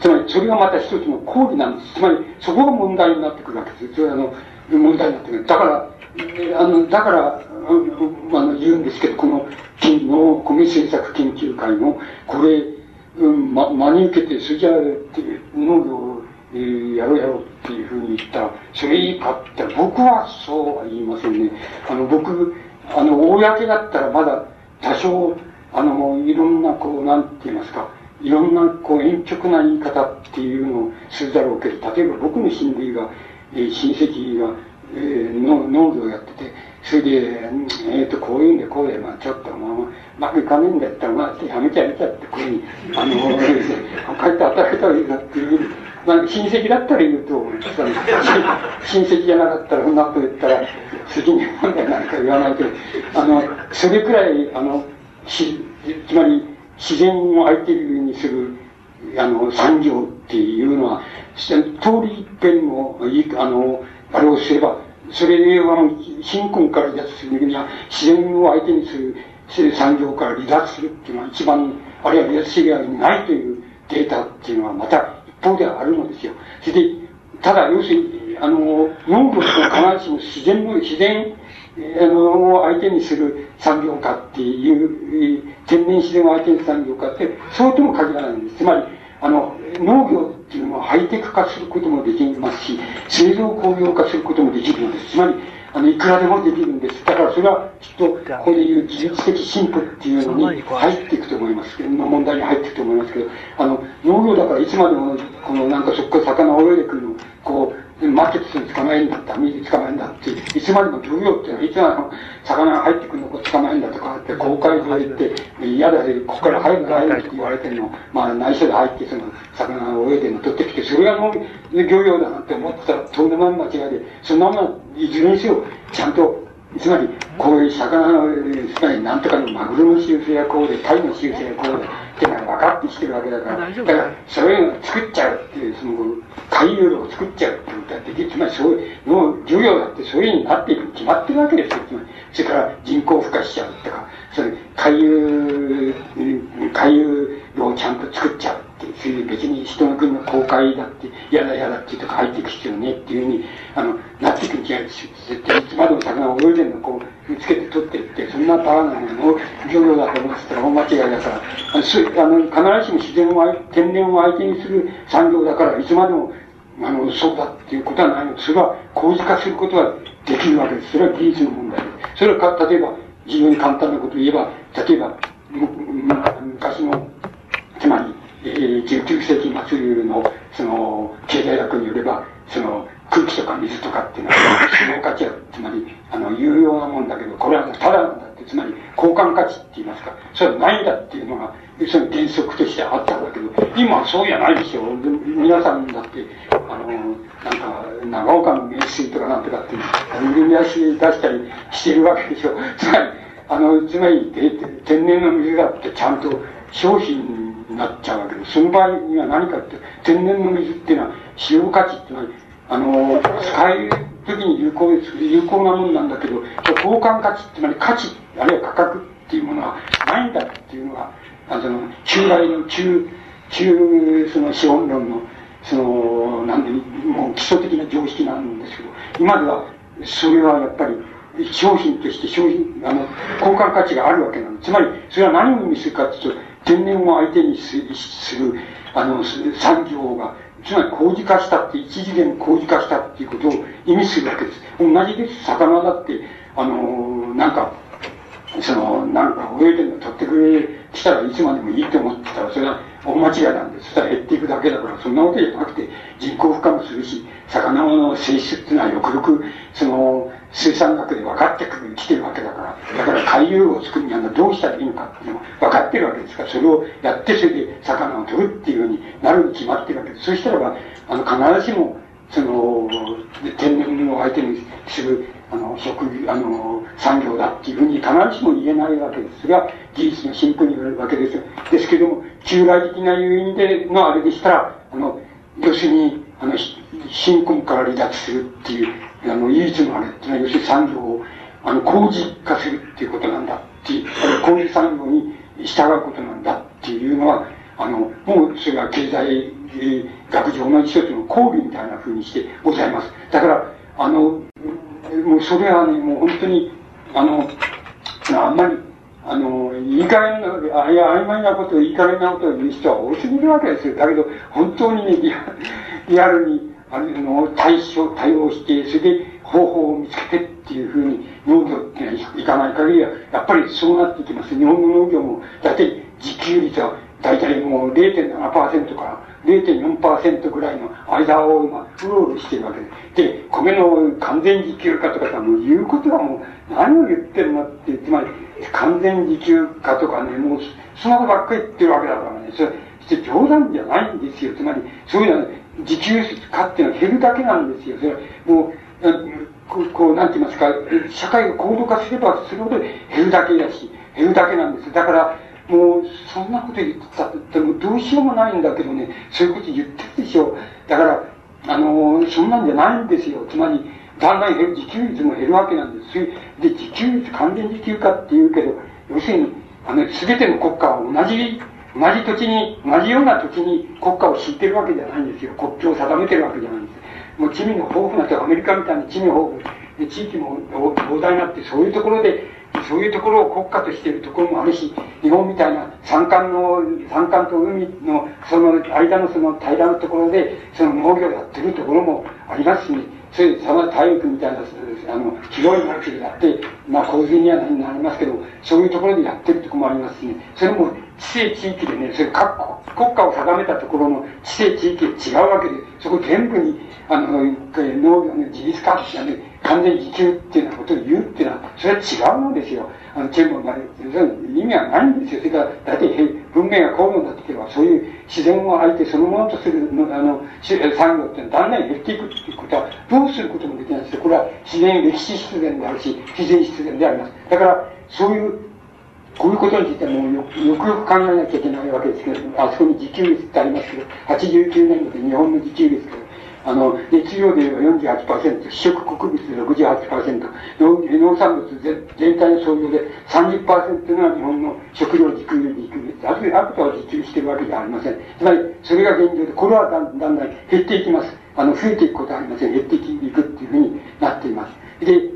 つまり、それがまた一つの抗議なんです。つまり、そこが問題になってくるわけです。それあの、問題になってる。だから、あの、だから、あの、言うんですけど、この、金の米政策研究会の、これ、うん、ま、真に受けて、それじゃあ、農業、えー、やろうやろうっていうふうに言ったら、それいいかって僕はそうは言いませんね。あの、僕、あの、公だったらまだ多少、あの、いろんな、こう、なんて言いますか、いろんな、こう、遠直な言い方っていうのをするだろうけど、例えば僕の親類が、親戚が、えー、の農業やってて、それで、えっ、ー、と、こういうんで、こうで、まあちょっと、まあ、うまくいかねえんだったら、まあ、やめちゃやめちゃって、こういうふうに、あの、帰って働いたらいいなっていうまあ、親戚だったら言うと思います。親戚じゃなかったら、そんなこと言ったら、責任問題なんか言わないけど、あの、それくらい、あの、し、つまり、自然を相手にする、あの、産業っていうのは、通り一遍の、あの、あれをすれば、それは、貧困から離脱するには、自然を相手にする、産業から離脱するっていうのは一番、あるいは離脱しがないというデータっていうのはまた一方ではあるのですよ。それで、ただ、要するに、あの、農業と必ずしも自然の、自然、あの、相手にする産業化っていう、天然自然を相手にする産業化って、そうとも限らないんです。つまり、あの、農業っていうのはハイテク化することもできますし、製造工業化することもできるんです。つまり、あの、いくらでもできるんです。だからそれはきっと、ここでいう技術的進歩っていうのに入っていくと思いますけど、問題に入っていくと思いますけど、あの、農業だからいつまでも、このなんかそこから魚を泳いでくるの、こう、マーケットに捕まえるんだった、水捕まえるんだって、いつまでも漁業っていうのは、いつまでも魚が入ってくるのを捕まえるんだとかって、公開で行って、嫌だで、ここから入る入るって言われてるの。まあ内緒で入って、その、魚を泳いでるの取ってきて、それがもう漁業だなんて思ってたら、とんでもない間違いで、そのまま、いずれにせよ、ちゃんとつまり、こういう魚の、つまりなんとかのマグロの習性やこうで、タイの習性やこうで、ってのが分かってきてるわけだから、だから、そういうのを作っちゃうっていう、その、海遊路を作っちゃうってことはできる。つまり、そういう、の漁業だってそういうふうになっていくに決まってるわけですよ。つまり、それから人口孵化しちゃうとか、それ、海遊、海遊路をちゃんと作っちゃう。そういう別に人の国の公開だって、嫌だ嫌だっていうとか入っていく必要ねっていうふうに、あの、なっていくに違うし、絶対いつまでも魚を泳いでるのこう、見つけて取ってって、そんなパワーなのを漁業だと思ってたら大間違いだから、あの、すあの必ずしも自然を、天然を相手にする産業だから、いつまでも、あの、そうだっていうことはないのそれは工事化することはできるわけです。それは技術の問題です。それはか、例えば、非常に簡単なことを言えば、例えば、昔の、つまり、19世紀末の、その、経済学によれば、その、空気とか水とかっていうのは、使用価値は、つまり、あの、有用なもんだけど、これはただなんだって、つまり、交換価値って言いますか、それはないんだっていうのが、その原則としてあったんだけど、今はそうじゃないですよ。皆さんだって、あの、なんか、長岡の名水とかなんとかって、売り出し出したりしてるわけでしょ。つまり、あの、つまり、天然の水だってちゃんと商品なっちゃうわけです。その場合には何かって、天然の水っていうのは、使用価値っていうのは、あの、使える時に有効です。有効なものなんだけど、交換価値、つまり価値、あるいは価格っていうものはないんだっていうのが、あの、中来の中、中、その資本論の、その、なんで、もう基礎的な常識なんですけど、今では、それはやっぱり、商品として商品、あの、交換価値があるわけなの。つまり、それは何を意味するかっていうと、天然を相手にする、あの、産業が、つまり工事化したって、一次元工事化したっていうことを意味するわけです。同じです。魚だって、あの、なんか、その、なんか泳いでるの取ってくれ、来たらいつまでもいいと思ってたら、それは大間違いなんです。そしたら減っていくだけだから、そんなわけじゃなくて、人口負荷もするし、魚の性質っていうのはよくよく、その、生産学で分かってくる、来てるわけだから、だから海遊を作るにはどうしたらいいのかっていうの分かってるわけですから、それをやって、それで魚を取るっていうようになるに決まってるわけです。そしたらば、あの、必ずしも、その、天然を相手にする、あの、職業、あの、産業だっていうふうに必ずしも言えないわけですが、技術の進歩によるわけです。ですけども、旧来的な要因でのあれでしたら、あの、要するに、あの、貧困から離脱するっていう、あの、唯一のあれっていうのは、要するに産業を、あの、工事化するっていうことなんだっていう、工事産業に従うことなんだっていうのは、あの、もうそれは経済学上の一つの講義みたいな風にしてございます。だから、あの、もうそれはね、もう本当に、あの、あんまり、あの、いい加減な、あいや、曖昧なこと、いい加減なことを言う人は多すぎるわけですよ。だけど、本当にね、リアリアルに、あの、対処、対応して、それで方法を見つけてっていうふうに農業っていかない限りは、やっぱりそうなってきます。日本の農業も、だいたい自給率は、だいたいもう0.7%から0.4%ぐらいの間を今、うろうろしてるわけで。で、米の完全自給化とかさ、もう言うことはもう何を言ってるのって、つまり完全自給化とかね、もうそんなことばっかり言ってるわけだからね、それ、して冗談じゃないんですよ。つまり、そういうのは、自給化っていうのは減るだけなんですよ。それはもう、こう、こうなんて言いますか、社会が高度化すればするほど減るだけだし、減るだけなんです。だから、もう、そんなこと言ってたってもどうしようもないんだけどね、そういうこと言ってるでしょ。だから、あのそんなんじゃないんですよ。つまり、だんだん減る、自給率も減るわけなんです。で、自給率、完全自給化って言うけど、要するに、あの、すべての国家は同じ、同じ土地に、同じような土地に国家を敷いてるわけじゃないんですよ。国境を定めてるわけじゃないんです。もう地味の豊富な人、アメリカみたいに地味豊富、で地域も膨大になって、そういうところで、そういうところを国家としているところもあるし、日本みたいな山間の、山間と海の、その間のその平らなところで、その農業をやってるところもありますし、ね、そういう、その体育みたいな、あの、広い町でやって、まあ洪水にはなりますけど、そういうところでやってるところもありますしね、それも地政地域でね、それ各国家を定めたところの地政地域が違うわけで、そこ全部に、あの、農業の自立化ってね、完全自給っていうようなことを言うっていうのは、それは違うのですよ。あの、全部な意味はないんですよ。それから、大体文明が高度になってくれば、そういう自然を相手そのものとするの、あの、産業っていうのはだんだん減っていくっていうことは、どうすることもできないんですよ。これは自然、歴史必然であるし、自然必然であります。だから、そういう、こういうことについてもよくよく考えなきゃいけないわけですけど、あそこに自給率ってありますけど、89年度で日本の自給率あの、熱量で48%、主食穀物で68%、農産物全体の総量で30%が日本の食料自給自給率。あとあとは自給しているわけじゃありません。つまり、それが現状で、これはだんだん減っていきます。あの、増えていくことはありません。減っていくっていうふうになっています。で、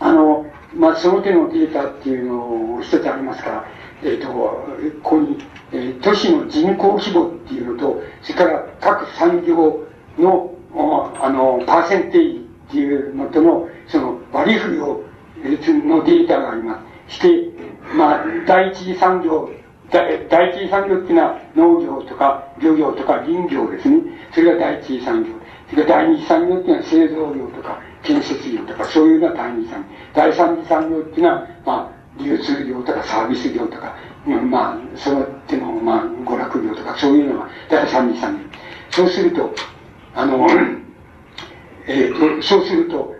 あの、まあ、その手のデータっていうのを一つありますから、えっ、ー、と、ここに、えー、都市の人口規模っていうのと、それから各産業の、あの、パーセンテージっていうのとの、その割り振りを、のデータがあります。して、まあ、第一次産業、第一次産業っていうのは農業とか漁業とか林業ですね。それが第一次産業。それから第二次産業っていうのは製造業とか建設業とかそういうのが第二次産業。第三次産業っていうのは、まあ、流通業とかサービス業とか、まあ、その手の、まあ、娯楽業とかそういうのが第三次産業。そうすると、あの、えっ、ー、と、そうすると、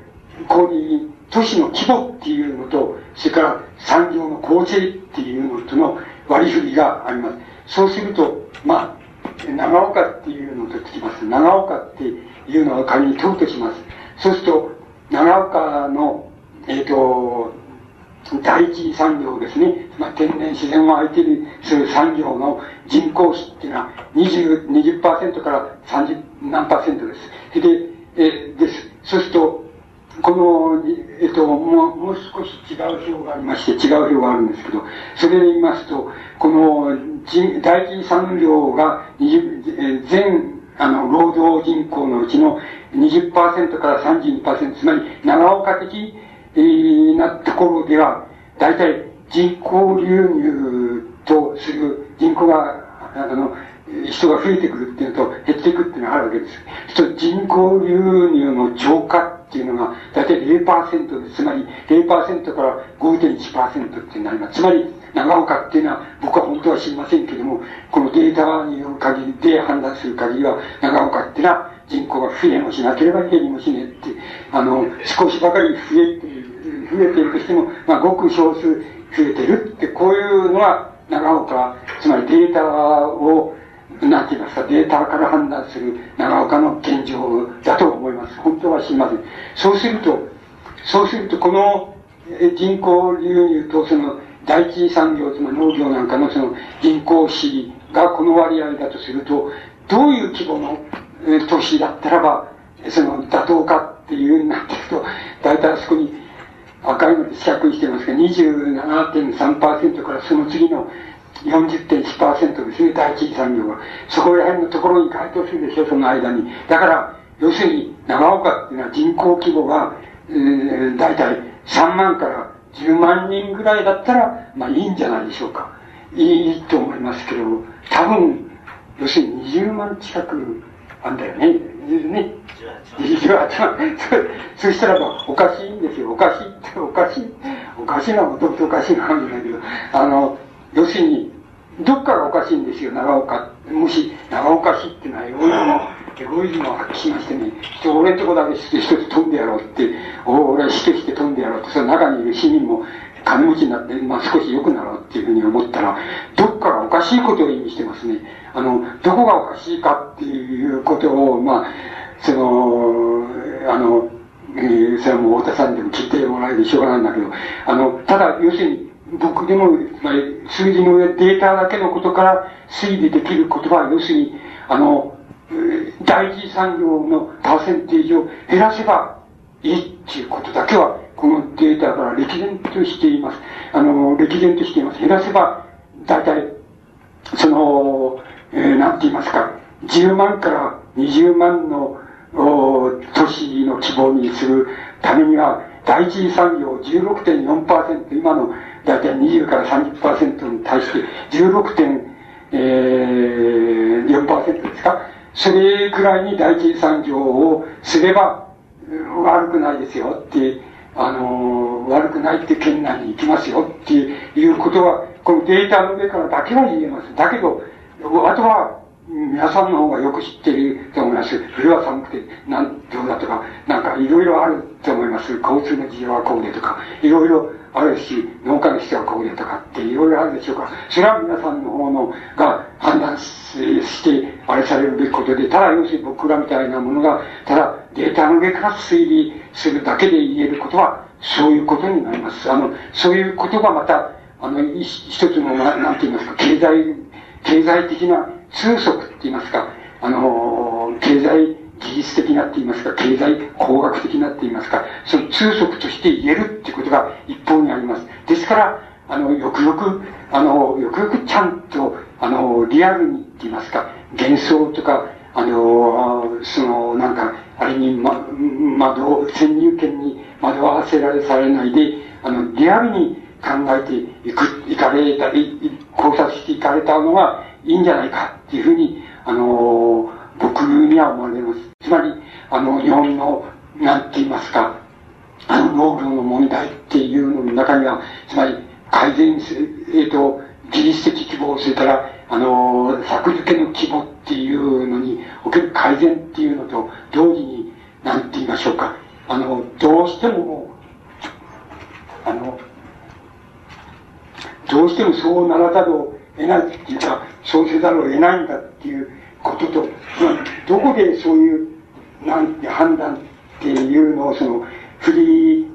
ここに都市の規模っていうのと、それから産業の構成っていうのとの割り振りがあります。そうすると、まあ、長岡っていうのとつきます。長岡っていうのは仮に問うとします。そうすると、長岡の、えっ、ー、と、第一産業ですね、まあ、天然自然を相手にする産業の人口比っていうのは20、20%から30何パーセントです。で、えです。そうすると、この、えっと、もう、もう少し違う表がありまして、違う表があるんですけど、それで言いますと、この、第一産業が20、全、あの、労働人口のうちの20%から32%、つまり、長岡的なところでは、大体人口流入とする人口が、あの、人が増えてくるっていうのと減っていくっていうのがあるわけです。そ人口流入の超過っていうのが大体0%です。つまり0%から5.1%ってなります。つまり長岡っていうのは僕は本当は知りませんけども、このデータによる限りで判断する限りは長岡っていうのは人口が増えもしなければ減りもしねえって、あの、少しばかり増えて、増えているとしても、まあ、ごく少数増えてるって、こういうのが長岡、つまりデータをなんて言いますか、データから判断する長岡の現状だと思います。本当は知りません。そうすると、そうすると、この人口流入とその第一産業、つまり農業なんかのその人口比がこの割合だとすると、どういう規模の都市だったらば、その妥当かっていうようになっていくと、大体あそこに赤いので四角してますが、27.3%からその次の40.1%ですね、第一次産業が。そこら辺のところに該当するでしょ、その間に。だから、要するに、長岡っていうのは人口規模が、えー、大体3万から10万人ぐらいだったら、まあいいんじゃないでしょうか。いいと思いますけど、多分、要するに20万近くあんだよね。ね。18万。そそしたらば、おかしいんですよ。おかしいって、おかしい。おかしいのはもともとおかしいのかもしれないけど、あの、要するに、どっかがおかしいんですよ、長岡。もし、長岡市っていうのは、エゴイズムを発揮しましてね、俺んとこだけ一つ飛んでやろうって、俺は死として飛んでやろうって、その中にいる市民も金持ちになって、まあ少し良くなろうっていうふうに思ったら、どっかがおかしいことを意味してますね。あの、どこがおかしいかっていうことを、まあ、その、あの、えー、それはもう太田さんでも聞いてもらえるしょうがないんだけど、あの、ただ、要するに、僕でも、まあ、数字の上、データだけのことから推理できることは、要するに、あの、第一次産業のパーセンテージを減らせばいいっていうことだけは、このデータから歴然としています。あの、歴然としています。減らせば、大体、その、えー、なんて言いますか、10万から20万のお都市の希望にするためには、第一次産業16.4%、今の大体20から30%に対して16.4%ですか？それくらいに第一次産業をすれば悪くないですよって、あの、悪くないって県内に行きますよっていうことは、このデータの上からだけは言えます。だけど、あとは、皆さんの方がよく知っていると思います。冬は寒くて、なん、どうだとか、なんかいろいろあると思います。交通の事情はこうでとか、いろいろあるし、農家の人はこうでとかっていろいろあるでしょうか。それは皆さんの方のが判断して、あれされるべきことで、ただ要するに僕らみたいなものが、ただデータの上から推理するだけで言えることは、そういうことになります。あの、そういうことがまた、あの、一つの、なんて言いますか、経済、経済的な通則って言いますか、あの、経済技術的なって言いますか、経済工学的なって言いますか、その通則として言えるっていうことが一方にあります。ですから、あの、よくよく、あの、よくよくちゃんと、あの、リアルにって言いますか、幻想とか、あの、その、なんか、あれに、ま、窓、先入権に惑わせられされないで、あの、リアルに考えていく、いかれた、考察していかれたのがいいんじゃないかっていうふうに、あの、僕には思われます。つまり、あの、日本の、なんて言いますか、あの、農業の問題っていうのの中には、つまり、改善す、えっ、ー、と、自律的希望、それから、あの、作付けの希望っていうのにおける改善っていうのと、同時に、なんて言いましょうか、あの、どうしても、あの、どうしてもそうならざるを得ないっていうか、そうせざるを得ないんだっていうことと、どこでそういう、なんて判断っていうのを、その、振り、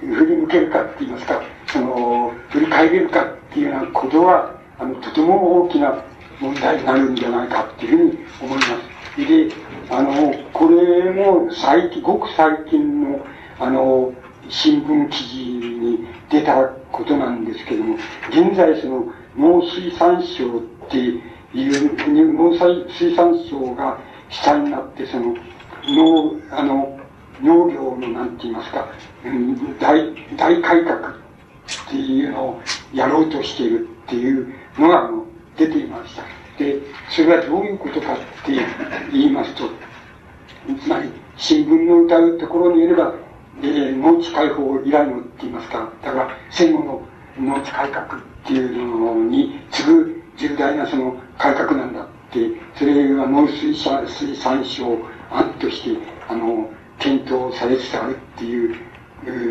振り向けるかって言いますか、その、振り返れるかっていうようなことは、あの、とても大きな問題になるんじゃないかっていうふうに思います。で、あの、これも最近、ごく最近の、あの、新聞記事に出たことなんですけども、現在その農水産省っていう農水産省が主体になってその農あの農業のなんて言いますか、うん、大大改革っていうのをやろうとしているっていうのがあの出ていました。で、それはどういうことかって言いますと、つまり新聞の歌うところによれば、えー、農地解放以来のって言いますか、だから戦後の農地改革っていうのに次ぐ重大なその改革なんだって、それが農水産水産省案として、あの、検討されつつあるっていう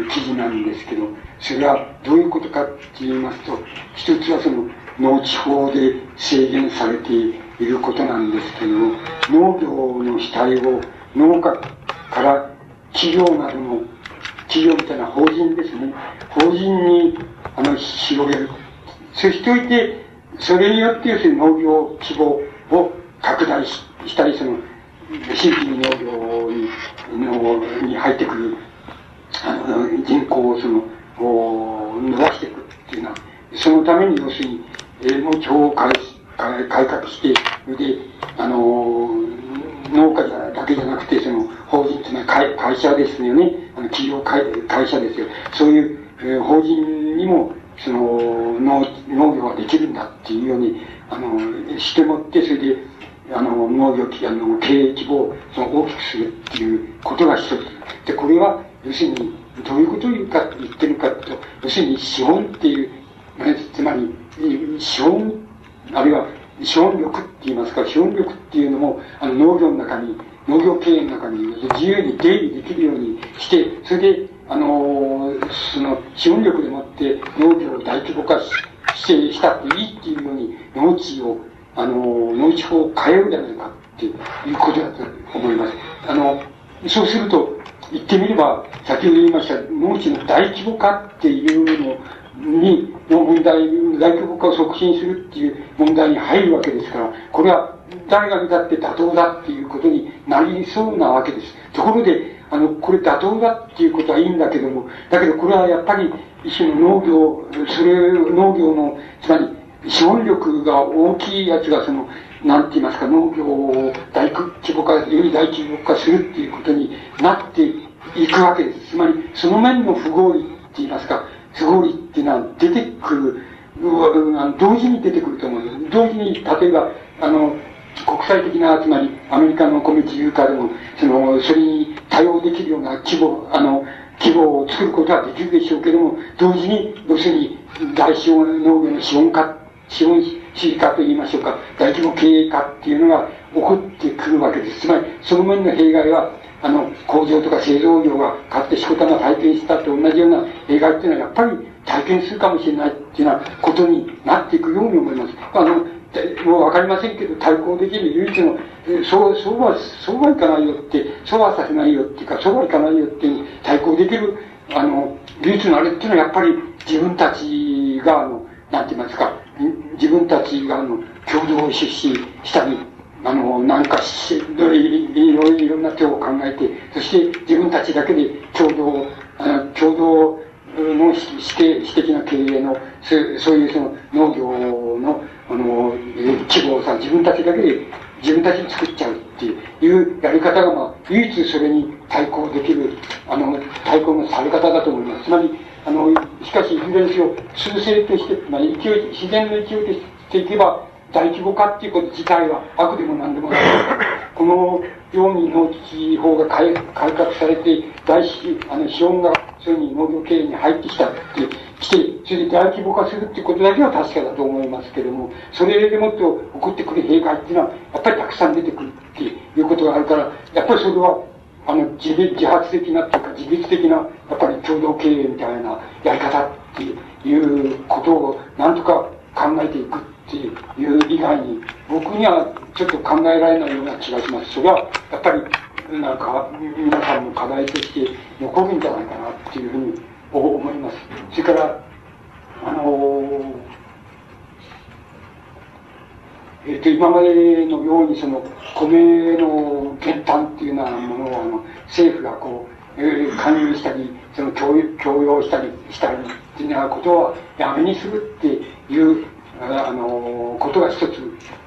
記事なんですけど、それはどういうことかって言いますと、一つはその農地法で制限されていることなんですけど農業の主体を農家から企業などの企業みたいな法人ですね。法人に、あの、広げる。そしておいて、それによって、要するに農業規模を拡大ししたり、その、新規に農業にのに入ってくるあの、人口をその、伸ばしていくっていうのは、そのために要するに、えー、農地法を改改革して、で、あの農家だけじゃなくて、その、法人、つまり会会社ですよね。あの、企業会、会社ですよ。そういう、えー、法人にも、その、農、農業ができるんだっていうように、あの、してもって、それで、あの、農業、あの、経営規模をその大きくするっていうことが一つ。で、これは、要するに、どういうことを言うか、言ってるかと、要するに資本っていう、つまり、資本、あるいは資本力って言いますか、資本力っていうのも、あの、農業の中に、農業経営の中に自由に出入りできるようにして、それで、あの、その、資本力でもって農業を大規模化ししてしたっていいっていうように、農地を、あの、農地法を変えるんじゃないかっていうことだと思います。あの、そうすると、言ってみれば、先ほど言いました、農地の大規模化っていうのに、の問題、大規模化を促進するっていう問題に入るわけですから、これは誰が見たって妥当だっていうことになりそうなわけです。ところで、あの、これ妥当だっていうことはいいんだけども、だけどこれはやっぱり一種の農業、それ、農業の、つまり資本力が大きいやつがその、なんて言いますか、農業を大規模化、より大規模化するっていうことになっていくわけです。つまり、その面の不合理って言いますか、不合理っていうのは出てくる、同時に出てくると思う。同時に、例えば、あの、国際的な、つまりアメリカの米自由化でも、その、それに対応できるような規模、あの、規模を作ることはできるでしょうけども、同時に、要するに、大資本農業の資本化、資本主義化と言いましょうか、大規模経営化っていうのが起こってくるわけです。つまり、その面の弊害は、あの、工場とか製造業がかつて仕事が体験したと同じような弊害っていうのはやっぱり体験するかもしれないっていうようなことになっていくように思います。あの、もうわかりませんけど、対抗できる唯一の、そう、そうは、そうはいかないよって、そうはさせないよっていうか、そうはいかないよっていう対抗できる、あの、唯一のあれっていうのはやっぱり自分たちが、あの、なんて言いますか、自分たちが、あの、共同出資したり、あの、なんかし、いろいろな手を考えて、そして自分たちだけで共同、あの共同の私的的な経営の、そういうその農業の、あの、規模をさ、自分たちだけで、自分たちで作っちゃうっていうやり方が、まあ、唯一それに対抗できる、あの、対抗のされ方だと思います。つまり、あの、しかし、いずれにしろ、数勢として、まあ、勢い、自然の勢いとしていけば、大規模化っていうこと自体は悪でも何でもない。このように農地法が改革されて、大あの資本がそういうに農業経営に入ってきたって来て、それで大規模化するっていうことだけは確かだと思いますけれども、それでもっと起こってくる弊害っていうのは、やっぱりたくさん出てくるっていうことがあるから、やっぱりそれは、あの、自自発的なっていうか、自律的な、やっぱり共同経営みたいなやり方っていうことを、なんとか考えていくっていう以外に、僕にはちょっと考えられないような気がします。それは、やっぱり、なんか、皆さんの課題として残るんじゃないかなっていうふうに思います。それから、あのえっ、ー、と、今までのようにその、米の減反っていうようなものを、あの、政府がこう、えー、勧誘したり、その強、強要したりしたりっていうようなことはやめにするっていうあの、ことが一つ、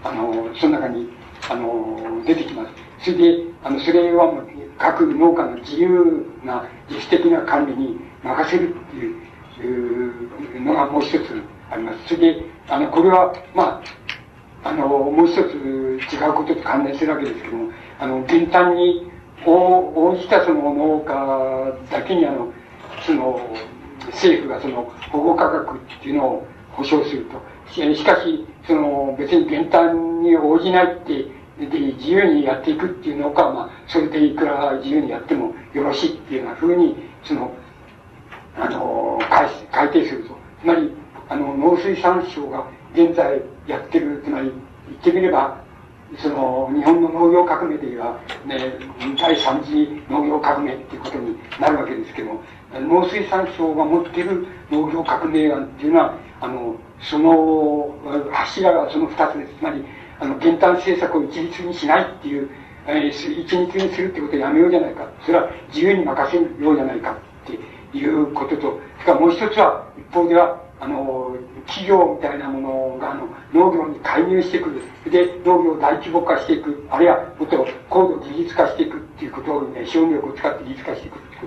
あの、その中に、あの、出てきます。それで、あの、それは各農家の自由な自主的な管理に任せるっていうのがもう一つあります。それで、あの、これは、まあ、あの、もう一つ違うことと関連するわけですけども、あの、減反に応じたその農家だけにあの、その、政府がその保護価格っていうのを保障すると。しかし、その、別に減反に応じないって、で、自由にやっていくっていうのか、まあ、それでいくら自由にやってもよろしいっていうような風に、その、あの、改改定すると。つまり、あの、農水産省が現在やってる、つまり、言ってみれば、その、日本の農業革命では、ね、第三次農業革命っていうことになるわけですけども、農水産省が持っている農業革命案っていうのは、あの、その柱はその二つです。つまり、あの、減反政策を一律にしないっていう、えー、一律にするってことをやめようじゃないか。それは自由に任せようじゃないかっていうことと、それからもう一つは、一方では、あの、企業みたいなものが、あの、農業に介入してくる。で、農業を大規模化していく。あるいは、もっと高度技術化していくっていうことをね、資本力を使って技術化していくってこ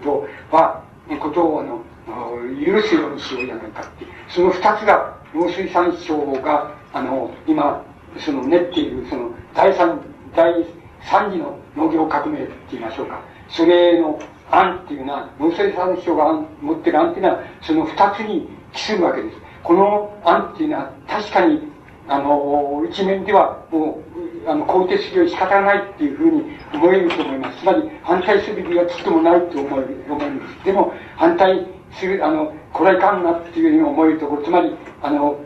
とは、ことを、あの、許すようにしようじゃないかって。その二つが、農水産省が、あの、今、その練っている、その、第三、第三次の農業革命って言いましょうか。それの案っていうのは、農水産省が持ってる案っていうのは、その二つに帰するわけです。この案っていうのは、確かに、あの、一面では、もう、あの、肯定するより仕方ないっていうふうに思えると思います。つまり、反対すべきはちっともないと思える、思えるんです。でも、反対する、あの、これはいかんなっていうふうに思えるところ、つまり、あの、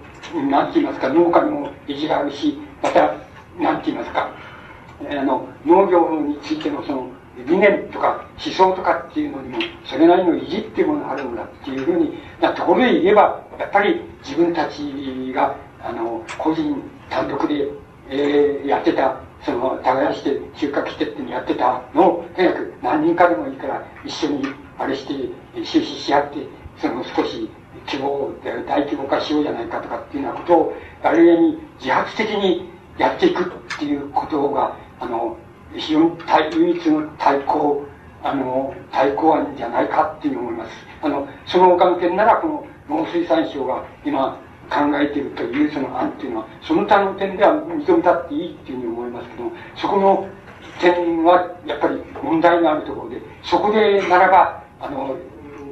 なんて言いますか、農家にも意地があるし、また、なんて言いますか、あの、農業についてのその、理念とか思想とかっていうのにも、それなりの意地っていうものがあるんだっていうふうになところで言えば、やっぱり自分たちが、あの、個人単独で、えー、やってた、その、耕して収穫してってやってたのを、とにかく何人かでもいいから、一緒にあれして、収支し合って、その少し規模で大規模化しようじゃないかとかっていうようなことを、ある意味自発的にやっていくっていうことが、あの、非常に唯一の対抗、あの、対抗案じゃないかっていうふうに思います。あの、その他の点なら、この農水産省が今えているというその案っていうのは、その他の点では認めたっていいっていうふうに思いますけども、そこの点はやっぱり問題があるところで、そこでならば、あの、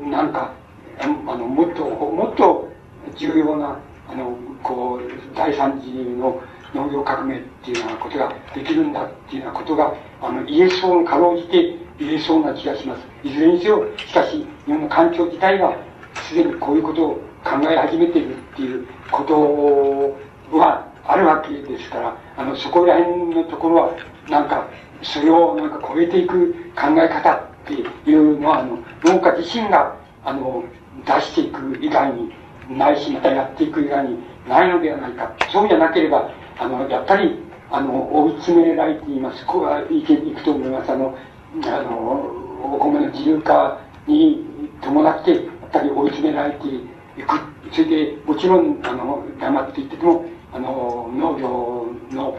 なんか、あの、もっと、もっと重要な、あの、こう、第三次の農業革命っていうようなことができるんだっていうようなことが、あの、言えそうに、かろうじて言えそうな気がします。いずれにせよ、しかし、日本の環境自体が、すでにこういうことを考え始めているっていうことはあるわけですから、あの、そこら辺のところは、なんか、それをなんか超えていく考え方っていうのは、あの、農家自身が、あの、出していく以外に、ないし、またやっていく以外にないのではないか。そうじゃなければ、あの、やっぱり、あの、追い詰められています。ここはいけいくと思います。あの、あの、お米の自由化に伴って、やっぱり追い詰められていく。それで、もちろん、あの、黙っていってても、あの、農業の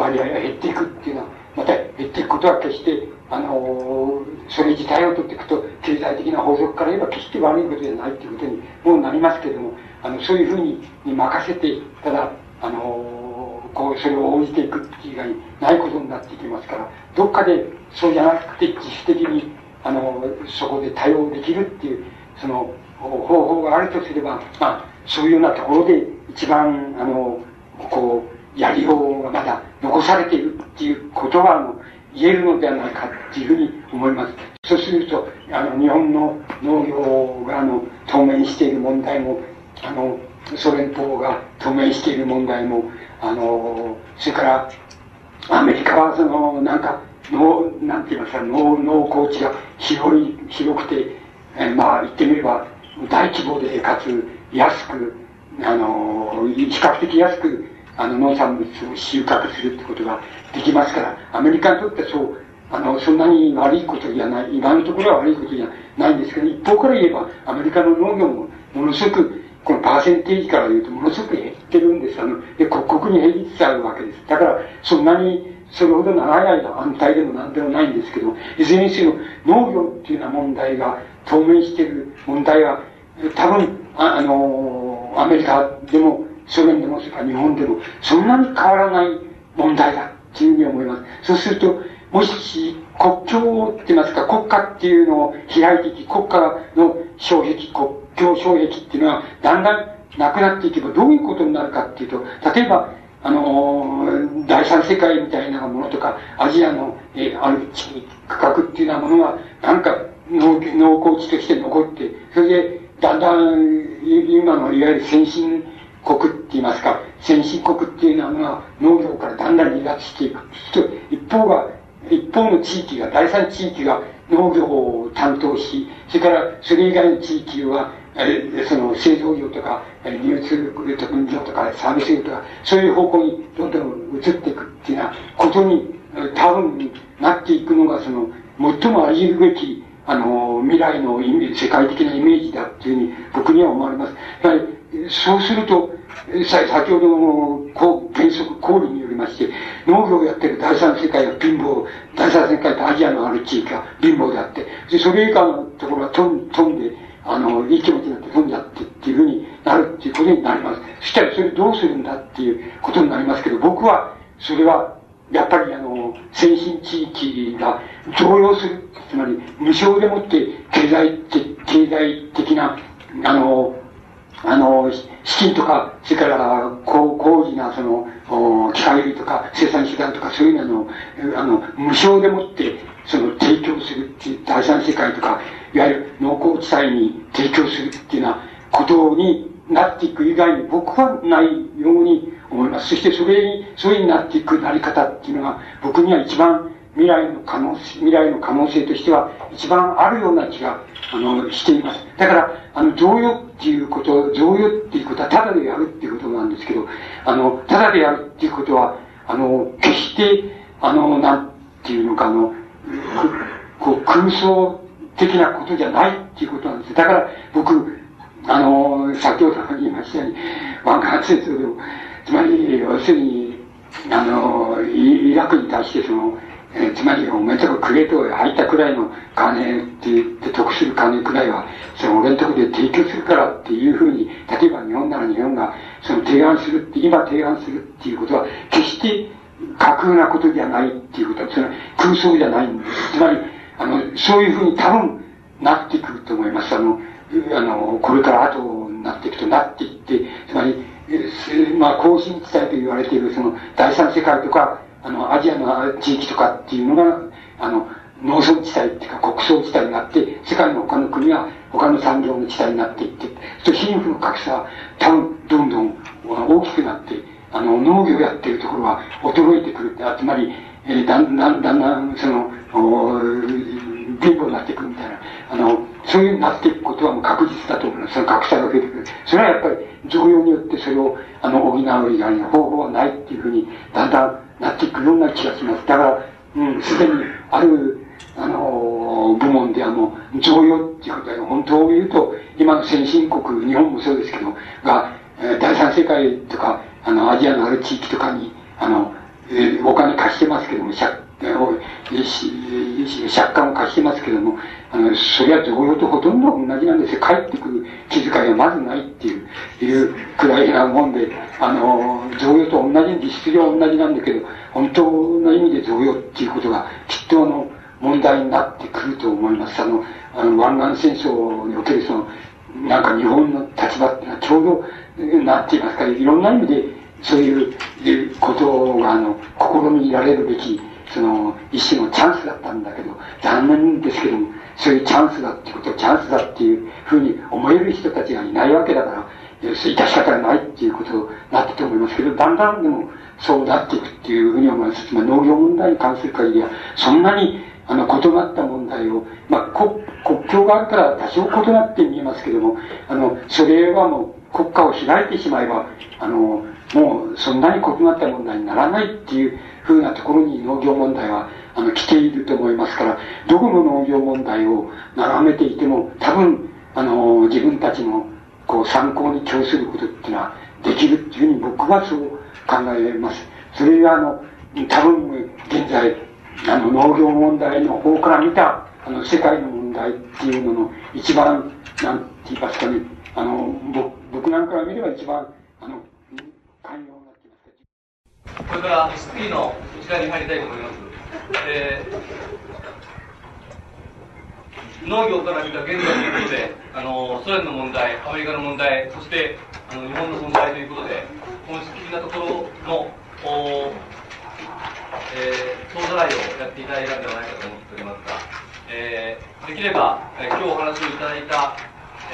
割合が減っていくっていうのは、また減っていくことは決して、あの、それ自体を取っていくと、経済的な法則から言えば決して悪いことじゃないということにもうなりますけれども、あの、そういうふうに任せて、ただ、あの、こう、それを応じていくっていう以外にないことになっていきますから、どっかでそうじゃなくて自主的に、あの、そこで対応できるっていう、その、方法があるとすれば、まあ、そういうようなところで一番、あの、こう、やりようがまだ残されているっていうことは、あの、言えるのではないかっていうふうに思います。そうすると、あの、日本の農業が、あの、当面している問題も、あの、ソ連邦が当面している問題も、あの、それから、アメリカはその、なんか、農、なんて言いますか、農、農耕地が広い、広くて、えまあ、言ってみれば、大規模で、かつ、安く、あの、比較的安く、あの、農産物を収穫するってことができますから、アメリカにとってそう、あの、そんなに悪いことじゃない、今のところは悪いことじゃないんですけど、一方から言えば、アメリカの農業もものすごくこのパーセンテージから言うとものすごく減ってるんです。あの、で、刻々に減りつつあるわけです。だから、そんなに、それほど長い間安泰でも何でもないんですけど、いずれにせよ農業っていうような問題が当面している問題は、多分、あ、あのアメリカでも、ソ連でも、それから日本でも、そんなに変わらない問題だっていうふうに思います。そうすると、もし、国境って言いますか、国家っていうのを開いていき、国家の障壁、国境障壁っていうのは、だんだんなくなっていけばどういうことになるかっていうと、例えば、あの、第三世界みたいなものとか、アジアの、え、ある地区画っていうようなものが、なんか農、農耕地として残って、それで、だんだん、今のいわゆる先進国って言いますか、先進国っていうのは農業からだんだん離脱していく。一方が、一方の地域が、第三地域が農業を担当し、それからそれ以外の地域は、その製造業とか、流通特訓業とか、サービス業とか、そういう方向にどんどん移っていくっていうようなことに多分なっていくのが、その、最もあり得るべき、あの、未来の世界的なイメージだっていうふうに僕には思われます。やはり、そうすると、さ先ほどのこう原則、考慮によりまして、農業をやってる第三世界は貧乏、第三世界とアジアのある地域は貧乏であって、でそれ以下のところは飛ん飛んで、あの、いい気持ちになって飛んじゃってっていうふうになるっていうことになります。そしたらそれどうするんだっていうことになりますけど、僕は、それは、やっぱりあの、先進地域が増用する、つまり無償でもって経済的、経済的な、あの、あの、資金とか、それから高高次なその、機械類とか生産手段とかそういうのを、あの、無償でもってその提供するっていう第三世界とか、いわゆる農耕地帯に提供するっていうようなことになっていく以外に僕はないように思います。そしてそれに、そういうになっていくなり方っていうのが僕には一番未来の可能性、未来の可能性としては一番あるような気が、あの、しています。だから、あの、贈与っていうこと、贈与っていうことはただでやるっていうことなんですけど、あの、ただでやるっていうことは、あの、決して、あの、なんていうのか、あの、こう、空想的なことじゃないっていうことなんです。だから僕、あの、先ほど言いましたように、湾岸戦争でも、つまり、要するに、あの、イラクに対してその、えー、つまり、お前んとこくれと入ったくらいの金って言って得する金くらいは、その俺んとこで提供するからっていうふうに、例えば日本なら日本がその提案するって、今提案するっていうことは、決して架空なことじゃないっていうことは、その空想じゃないんです。つまり、あの、そういうふうに多分なってくると思います。あの、あの、これから後になっていくとなっていって、つまり、まあ、更新地帯と言われている、その、第三世界とか、あの、アジアの地域とかっていうのが、あの、農村地帯っていうか国葬地帯になって、世界の他の国は他の産業の地帯になっていって、そ貧富の格差は多分どんどん大きくなって、あの、農業やってるところは衰えてくるって、つまり、えー、だんだんだんだん、その、貧乏になっていくみたいな、あの、そういうになっていくことはもう確実だと思います。その格差が増えてくる。それはやっぱり、常用によってそれを、あの、補う以外の方法はないっていうふうに、だんだんなっていくような気がします。だから、うん、すでにある、あの、部門であの、常用っていうことは、本当を言うと、今の先進国、日本もそうですけど、が、第三世界とか、あの、アジアのある地域とかに、あの、えー、お金貸してますけども、借借款を貸してますけども、あの、それは同様とほとんど同じなんですよ。帰ってくる気遣いがまずないっていう、いうくらいなもんで、あの、贈与と同じ、実質上同じなんだけど、本当の意味で贈与っていうことが、きっとあの、問題になってくると思います。あの、あの湾岸戦争におけるその、なんか日本の立場っていうのはちょうど、なっていますから、いろんな意味で、そういうことが、あの、試みられるべき、その、一種のチャンスだったんだけど、残念ですけども、そういうチャンスだってこと、チャンスだっていうふうに思える人たちがいないわけだから、致し方がないっていうことになってと思いますけど、だんだんでもそうなっていくっていうふうに思います。まり農業問題に関する限りは、そんなにあの異なった問題を、まあ、国国境があるから多少異なって見えますけども、あの、それはもう国家を開いてしまえば、あの、もうそんなに異なった問題にならないっていうふうなところに農業問題はあの来ていると思いますから、どこの農業問題を眺めていても、多分、あの、自分たちのこう参考に供することっていうのはできるっていうふうに僕はそう考えます。それがあの、多分現在、あの農業問題の方から見たあの世界の問題っていうのの一番、なんて言いますかね、あの、僕なんかが見れば一番、あの、寛容なってますこれから質疑の時間に入りたいと思います。えー、農業から見た現在ということで、あの、ソ連の問題、アメリカの問題、そして、あの、日本の問題ということで、本質的なところの、おえー、総ざらいをやっていただいたんではないかと思っておりますが、えー、できれば、えー、今日お話をいただいた、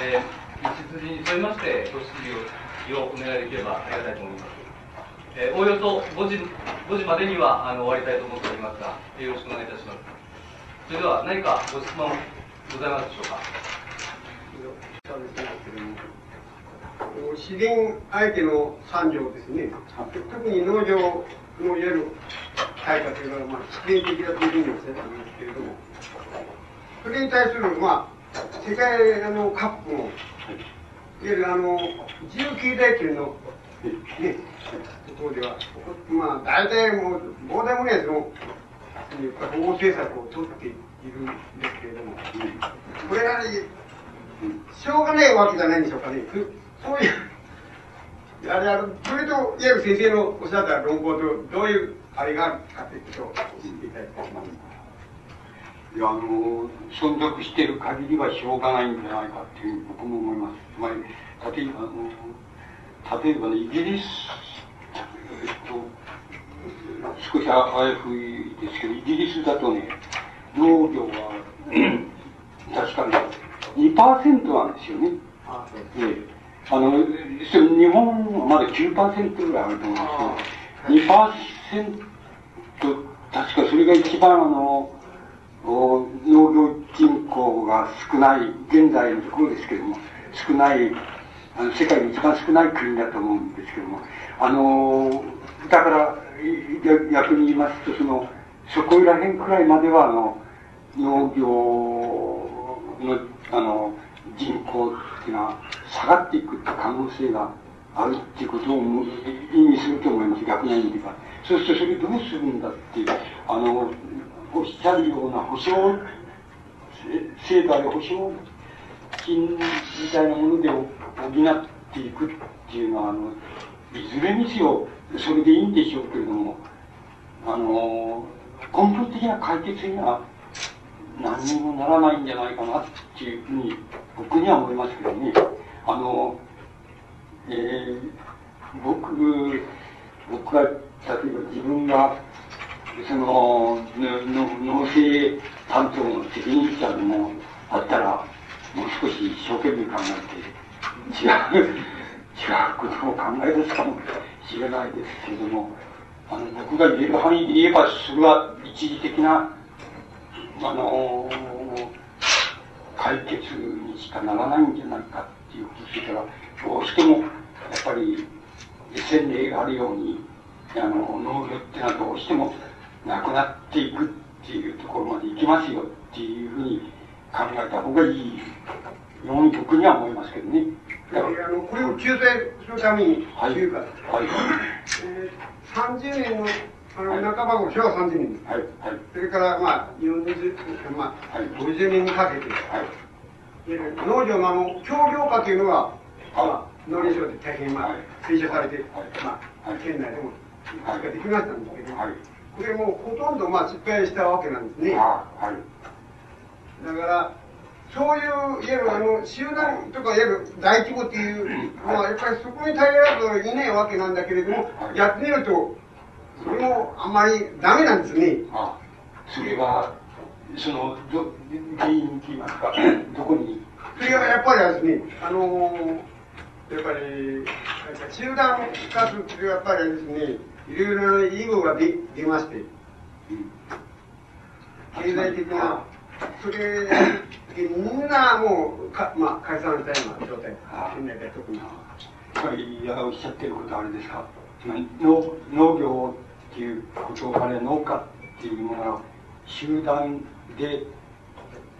えー、道筋に沿いまして、ご質疑をお願いできればありがたいと思います。えー、おおよそ5時 ,5 時までにはあの終わりたいと思っておりますが、よろしくお願いいたします。それでは何かご質問ございますでしょうか？自然相手の産業ですね、特に農業のいわゆる対価というのは、まあ、自然的だというふうにおっしゃったんですけれども、それに対する、まあ、世界の各国の、いわゆるあの、自由経済圏の、ね、とこでは、まあ、大体もう、どうでもねえ、その、保護政策を取っているんですけれども、これは、しょうがないわけじゃないんでしょうかね。そういう、あれあの、それと、いわゆる先生のおっしゃった論考と、どういう、あれがあるかということを教えていただきたいと思います。いや、あの、存続している限りはしょうがないんじゃないかっていう僕も思います。つまり、例えば、あの、例えばね、イギリス、えっと、少しあやふいですけど、イギリスだとね、農業は、確かに2%なんですよね。あえあの、日本はまだ9%ぐらいあると思うんですけど、2%、確かそれが一番あの、農業人口が少ない、現在のところですけども、少ない、あの世界で一番少ない国だと思うんですけども、あの、だから、逆に言いますと、その、そこら辺くらいまでは、あの、農業の、あの、人口っていうのは下がっていくって可能性があるっていうことを意味すると思います、逆な意味では。そうすると、それどうするんだっていう、あの、おっしゃるような保証、制度ある保証金みたいなもので補っていくっていうのは、あの、いずれにせよ、それでいいんでしょうけれども、あの、根本的な解決には何にもならないんじゃないかなっていうふうに僕には思いますけどね。あの、えー、僕、僕は、例えば自分がその、農政担当の責任者でもあったら、もう少し一生懸命考えて、違う、違うことを考え出すかもしれないです。けれども、あの、僕が言える範囲で言えば、それは一時的な、あの、解決にしかならないんじゃないかっていうことしてたら、どうしても、やっぱり、先例があるように、あの、農業っていうのはどうしても、なくなっていくっていうところまで行きますよっていうふうに考えた方がいいようには思いますけどね。あのこれを救済するために、はい、というか、はい。えー、30年のあの、半ば後、昭和30年、はい。はい、それから、まあ、40、まあ、はい、50年にかけて、はい、農業のあの、協業化というのが、まあ、農林省で大変、まあ、推奨されて、まあ、県内でも、はい、できましたんですけど、はい。これもほとんどまあ失敗したわけなんですね。はい、だから、そういう、いわゆるあの、集団とか、いわゆる大規模っていうのは、やっぱりそこに耐えられずいないわけなんだけれども、やってみると、それもあんまりダメなんですね。あそれは、その、ど、原因って言いますか、どこに？それはやっぱりですね、あのやっぱり、集団化するっていうやっぱりですね、いろいろな囲碁が出出まして、経済的な、それでみんなもうか、まあ、解散したような状態、県内で特に。いや、おっしゃってることはあれですか、つまり農農業っていうことを、あれ農家っていうものが集団で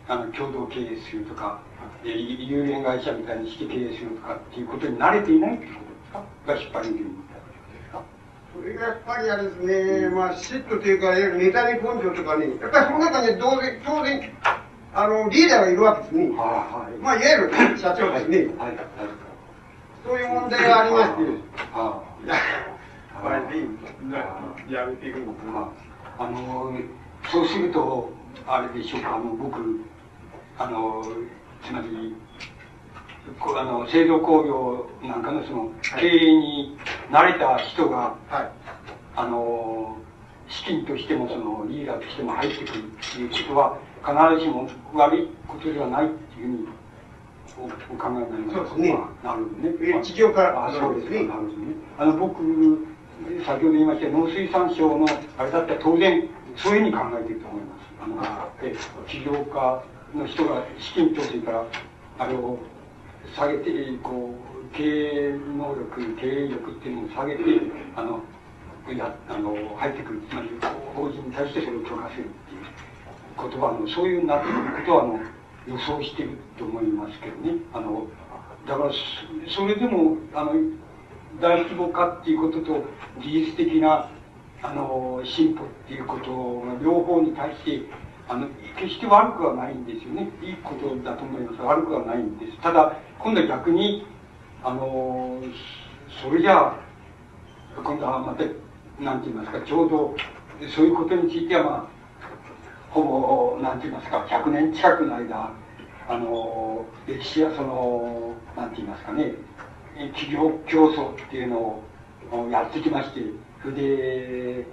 あの共同経営するとか、有限会社みたいにして経営するとかっていうことに慣れていないっていうことですか？が引っ張りにそれがやっぱりあれですね、まあ、嫉妬というか、ネタに根性とかね、やっぱりその中に当然、当然、あの、リーダーがいるわけですね。はい、まあ、いわゆる社長ですね。はい。そういう問題がありまして、はあ、ややめてい。くんですが。あの、そうすると、あれでしょうか、あの、僕、あの、つまり、あの製造工業なんかのその経営に慣れた人が、はい、あの資金としてもそのリーダーとしても入ってくるっていうことは必ずしも悪いことではないっていうふうにおお考えになりますそうですね。なるほどね。企業からあそうですね。なるほどね。あの僕先ほど言いました農水産省のあれだったら当然そういうふうに考えていると思います。あのえ起業家の人が資金とそれからあれを下げて、こう、経営能力、経営力っていうのを下げて、あの、やあの入ってくる、つまり法人に対してそれを許可するっていう、ことは、あの、そういうなってくることは、あの、予想してると思いますけどね。あの、だから、それでも、あの、大規模化っていうことと、技術的な、あの、進歩っていうことの両方に対して、あの、決して悪くはないんですよね。いいことだと思います。悪くはないんです。ただ、今度は逆に、あの、それじゃあ、今度はまた、なんて言いますか、ちょうど、そういうことについては、まあ、ほぼ、なんて言いますか、100年近くの間、あの、歴史やその、なんて言いますかね、企業競争っていうのをやってきまして、それで、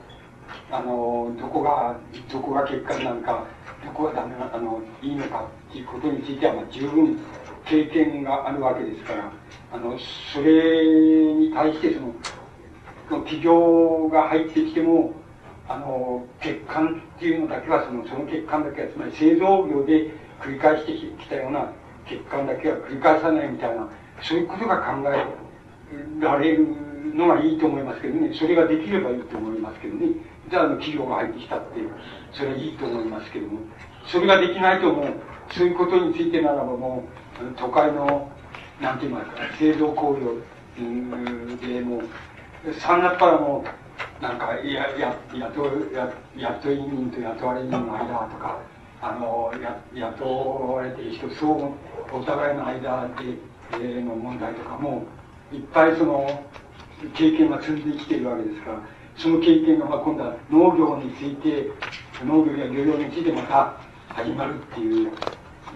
あの、どこが、どこが結果になるか、どこがダメな、あの、いいのかっていうことについては、まあ、十分経験があるわけですから、あの、それに対してその、企業が入ってきても、あの、欠陥っていうのだけは、その、その欠陥だけは、つまり製造業で繰り返してきたような欠陥だけは繰り返さないみたいな、そういうことが考えられるのがいいと思いますけどね。それができればいいと思いますけどね。じゃあ、企業が入ってきたって、それはいいと思いますけども。それができないともう、そういうことについてならばもう、都会の、なんて言いますか、製造工業でもう、3月からもう、なんか、や、や、雇、や、雇い人と雇われ人の間とか、あの、や、雇われている人、そう、お互いの間で、えの問題とかも、いっぱいその、経験が積んできているわけですから、その経験が、まあ、今度は農業について、農業や漁業についてまた始まるっていう、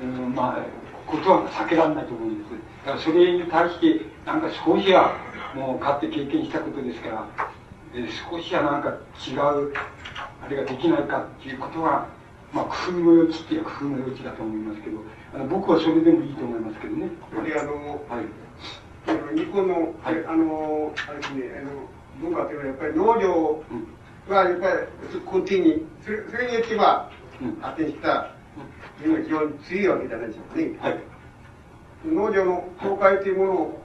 うん、まあ、ことは避けられないと思うんです。だからそれに対して、なんか少しは、もうかって経験したことですから、え少しはなんか違う、あれができないかっていうことは、まあ、工夫の余地っていう工夫の余地だと思いますけど、あの僕はそれでもいいと思いますけどね。あの、はい、日本の、はい、あの、あれですね、あの、文化というのはやっぱり農業はやっぱり根底に、それそれによっては発展したいうのが非常に強いわけじゃないでしょうかね。はい、農業の崩壊というものを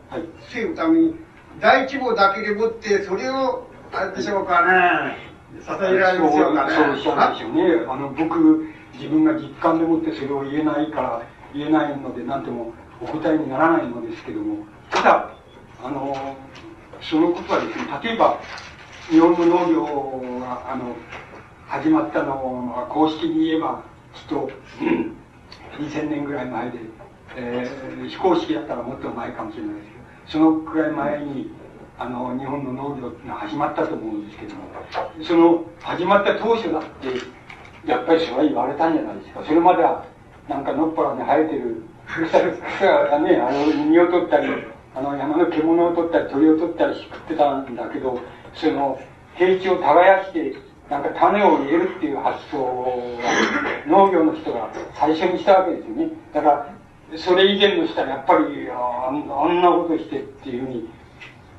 防ぐために、大規模だけでもって、それを、あれでしょうかね、支えられるでしょうかね。そう、そうでしょうね。あの、僕、自分が実感でもってそれを言えないから、言えないので、なんともお答えにならないのですけども、ただ、あの、そのことはですね、例えば、日本の農業が、あの、始まったのは、公式に言えば、きっと、2000年ぐらい前で、えー、非公式だったらもっと前かもしれないですけど、そのくらい前に、あの、日本の農業が始まったと思うんですけども、その、始まった当初だって、やっぱりそれは言われたんじゃないですか。それまでは、なんかのっぱらに生えてる草がね、あの、実を取ったり、あの、山の獣を取ったり、鳥を取ったり食ってたんだけど、その、平地を耕して、なんか種を入れるっていう発想を、農業の人が最初にしたわけですよね。だから、それ以前の人はやっぱり、ああんなことしてっていうふうに、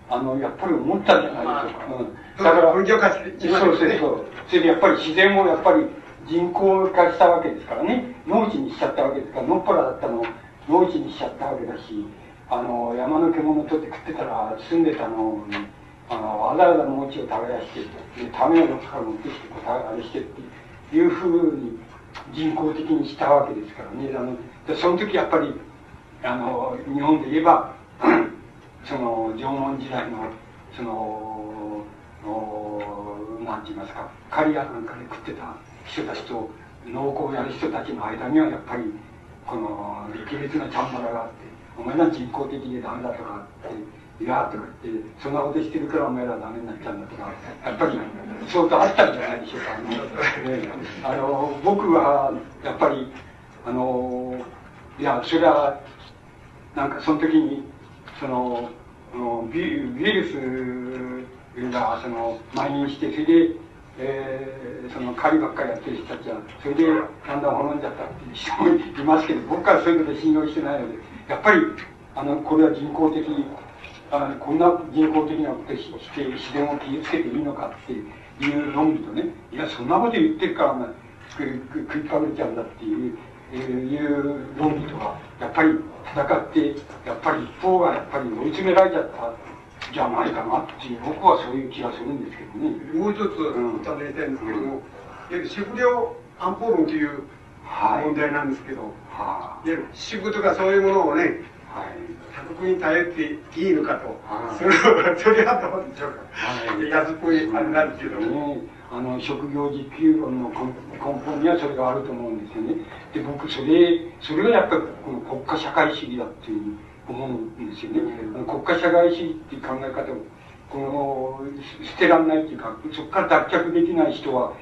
あの、やっぱり思ったんじゃないでしょうか。うん、だから、そうそうそう。それでやっぱり自然をやっぱり人工化したわけですからね。農地にしちゃったわけですから、のっぱらだったのを農地にしちゃったわけだし、あの、山の獣取って食ってたら住んでたのに、あの、わざわざ農地を耕してで、種をどっかから持ってきて、あれしてっていうふうに人工的にしたわけですからね。あのでその時やっぱり、あの、日本で言えば、その、縄文時代の、その、なんて言いますか、狩り屋なんかで食ってた人たちと農耕をやる人たちの間にはやっぱりこの激烈なチャンバラがあってお前ら人工的でダメだとかっていやとか言ってそんなことしてるからお前らダメになっちゃうんだとかやっぱり相当あったんじゃないでしょうか、ね、あの僕はやっぱりあのいやそれはなんかその時にそのビウイルスがその蔓延してそれでえー、その狩りばっかりやってる人たちは、それでだんだん滅んじゃったっていう人もいますけど、僕はそういうこと信用してないので、やっぱり、あの、これは人工的に、あこんな人工的なことして自然を傷つけていいのかっていう論理とね、いや、そんなこと言ってるから、まあ、食いかぶれちゃうんだっていう、えー、いう論理とは、やっぱり戦って、やっぱり一方がやっぱり追い詰められちゃったじゃないかなっていう、僕はそういう気がするんですけどね。もう一つ、尋ねたいんですけども、うん、食料安保論という問題なんですけど、はい、いわゆる支部とかそういうものをね、はい、他国に頼っていいのかと、はい、それはそれはどうでしょうか、はい、安っぽいあれなんですけど、ね、あの職業実給論の根本にはそれがあると思うんですよね。で僕それそれがやっぱりこの国家社会主義だっていう思うんですよね、うん、国家社会主義っていう考え方をこの捨てられないっていうかそこから脱却できない人は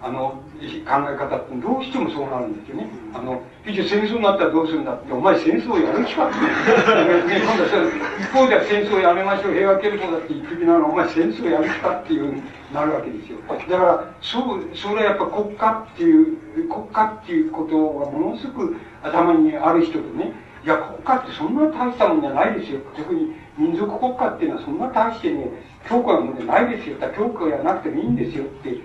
あの、考え方ってどうしてもそうなるんですよね。あの、一応戦争になったらどうするんだって、お前戦争をやる気かって。今度は一方では戦争をやめましょう、平和憲法だって言ってきながら、お前戦争をやる気かっていうになるわけですよ。だから、そう、それはやっぱ国家っていう、国家っていうことがものすごく頭にある人とね、いや、国家ってそんな大したもんじゃないですよ。特に民族国家っていうのはそんな大してね、強固なもんじゃないですよ。だ強固やなくてもいいんですよって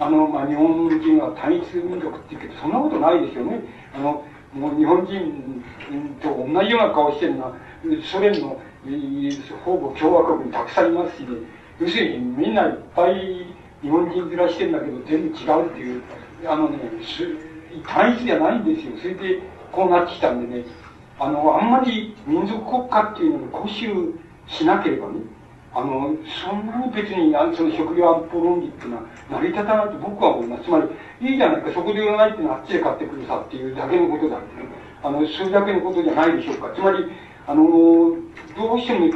あの、まあ、日本人は単一民族って言うけど、そんなことないですよね。あの、もう日本人と同じような顔してるのは、ソ連のほぼ共和国にたくさんいますし、ね、要するにみんないっぱい日本人ずらしてるんだけど、全部違うっていう、あのね、単一じゃないんですよ。それで、こうなってきたんでね、あの、あんまり民族国家っていうのに固執しなければね、あの、そんなに別に、あの、その食料安保論理っていうのは成り立たないと僕は思います。つまり、いいじゃないか、食料がないっていうのはあっちで買ってくるさっていうだけのことだってね。あの、それだけのことじゃないでしょうか。つまり、あの、どうしても、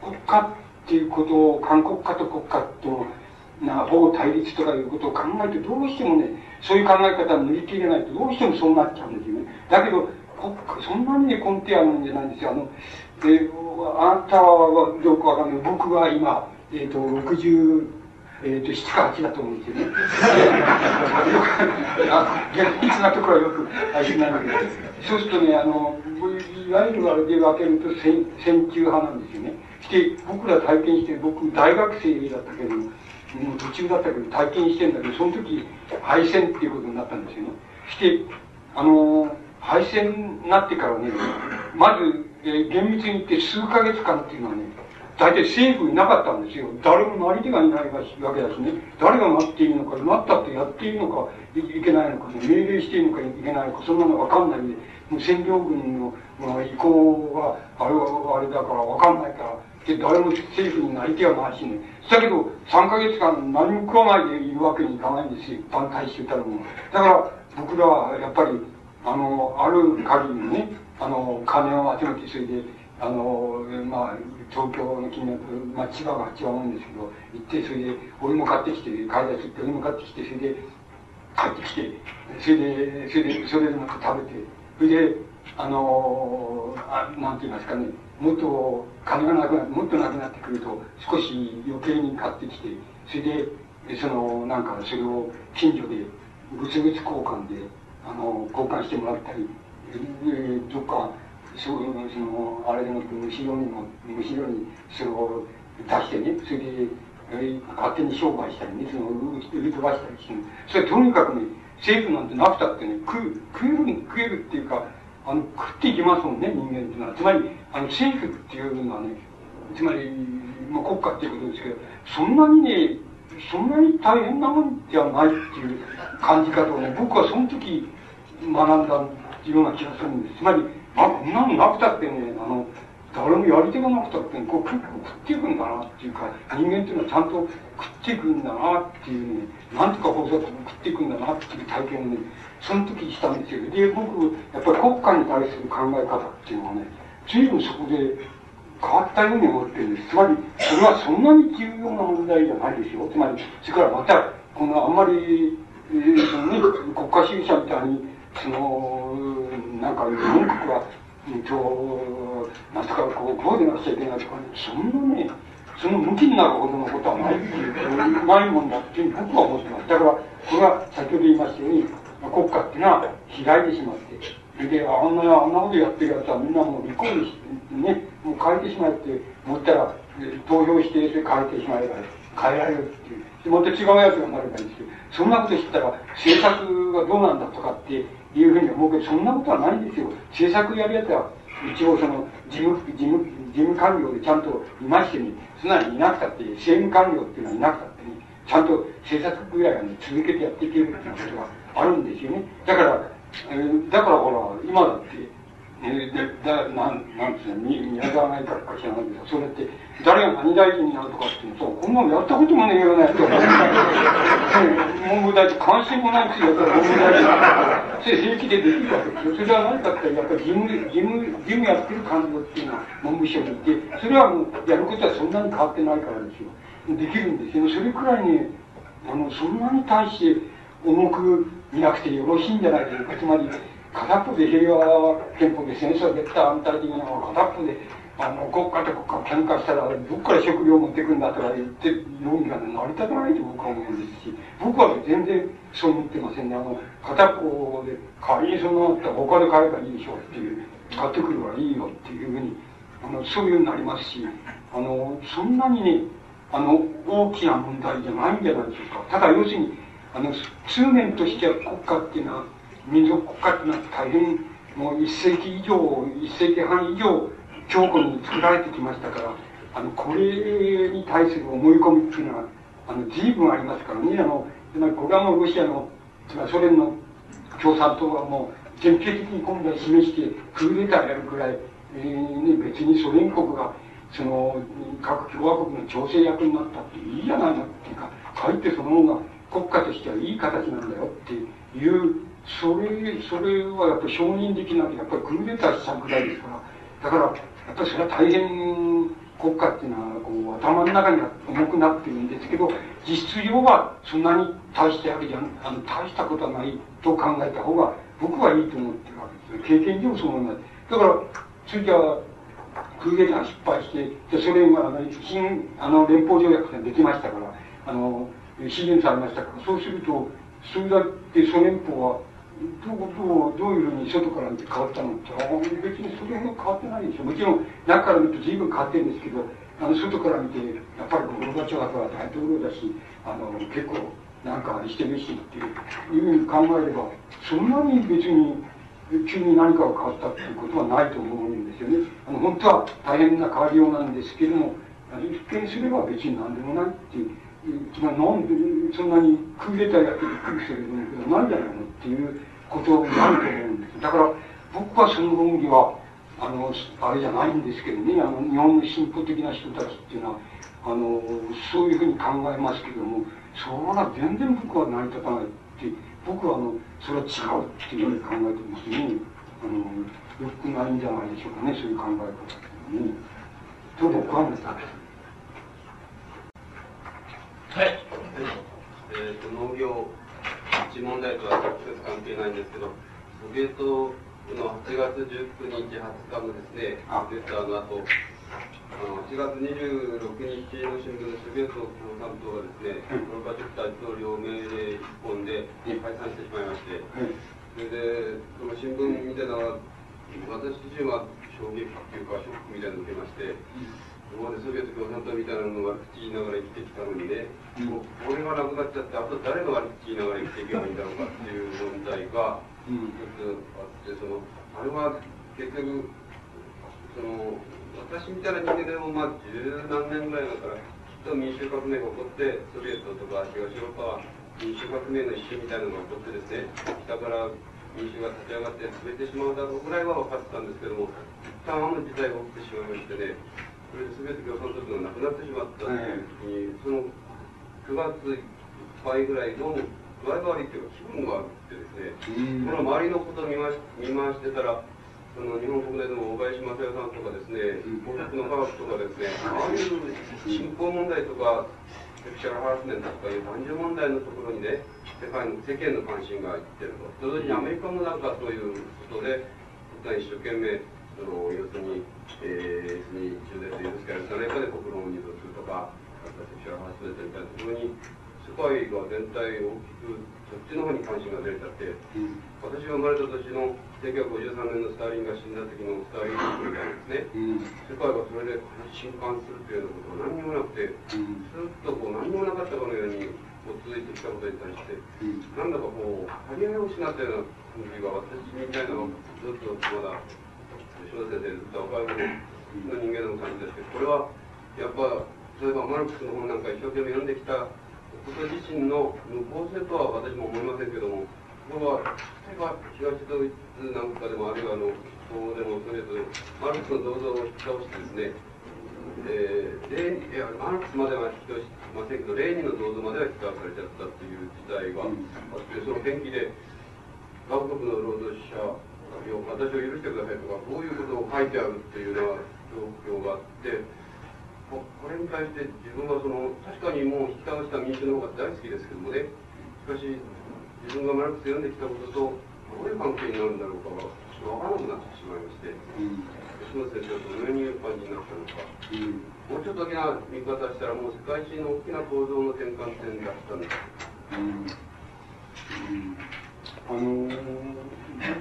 国家っていうことを、韓国家と国家と、な、ほぼ対立とかいうことを考えて、どうしてもね、そういう考え方を塗り切れないと、どうしてもそうなっちゃうんですよね。だけど、国そんなに、根底あるんじゃないんですよ。あの、えあなたはどうかわかんない。僕は今、えっ、ー、と、60、えっ、ー、と、7か8だと思うんですよね。いつなところはよくあれなんだけど、そうするとね、あの、いわゆるあれで分けると戦戦中派なんですよね。して、僕ら体験して、僕大学生だったけど、もう途中だったけど体験してんだけど、その時敗戦っていうことになったんですよね。して、あの、敗戦になってからね、まず、え、厳密に言って数ヶ月間っていうのはね、大体政府いなかったんですよ。誰もなり手がいないわけだしね。誰がなっていいのか、なったってやっていいのかいけないのか、ね、命令していいのかいけないのか、そんなのわかんないんで、もう占領軍の、まあ、意向があれはあれだからわかんないから、で誰も政府になり手はないしね。だけど、3ヶ月間何も食わないでいるわけにいかないんですよ。一般大衆たるもの。だから、僕らはやっぱり、あの、ある限りのね、あの、金を集めて、それで、あの、まあ、東京の近隣、まあ、千葉が一番多いんですけど、行って、それで、お芋買ってきて、買い出し行って、お芋買ってきて、それで、買ってきて、それで、それで、それでなんか食べて、それで、あの、あなんて言いますかね、もっと金がなくなって、もっとなくなってくると、少し余計に買ってきて、それで、その、なんか、それを近所で、物々交換で、あの、交換してもらったり、えー、どっか、その、その、あれでもって、むしろにも、むしろにそれを出してね、それで、えー、勝手に商売したりね、その、売り飛ばしたりして、それとにかくね、政府なんてなくたってね、食う、食える、食えるっていうか、あの、食っていきますもんね、人間っていうのは。つまり、あの、政府っていうのはね、つまり、まあ、国家っていうことですけど、そんなにね、そんなに大変なもんじゃないっていう感じ方をね、僕はその時、学んだような気がするんです。つまり、あ、こんなのなくたってね、あの、誰もやり手がなくたって、こう結構食っていくんだなっていうか、人間っていうのはちゃんと食っていくんだなっていうね、なんとか放送食っていくんだなっていう体験をね、その時したんですよ。で、僕、やっぱり国家に対する考え方っていうのはね、随分そこで変わったように思ってるんです。つまり、それはそんなに重要な問題じゃないですよ。つまり、それからまた、このあんまり、えー、そのね、国家主義者みたいに、その、なんか、日本国は、うんと、なんとかこう、こうでなくちゃいけないとかね、そんなね、その向きになるほどのことはないっていう、ないもんだっていう僕は思ってます。だから、これは先ほど言いましたように、国家っていうのは開いてしまって、で、あんな、あんなことやってるやつはみんなもう離婚してね、もう変えてしまえって思ったら、投票して、変えてしまえば、変えられるっていう。で、また違うやつがなればいいんですけど、そんなこと知ったら、政策がどうなんだとかっていうふうに思うけど、そんなことはないんですよ。政策やるやつは、一応その、事務、事務、事務官僚でちゃんといましてね、すなにいなくたって、政務官僚っていうのはいなくたってね、ちゃんと政策ぐらいはね、続けてやっていけるっていうことがあるんですよね。だから、えー、だからほら、今だって、えー、でだなんなんつうの宮沢内閣か知らないけどそれって誰が何大臣になるとかっていうのこんなのやったこともねえようなやつが文部大臣関心もないしやったら文部大臣それ平気でできるわけですよ。それは何かってやっぱり義務義務義務やってる感じっていうのは文部省にいてそれはもうやることはそんなに変わってないからですよ。できるんですよ。それくらいにあのそんなに対して重く見なくてよろしいんじゃないでしょうか。つまり片っぽで平和憲法で戦争できた反対的なの片っぽであの国家と国家喧嘩したらどっから食料持ってくんだとか言って論議が成り立たないと僕は思うんですし僕は全然そう思ってませんね。あの片っぽで仮にそのあったら他で買えばいいでしょうっていう買ってくるはいいよっていうふうにあのそういうようになりますしあのそんなにねあの大きな問題じゃないんじゃないでしょうか。ただ要するにあの通念としては国家っていうのは民族国家っていうのは大変もう一世紀以上一世紀半以上強固に作られてきましたからあのこれに対する思い込みっていうのはあの随分ありますからねあのつまりこれはもうロシアのつまりソ連の共産党はもう典型的に今度は示してクーデターやるくらい、えーね、別にソ連国がその各共和国の調整役になったっていいじゃないのっていうかかえってそのものが国家としてはいい形なんだよっていうそれ、それはやっぱり承認できないやっぱりクーデターしたくらいですから、だから、やっぱりそれは大変国家っていうのはこう頭の中には重くなってるんですけど、実質上はそんなに大してあるじゃん、あの、大したことはないと考えた方が僕はいいと思ってるわけです経験上そう思います。だから、次は、クーデター失敗して、で、ソ連があの新、あの、連邦条約ができましたから、あの、支援されましたから、そうすると、それだってソ連邦はどうどうどういうふうに外から見て変わったのってあ別にそれほど変わってないでしょもちろん中から見ると随分変わってるんですけどあの外から見てやっぱりゴルバチョワは大統領だしあの結構なんかしてるしっていういうふうに考えればそんなに別に急に何かが変わったっていうことはないと思うんですよね。あの本当は大変な変わりようなんですけども一見すれば別に何でもないっていう。つまりなんでそんなにクーデターやってびっくりしてるんだけどなんじゃないのっていうことになると思うんです。だから、僕はその論議は、あの、あれじゃないんですけどね、あの、日本の進歩的な人たちっていうのは、あの、そういうふうに考えますけども、それは全然僕は成り立たないって、僕はあの、それは違うっていうふうに考えてますね。あの、よくないんじゃないでしょうかね、そういう考え方っていうのはね。と僕は思った。はい。えっ、ー、と、農業地問題とは直接関係ないんですけど、ソビエトの8月19日、20日のですね、出たの後、あの8月26日の新聞でソビエト共産党がですね、ゴルバチョフ大統領命令一本で解散してしまいまして、それで、その新聞みたいなのは、私自身は衝撃というか、ショックみたいなのを受けまして、今までソビエト共産党みたいなのを悪口言いながら生きてきたのにね、もう俺がなくなっちゃって、あと誰が悪口言いながら生きていけばいいんだろうかっていう問題が一つあって、その、あれは結局、その、私みたいな人間でもまあ十何年ぐらいだから、きっと民主革命が起こって、ソビエトとか東ヨーロッパは民主革命の一瞬みたいなのが起こってですね、北から民主が立ち上がって潰れてしまうだろうぐらいは分かってたんですけども、一旦あの時代が起きてしまいましてね、それで全て共産党がなくなってしまったという時に、その9月いっぱいぐらいの具合が悪いというか気分が悪くてですね、この周りのことを見回し見回してたら、その日本国内でも大林正代さんとかですね、幸福の科学とかですね、ああいう信仰問題とか、セクシャルハラスメントとかいう男女問題のところにね、世界の世間の関心がいってると。同時にアメリカもなんかそういうことで、一生懸命、その要するに、えー、に中絶許す。か許さないかで国論を二度するとか、セクシャルハラスメントみたいなところに、世界が全体大きくそっちの方に関心が出ちゃって、うん、私が生まれた年の1953年のスターリンが死んだ時のスターリンみたいなですね、うん、世界がそれで震撼するというようなことが何にもなくて、うん、ずっとこう何にもなかったかのようにこう続いてきたことに対して、なんだかこう張り合いを失ったような感じが私みたいなのがずっとまだ小先生ずっと若いの人間の感じですけどこれはやっぱ例えばマルクスの本なんか一生懸命読んできたこと自身の無効性とは私も思いませんけどもこれは、例えば東ドイツなんかでも、あるいはあの、東欧でもそれぞれ、マルクスの銅像を引き倒してですね、えー、レーいやマルクスまでは引き倒しませんけど、レーニンの銅像までは引き倒されちゃったっていう時代があって、その pen 気で、韓国の労働者私を許してくださいとか、こういうことを書いてあるっていうような状況があって、これに対して自分はその確かにもう引き倒した民主の方が大好きですけどもね。しかし自分がマルクス読んできたこととどういう関係になるんだろうかが分からなくなってしまいまして、吉本先生はどのようにいう感じになったのか、うん、もうちょっとだけな見方したらもう世界史の大きな構造の転換点だったんです。うん。あのー、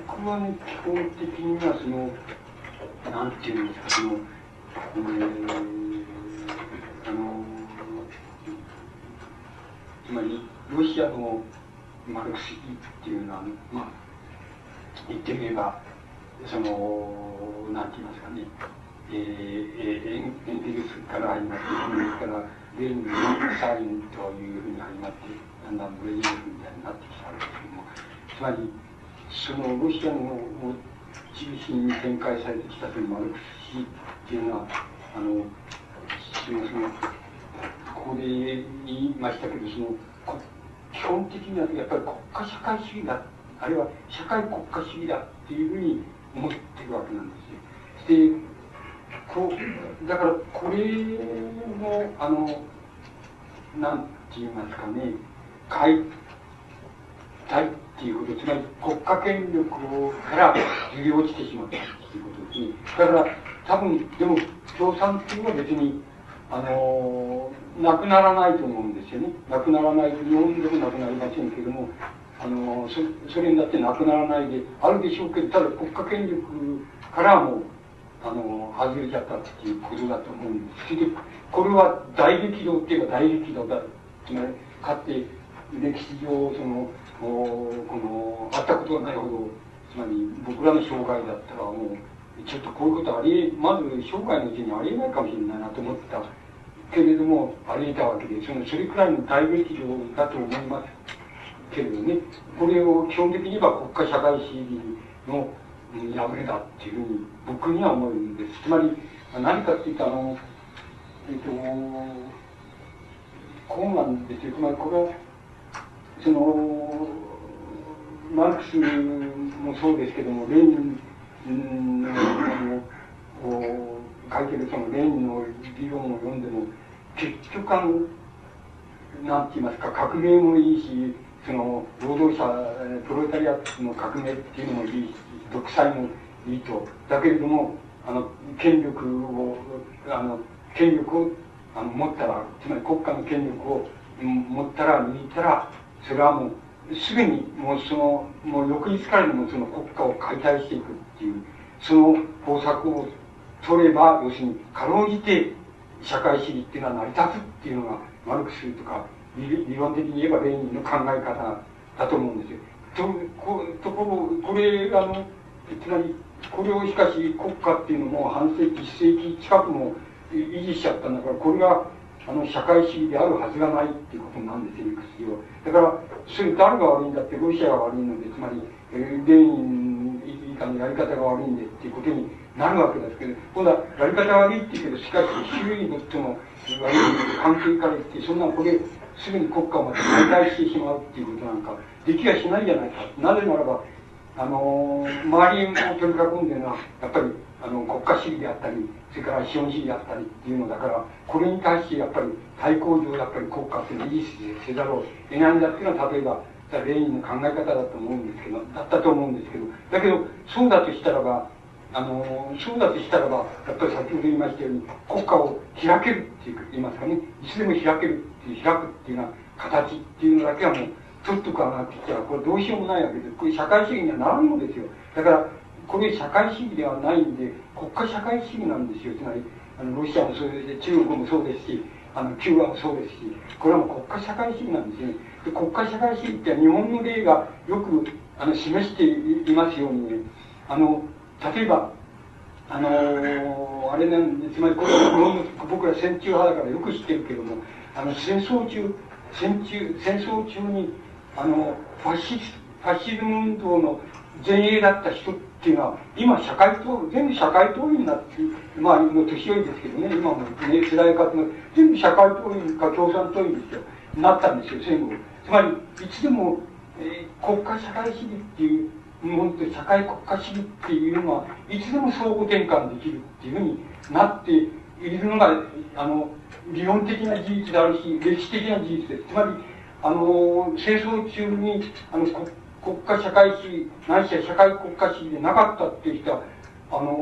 僕はね、基本的にはその、なんていうんですか、その、えーあのつまりロシアのマルクスっていうのはまあ言ってみればそのなんて言いますかねえー、エンゲルスから始まってエンゲルスからレーニンサインというふうに始まってだんだんブレジルみたいになってきたんですけどもつまりそのロシアの中心に展開されてきたそのマルクス主義っていうのはあのそのここで言いましたけどその基本的にはやっぱり国家社会主義だあるいは社会国家主義だっていうふうに思ってるわけなんですよ。でこうだからこれもあのなんて言いますかね解体っていうことつまり国家権力からずり落ちてしまったっていうことですね。だから多分でも共産党は別にあのなくならないと思うんですよね。なくならない、日本でもなくなりませんけども、あのそそれになってなくならないで、あるでしょうけど、ただ国家権力からもう、あの、外れちゃったっていうことだと思うんです。それで、これは大激動って言えば大激動だ。つまり、かって歴史上、その、この、あったことがないほど、つまり僕らの生涯だったらもう、ちょっとこういうことありまず生涯のうちにありえないかもしれないなと思ったけれどもありえたわけでそのそれくらいの大劇場だと思いますけれどねこれを基本的に言えば国家社会主義の破れだっていうふうに僕には思うんです。つまり何かっていうとあのえっとこうなんですよ。つまりこれはそのマルクスもそうですけどもレーニンうんこう書いてるそのレーニンの理論を読んでも結局あのなんて言いますか革命もいいしその労働者プロレタリアの革命っていうのもいいし独裁もいいと。だけれどもあの権力をあの権力をあの持ったらつまり国家の権力を持ったら握ったらそれはもうすぐにもうそのもう翌日からでもその国家を解体していくっていうその方策を取れば要するにかろうじて社会主義っていうのは成り立つっていうのがマルクスとか理論的に言えばレーニンの考え方だと思うんですよ。とこところこれあのつまりこれをしかし国家っていうのも半世紀一世紀近くも維持しちゃったんだからこれがあの社会主義であるはずがないっていうことなんですよ理屈上。だからそれ誰が悪いんだってロシアが悪いのでつまりレーニン以下のやり方が悪いんでっていうことになるわけですけど今度はやり方が悪いって言うけどしかし周囲にとっても悪い関係から言ってそんなこれすぐに国家をまた解体してしまうっていうことなんかできやしないじゃないか。なぜならばあの周りを取り囲んでるのはやっぱりあの国家主義であったりそれから資本主義であったりっていうのだからこれに対してやっぱり対抗上やっぱり国家っていうのを維持せざるを得ないんだっていうのは例えばレーニンの考え方だと思うんですけどだったと思うんですけどだけどそうだとしたらばあのそうだとしたらばやっぱり先ほど言いましたように国家を開けるっていう言いますかねいつでも開けるっていう開くっていうような形っていうのだけはもう取っとかなくちゃこれどうしようもないわけです。これ社会主義にはならんのですよ。だからこれ社会主義ではないんで国家社会主義なんですよ。つまりあのロシアもそうですし中国もそうですしあのキューバもそうですしこれはもう国家社会主義なんですよね。で国家社会主義って日本の例がよくあの示していますようにね。あの例えばあのー、あれなんでつまりこれは僕ら戦中派だからよく知ってるけどもあの戦争中戦中戦争中にあのファシスファシズム運動の前衛だった人っていうのは、今社会党、全部社会党員になって、まあ、もう年寄りですけどね、今もね、世代活動、全部社会党員か共産党員ですよ、なったんですよ、戦後。つまり、いつでも、えー、国家社会主義っていうものと社会国家主義っていうのは、いつでも相互転換できるっていうふうになっているのが、あの、理論的な事実であるし、歴史的な事実です。つまり、あの、戦争中に、あの、国家社会主義、ないしは社会国家主義でなかったっていう人は、あの、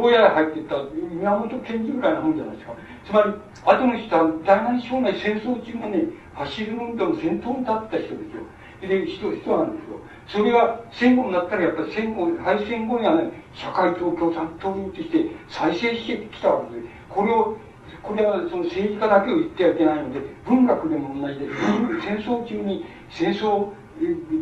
牢屋へ入っていった宮本賢治ぐらいなもんじゃないですか。つまり、後の人は大なり小なり戦争中のね、走る運動の先頭に立った人ですよ。で、人、人なんですよ。それが戦後になったらやっぱり戦後、敗戦後にはね、社会党共産党員として再生してきたわけで、これを、これはその政治家だけを言ってはいけないので、文学でも同じで、戦争中に戦争、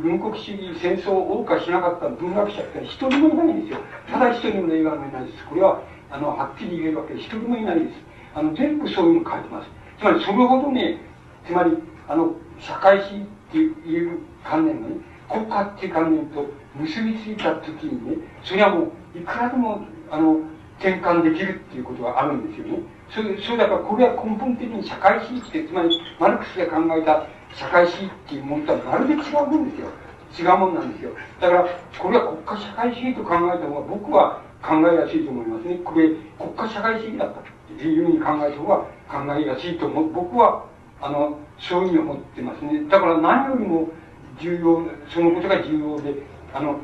軍国主義戦争を謳歌しなかった文学者って一人もいないんですよ。ただ一人も映画もいないです。これは、あの、はっきり言えるわけで、一人もいないです。あの、全部そういうの書いてます。つまり、それほどね、つまり、あの、社会主義っていう観念がね、国家っていう観念と結びついた時にね、それはもう、いくらでも、あの、転換できるっていうことがあるんですよね。それ、それだから、これは根本的に社会主義って、つまり、マルクスが考えた社会主義っていうものとはまるで違うもんですよ。違うもんなんですよ。だから、これは国家社会主義と考えた方が僕は考えやすいと思いますね。これ、国家社会主義だったっていうふうに考えた方が考えやすいと思う。僕は、あの、そういうふうに思ってますね。だから何よりも重要、そのことが重要で、あの、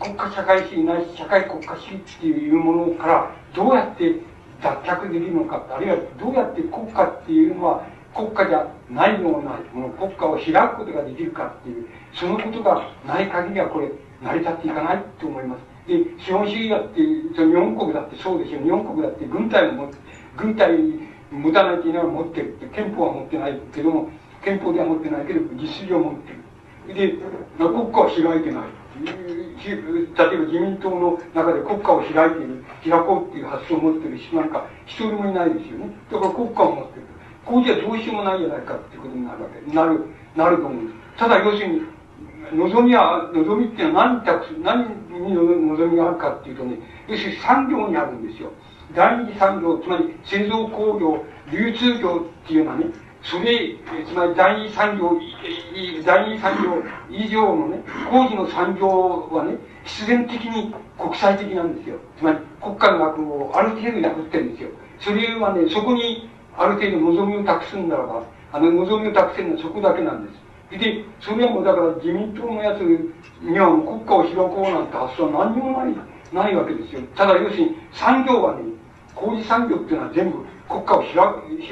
国家社会主義ないし社会国家主義っていうものからどうやって脱却できるのかあるいはどうやって国家っていうのは国家じゃないようなもの国家を開くことができるかっていうそのことがない限りはこれ成り立っていかないと思います。で資本主義だってその日本国だってそうですよ日本国だって軍隊を持って軍隊持たないといけない持ってるって憲法は持ってないけども憲法では持ってないけど実利を持ってる。で国家は開いてない。例えば自民党の中で国家を開いている開こうっていう発想を持ってる人なんか一人もいないですよね。だから国家を持ってる。こうじゃどうしようもないじゃないかっていうことになるわけなるなると思うんですただ要するに望みは望みっていうのは何た何に望みがあるかっていうとね要するに産業にあるんですよ第二産業つまり製造工業流通業っていうのはねそれ、つまり第二産業、第二産業以上のね、工事の産業はね、必然的に国際的なんですよ。つまり国家の枠をある程度破ってるんですよ。それはね、そこにある程度望みを託すんならば、あの望みを託せるのはそこだけなんです。で、それはもうだから自民党のやつにはもう国家を開こうなんて発想は何にもない、ないわけですよ。ただ要するに産業はね、工事産業っていうのは全部国家を開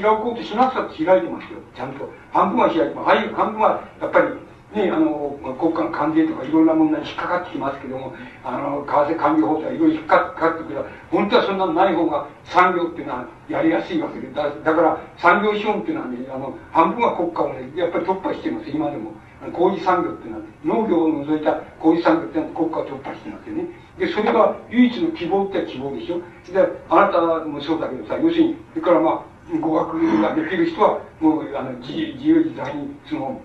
開こうとしなくたって開いてますよ。ちゃんと。半分は開いてます。半分はやっぱりね、あの、国家の関税とかいろんな問題に引っかかってきますけども、あの、為替管理法とかいろいろ引っかかってくる本当はそんなのない方が産業っていうのはやりやすいわけで、だだから産業資本っていうのはね、あの、半分は国家をね、やっぱり突破してます、今でも。工事産業っていうのは、農業を除いた工事産業っていうのは国家を突破してますよね。で、それが唯一の希望って希望でしょ。で、あなたもそうだけどさ、要するに、それからまあ、語学ができる人は、もう、あの、自自由自在に、その、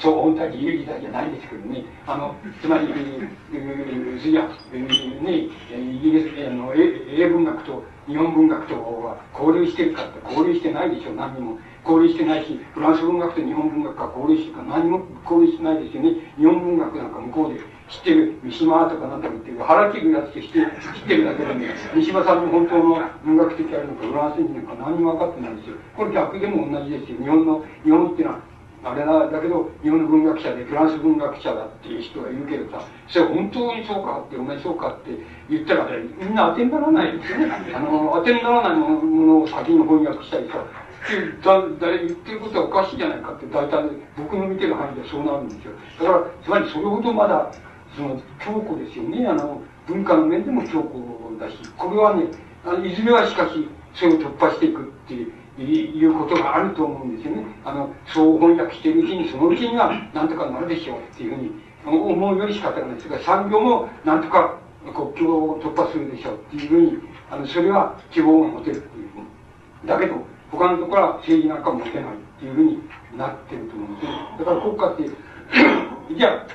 そう、本当は自由自在じゃないですけどね、あの、つまり、いや、ね、イギリス、あの、英文学と日本文学とは交流してるかって交流してないでしょ、何にも。交流してないし、フランス文学と日本文学が交流してるか何も交流してないですよね。日本文学なんか向こうで知ってる三島とかなんとか言っていう腹切るやつとして知ってるだけでね、三島さんの本当の文学的あるのか、フランス人なんか何も分かってないんですよ。これ逆でも同じですよ。日本の、日本っていうのは、あれな、だけど、日本の文学者でフランス文学者だっていう人がいるけどさ、それ本当にそうかって、お前そうかって言ったら、みんな当てにならない。ですよね。あの、当てにならないものを先に翻訳したりさ、だ誰言ってることはおかしいじゃないかって大体僕の見てる範囲ではそうなるんですよ。だからつまりそれほどまだその強固ですよね。あの文化の面でも強固だしこれはねいずれはしかしそれを突破していくっていう。いうことがあると思うんですよね。あのそう翻訳しているうちにそのうちには何とかなるでしょうっていうふうに思うより仕方がないです。から産業も何とか国境を突破するでしょうっていうふうにあのそれは希望が持てるっていうだけど他のところは政治なんか持てないっていうふうになってると思うんですね。だから国家って、じゃ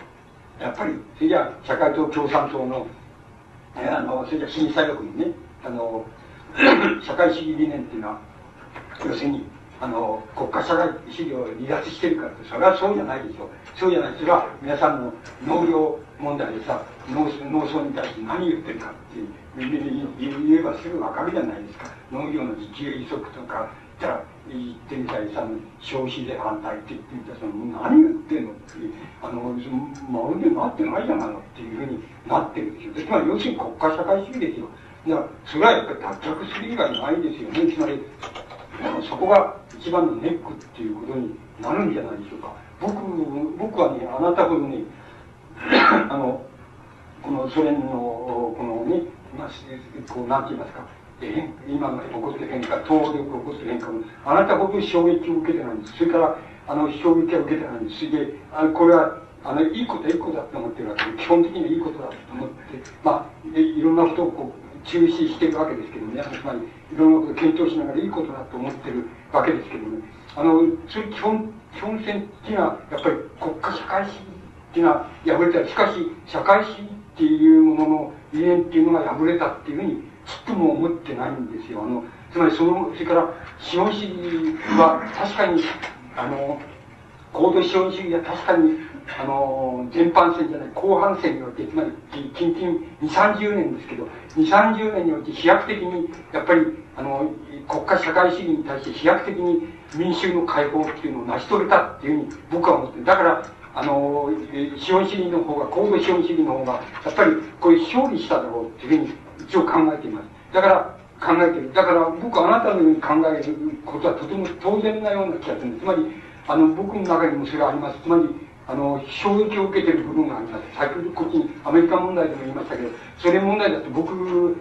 あ、やっぱり、それじゃあ社会党共産党の、えあの、それじゃ新左翼にね、あの、社会主義理念っていうのは、要するに、あの、国家社会主義を離脱してるからって、それはそうじゃないでしょう。そうじゃない。それは皆さんの農業問題でさ、農農村に対して何言ってるかって言えばすぐわかるじゃないですか。農業の自給自足とか、言ったら、言ってみたりさ、消費税反対って言ってみたら、その何言ってんのって、あの、まるでなってないじゃないのっていうふうになってるんですよ。つまり要するに国家社会主義ですよ。だから、それはやっぱり脱却する以外ないですよね。つまり、そこが一番のネックっていうことになるんじゃないでしょうか。僕、僕はね、あなたほどね、あの、このソ連の、このね、まあ、こう、なんて言いますか、え今の起こって変化、東欧で起こって変化も、あなたほど衝撃を受けてないんです。それから、あの、衝撃を受けてないんです。それで、あこれは、あの、いいこと、いいことだと思ってるわけで、基本的にはいいことだと思って、まあ、いろんなことをこう、中止してるわけですけどね、つまり、いろんなことを検討しながらいいことだと思ってるわけですけどね、あの、それ基本、基本線っていうのは、やっぱり国家社会主義っていうのは破れた。しかし、社会主義っていうものの理念っていうのが破れたっていうふうに、ちっとも思ってないんですよ。あの、つまりその、それから、資本主義は確かに、あの、高度資本主義は確かに、あの、前半戦じゃない、後半戦において、つまり、近々2、30年ですけど、2、30年において飛躍的に、やっぱり、あの、国家社会主義に対して飛躍的に民衆の解放っていうのを成し遂げたっていうふうに僕は思ってる。だから、あの、資本主義の方が、高度資本主義の方が、やっぱりこれ勝利しただろうっていうふうに一応考えています。だから、考えてる。だから僕はあなたのように考えることはとても当然なような気がするんです。つまり、あの、僕の中にもそれがあります。つまり、あの、衝撃を受けてる部分があります。先ほどこっちにアメリカ問題でも言いましたけど、それ問題だと僕、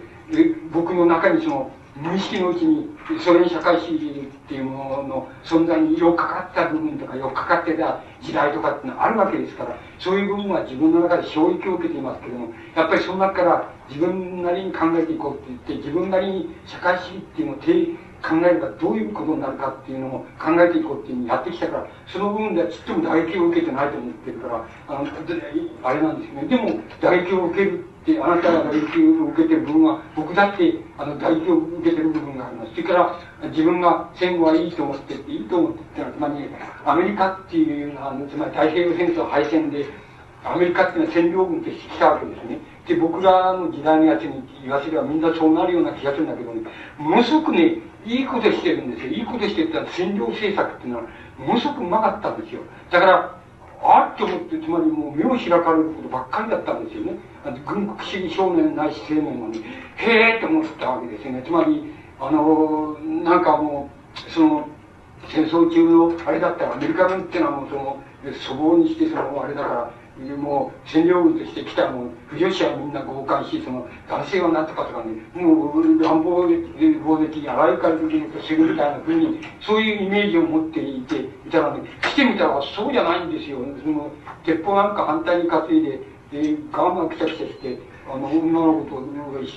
僕の中にその、無意識のうちにソ連社会主義っていうものの存在によっかかった部分とかよっかかってた時代とかっていうのはあるわけですから、そういう部分は自分の中で衝撃を受けていますけども、やっぱりその中から自分なりに考えていこうって言って、自分なりに社会主義っていうのを考えればどういうことになるかっていうのを考えていこうっていうふうにやってきたから、その部分ではちっとも打撃を受けてないと思ってるから、あの、あれなんですね。でも、打撃を受けるって、あなたが打撃を受けてる部分は、僕だって、あの、打撃を受けてる部分があります。それから、自分が戦後はいいと思ってていいと思ってってのは、つまり、アメリカっていうのは、つまり太平洋戦争敗戦で、アメリカっていうのは占領軍として来たわけですね。で、僕らの時代のやつに言わせればみんなそうなるような気がするんだけどね、ものすごくね、いいことしてるんですよ。いいことしてるって占領政策っていうのは、ものすごくうまかったんですよ。だから、あっと思って、つまりもう目を開かれることばっかりだったんですよね。軍国主義少年ないし青年はね、へえと思ったわけですよね。つまり、あの、なんかもう、その、戦争中のあれだったら、アメリカ軍っていうのはもうその、粗暴にして、その、あれだから、もう占領軍として来たもう、不女子はみんな強姦し、その、男性はなんとかとかね、もう乱暴で暴撃、あらゆるからとするみたいなふうに、そういうイメージを持っていて、いたらね、来てみたらそうじゃないんですよ。その、鉄砲なんか反対に担いで、で、ガンガンくちゃくちゃして、あの、女の子と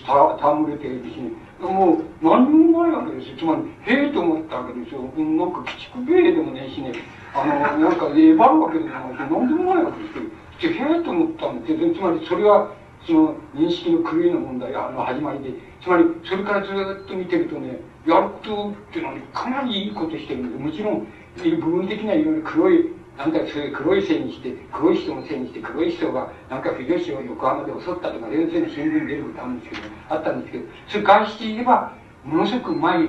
戯れてるしね、もう、何にもないわけですよ。つまり、へえと思ったわけですよ。なんか、鬼畜米でもねえしね、あの、なんか、えばるわけでもないし、何でもないわけですよ。へえと思ったんです。つまりそれは、その認識の狂いの問題、あの始まりで、つまりそれからずっと見てるとね、やることっていうのは、かなりいいことしてるんで、もちろん、部分的にはいろいろ黒い、なんだそういう黒いせいにして、黒い人のせいにして、黒い人が、なんか不女子を横浜で襲ったとか、連戦の新聞に出ることあるんですけど、あったんですけど、それ外していれば、ものすごくうまい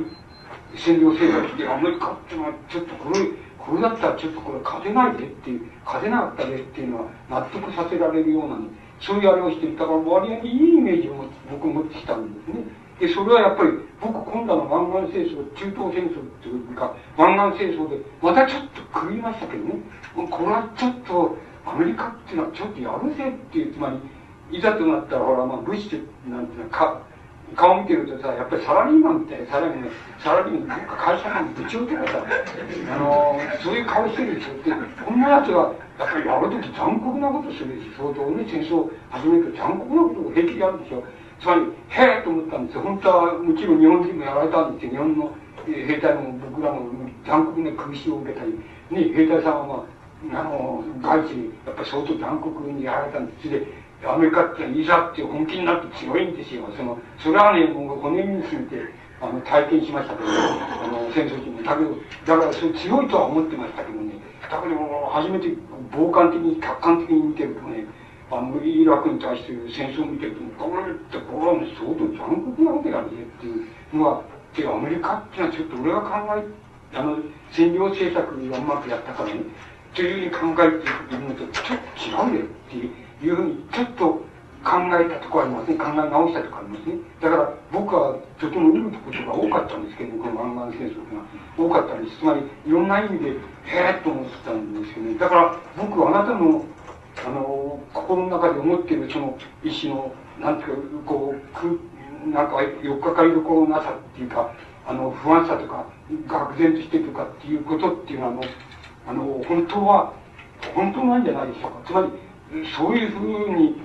占領生活で、アメリカっていうのはちょっと黒い、これだったらちょっとこれ勝てないでっていう、勝てなかったでっていうのは納得させられるような、ね、そういうあれをしていたから割合にいいイメージを僕持ってきたんですね。で、それはやっぱり僕今度の湾岸戦争、中東戦争っていうか、湾岸戦争でまたちょっと狂いましたけどね、これはちょっとアメリカっていうのはちょっとやるぜっていう、つまり、いざとなったらほら、まあ、武士ってなんていうのか、顔見てるとさ、やっぱりサラリーマンって、サラリーマン、サラリーマン、会社マン、部長とかさ、あの、そういう顔してるでしょって、こんな奴が、やっぱりやるとき残酷なことするし、相当ね、戦争始めると残酷なことを平気でやるでしょ。つまり、へえと思ったんですよ。本当は、もちろん日本人もやられたんですよ。日本の兵隊も僕らも残酷な空襲を受けたり、ね、兵隊さんはまあ、あの、外地に、やっぱり相当残酷にやられたんです。で、アメリカっていざって本気になって強いんですよ。その、それはね、もう骨にすめて、あの、体験しましたけど、あの、戦争中に。だけど、だからそれ強いとは思ってましたけどね、だけど、初めて傍観的に、客観的に見てるとね、あの、イラクに対する戦争を見てると、これってこれは相当残酷なわけだねっていうのは、てアメリカっていうのはちょっと俺が考え、あの、占領政策がうまくやったからね、というふうに考えているのとちょっと違うよっていういうふうに、ちょっと考えたとこありますね。考え直したところありますね。だから僕はとても見ることが多かったんですけど、ねこの湾岸戦争が多かったんです。つまり、いろんな意味で、へえと思ってたんですよね。だから僕はあなたの、あの、心の中で思っているその意志の、なんていうか、こう、くなんか、よっかかりどころなさっていうか、あの、不安さとか、愕然としてとかっていうことっていうのは、あの、あの本当は、本当なんじゃないでしょうか。つまり、そういうふうに、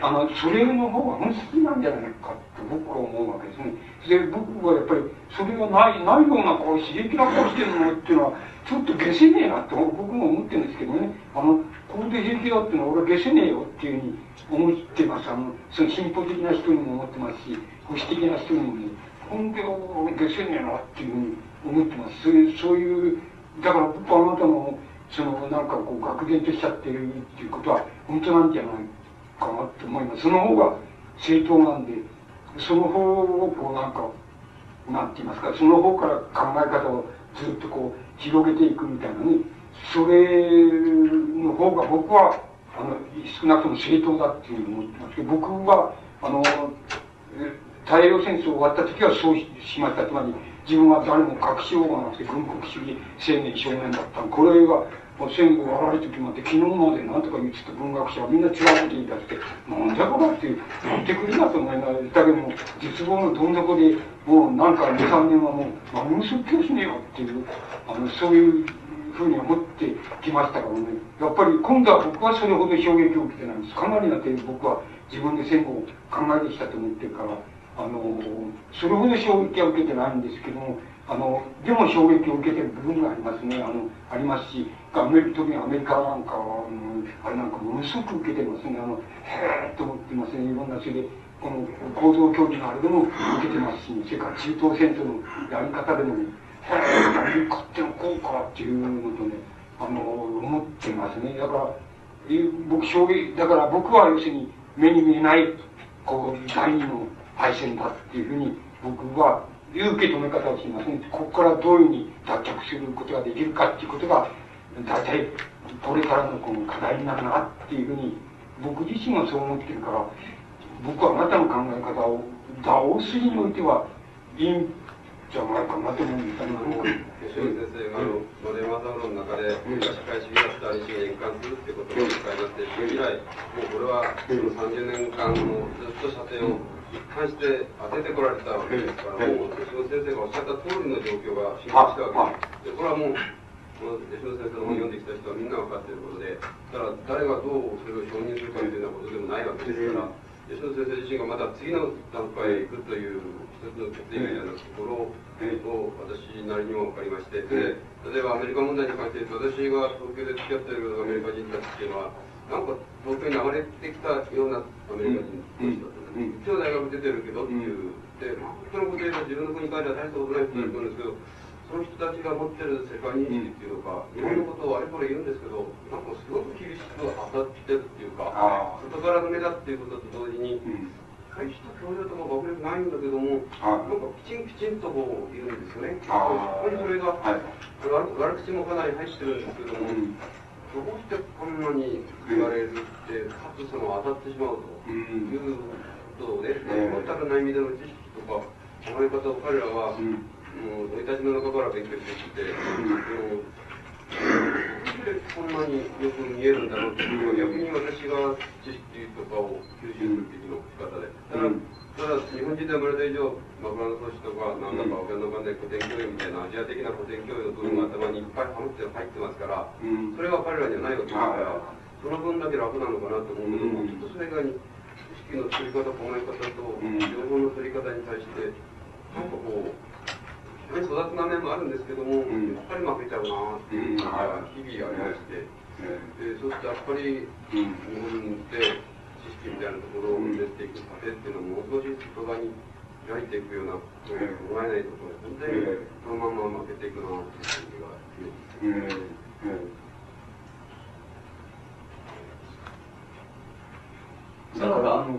あの、それの方が本質なんじゃないかと僕は思うわけですね。で、僕はやっぱり、それがない、ないようなこう、刺激な顔してるのっていうのは、ちょっと下せねえなって僕も思ってるんですけどね。あの、これで平気だっていうのは俺は下せねえよっていうふうに思ってます。あの、その進歩的な人にも思ってますし、保守的な人にも、本気を下せねえなっていうふうに思ってます。そういう、そういう、だから僕はあなたの、その、なんかこう、愕然としちゃってるっていうことは、本当なんじゃないかなって思います。その方が正当なんで、その方をこうなんか、なんて言いますか、その方から考え方をずっとこう広げていくみたいなね、それの方が僕は、あの、少なくとも正当だっていうふうに思ってますけど、僕は、あの、太平洋戦争終わった時はそうしました。つまり、自分は誰も隠しようがなくて軍国主義青年少年だった。これが戦後割られてきまって、昨日まで何とか言ってた文学者はみんな違うこと言い出して、なんじゃこらって、言ってくるなと思いながら、だけども、絶望のどん底で、もうなんか2、3年はもう、何も説教しねえよっていう、あの、そういうふうに思ってきましたからね。やっぱり今度は僕はそれほど衝撃を受けてないんです。かなりな点僕は自分で戦後を考えてきたと思ってるから、あの、それほど衝撃は受けてないんですけども、あの、でも衝撃を受けてる部分がありますね。あの、ありますし、アメリカ、特にアメリカなんかは、あれなんかものすごく受けてますね。あの、へえと思ってますね。いろんな、それで、この構造教授のあれでも受けてますし、それから中東戦争のやり方でもね、へえ、アメリカってのこうかっていうのとね、あの、思ってますね。だから、僕、衝撃、だから僕は要するに目に見えない、こう、第二の敗戦だっていうふうに僕はいう受け止め方をしますね。ここからどういうふうに脱却することができるかっていうことが、大体これからのこの課題になるなっていうふうに、僕自身はそう思ってるから、僕はあなたの考え方を、ダオスにおいてはいいんじゃないかなと思うんですね。吉先生が、あの、丸山三郎の中で、社会主義だった西が円環するってことをお使いになって、以来、もうこれは、その30年間のずっと射程を、貫して当ててこられたわけですから、もう吉野先生がおっしゃった通りの状況が進行したわけです。でこれはもうこの吉野先生の本読んできた人はみんな分かっていることで、だから誰がどうそれを承認するかというようなことでもないわけですから、吉野先生自身がまた次の段階へ行くという一つの決意みたいなところを私なりにも分かりまして、で例えばアメリカ問題に関して私が東京で付き合っているアメリカ人たちっていうのは、なんか東京に流れてきたようなアメリカ人たちだと一応大学出てるけどっていう、で、そのこと言えば自分の国に帰りは大したことないって言うんですけど、その人たちが持ってる世界認識っていうのか、日本のことをあれこれ言うんですけど、なんかすごく厳しく当たってるっていうか、外からの目だっていうことと同時に、大した教養とか学力ないんだけども、なんかきちんきちんとこう言うんですよね。そこにそれが、はい、悪口もかなり入ってるんですけども、どうしてこんなに言われるって、かつその当たってしまうという。とね、全くない意味での知識とか考え方を彼らは、うん、もう生い立ちの中から勉強してきて、うん、どうしてこんなによく見えるんだろうっていうのは逆に私が知識とかを吸収するべきの仕方で。ただただ日本人で生まれた以上、枕草子とか、なんだかわけのわかんない古典教養みたいなアジア的な古典教養の部分が頭にいっぱい入って入ってますから、それは彼らにはないわけですから、その分だけ楽なのかなと思うけども、ちょっとそれ以外に。式の作り方、考え方と、情報の取り方に対して、なんかこう、非常に育つな面もあるんですけども、やっぱり負けちゃうなっていうのが日々ありまして、えー、そしてやっぱり、日本で知識みたいなところを入れていく過程っていうのはもう少し外側に開いていくような考えないところで、本当にそのまま負けていくなっていう感じが強いです。だから、あの、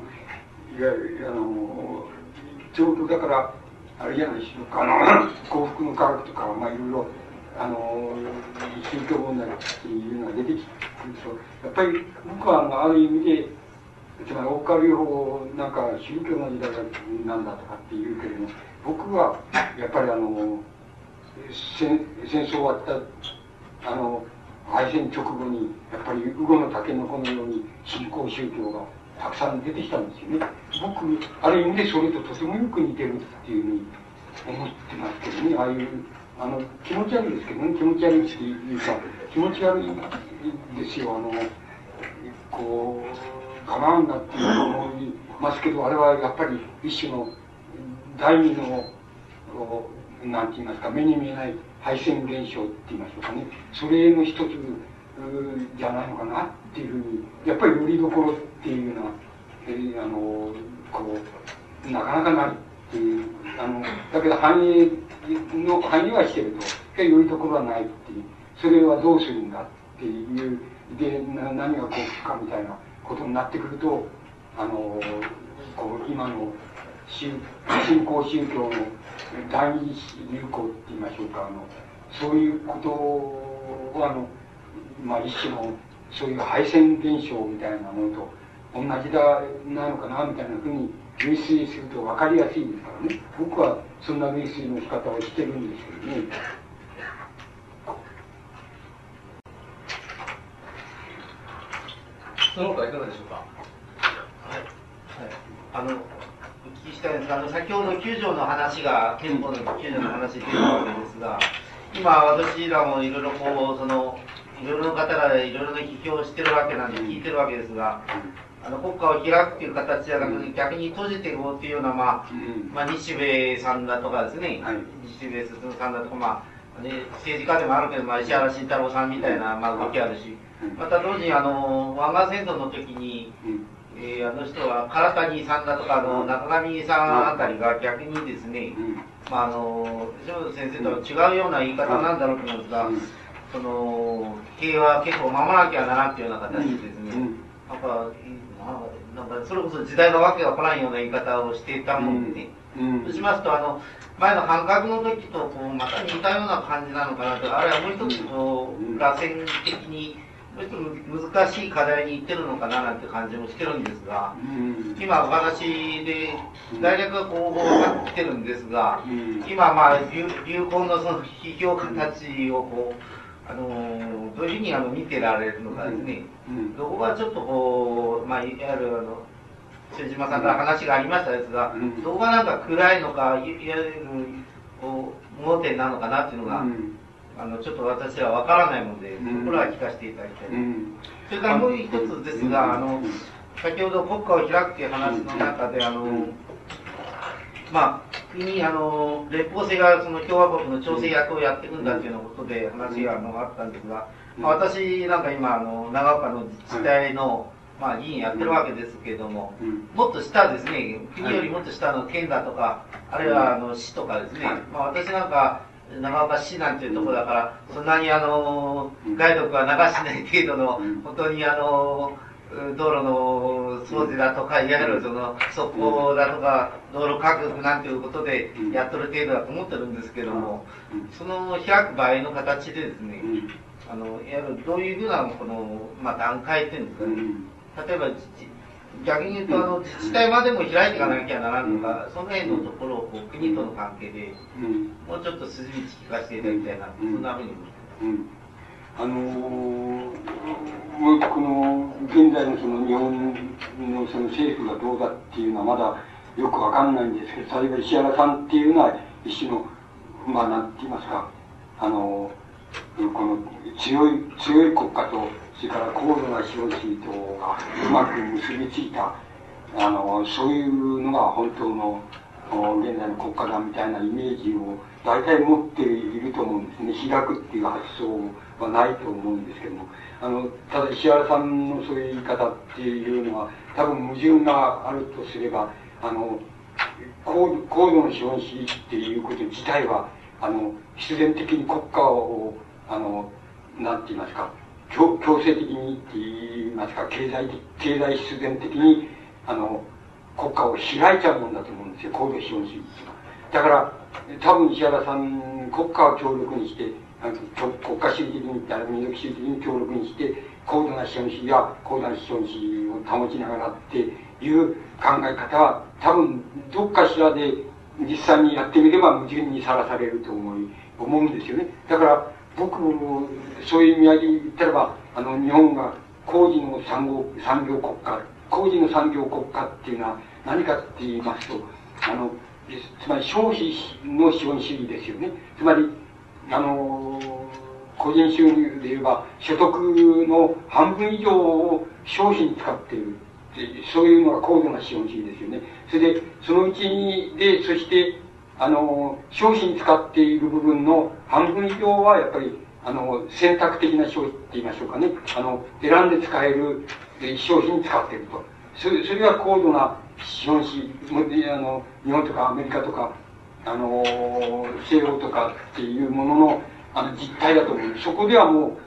いや、あの、ちょうどだから、あれじゃないでしょうか、あの、幸福の科学とか、まあいろいろ、あの、宗教問題っていうのが出てきてると、やっぱり僕はあある意味で、つまり、オカ療法なんか宗教の時代なんだとかって言うけれども、僕はやっぱりあの、戦戦争終わった、あの、敗戦直後に、やっぱり、ウゴのタケノコのように新興宗教がたくさん出てきたんですよね。僕、ある意味でそれととてもよく似てるっていうふうに思ってますけどね、ああいう、あの、気持ち悪いですけどね、気持ち悪いっていうか、気持ち悪いですよ、あの、こう、我慢だっていう思いますけど、あれはやっぱり一種の第二の、なんて言いますか、目に見えない配線現象って言いましょうかね、それの一つじゃないのかなっていうふうに、やっぱりよりどころっていうような、えー、あの、こう、なかなかないっていう、あの、だけど繁栄の、繁栄はしてると、よりどころはないっていう、それはどうするんだっていう、で、な何が幸福かみたいなことになってくると、あの、こう、今の新興宗教の第二流行って言いましょうか、あの、そういうことを、あの、まあ一種の、そういう配線現象みたいなものと同じだ、なのかな、みたいなふうに類推すると分かりやすいですからね。僕はそんな類推の仕方をしてるんですけどね。その他いかがでしょうか？はい。はい。あの、聞きしたいんですが、あの、先ほど9条の話が、憲法の9条の話出たわけですが、今私らもいろいろこう、その、いろいろな方がいろいろな批評をしてるわけなんで聞いてるわけですが、あの国家を開くという形じゃなくて、逆に閉じていこうというような、まあ、まあ、日米さんだとかですね、はい、日米進さんだとか、まあ、ね、政治家でもあるけど、まあ、石原慎太郎さんみたいな、まあ、動きあるし、また同時に、あの、湾岸戦争の時に、えー、あの人は唐谷さんだとか、あの、中上さんあたりが逆にですね、まあ、あの、塩先生とは違うような言い方なん。だろうと思うんですが、その、平和結構守らなきゃならんというような形でですね、なん。か、なんかそれこそ時代のわけが来ないような言い方をしていたもんでね、そうしますと、あの、前の半角の時とこうまた似たような感じなのかなと、あるいはもう一つこう、螺旋的に、もう一つ難しい課題にいってるのかななんて感じもしてるんですが、今お話で、大学がこう分かってるんですが、今まあ流流行のその批評形をこう、あのどういうふうにあの見てられるのかですね、どこがちょっとこう、まあ、いわゆるあの、瀬島さんから話がありましたですが、どこがなんか暗いのか、いわゆるこう盲点なのかなっていうのが、あのちょっと私は分からないので、そこらは聞かせていただきたい、それからもう一つですが、あの先ほど国家を開くという話の中で、あのまあ、国、あの、連邦制がその共和国の調整役をやっていくんだっていうようなことで話があのあったんですが、まあ、私なんか今、あの、長岡の自治体の、まあ、議員やってるわけですけれども、もっと下ですね、国よりもっと下の県だとか、あるいはあの市とかですね、まあ、私なんか、長岡市なんていうところだから、そんなにあの、外毒は流しない程度の、本当にあの、道路の掃除だとか、いわゆるその、側溝だとか、道路拡なんていうことでやっとる程度だと思ってるんですけども、その開く場合の形でですね、あの、いわゆるどういうふうな、この、まあ、段階っていうんですかね、例えば、逆に言うと、あの、自治体までも開いていかなきゃならんのか、その辺のところをこう国との関係で、もうちょっと筋道聞かせていただきたいな、そんなふうに思ってます。あのー、この現在のその日本のその政府がどうだっていうのはまだよくわかんないんですけど、例えば石原さんっていうのは一種の、まあなんて言いますか、あのー、この強い、強い国家と、それから高度な資本主義とがうまく結びついた、あのー、そういうのが本当の現在の国家だみたいなイメージを大体持っていると思うんですね。開くっていう発想をはないと思うんですけども、あの、ただ石原さんのそういう言い方っていうのは、多分矛盾があるとすれば、あの、高高度の資本主義っていうこと自体は、あの、必然的に国家を、あの、なんて言いますか、強強制的にって言いますか、経済的、経済必然的に、あの、国家を開いちゃうもんだと思うんですよ、高度資本主義。だから、多分石原さん、国家を強力にして、国家主義的に、民族主義的に強力にして、高度な資本主義や高度な資本主義を保ちながらっていう考え方は、多分、どっかしらで実際にやってみれば矛盾にさらされると思い、思うんですよね。だから、僕も、そういう意味合いで言ったらば、あの、日本が工事の産業、産業国家、工事の産業国家っていうのは何かって言いますと、あの、つまり消費の資本主義ですよね。つまり、あの、個人収入で言えば、所得の半分以上を消費に使っている。そういうのが高度な資本主義ですよね。それで、そのうちに、で、そして、あの、消費に使っている部分の半分以上は、やっぱり、あの、選択的な消費って言いましょうかね。あの、選んで使える消費に使っていると。それ、それが高度な資本主義、あの、日本とかアメリカとか、あの、西欧とかっていうものの、あの、実態だと思う。そこではもう、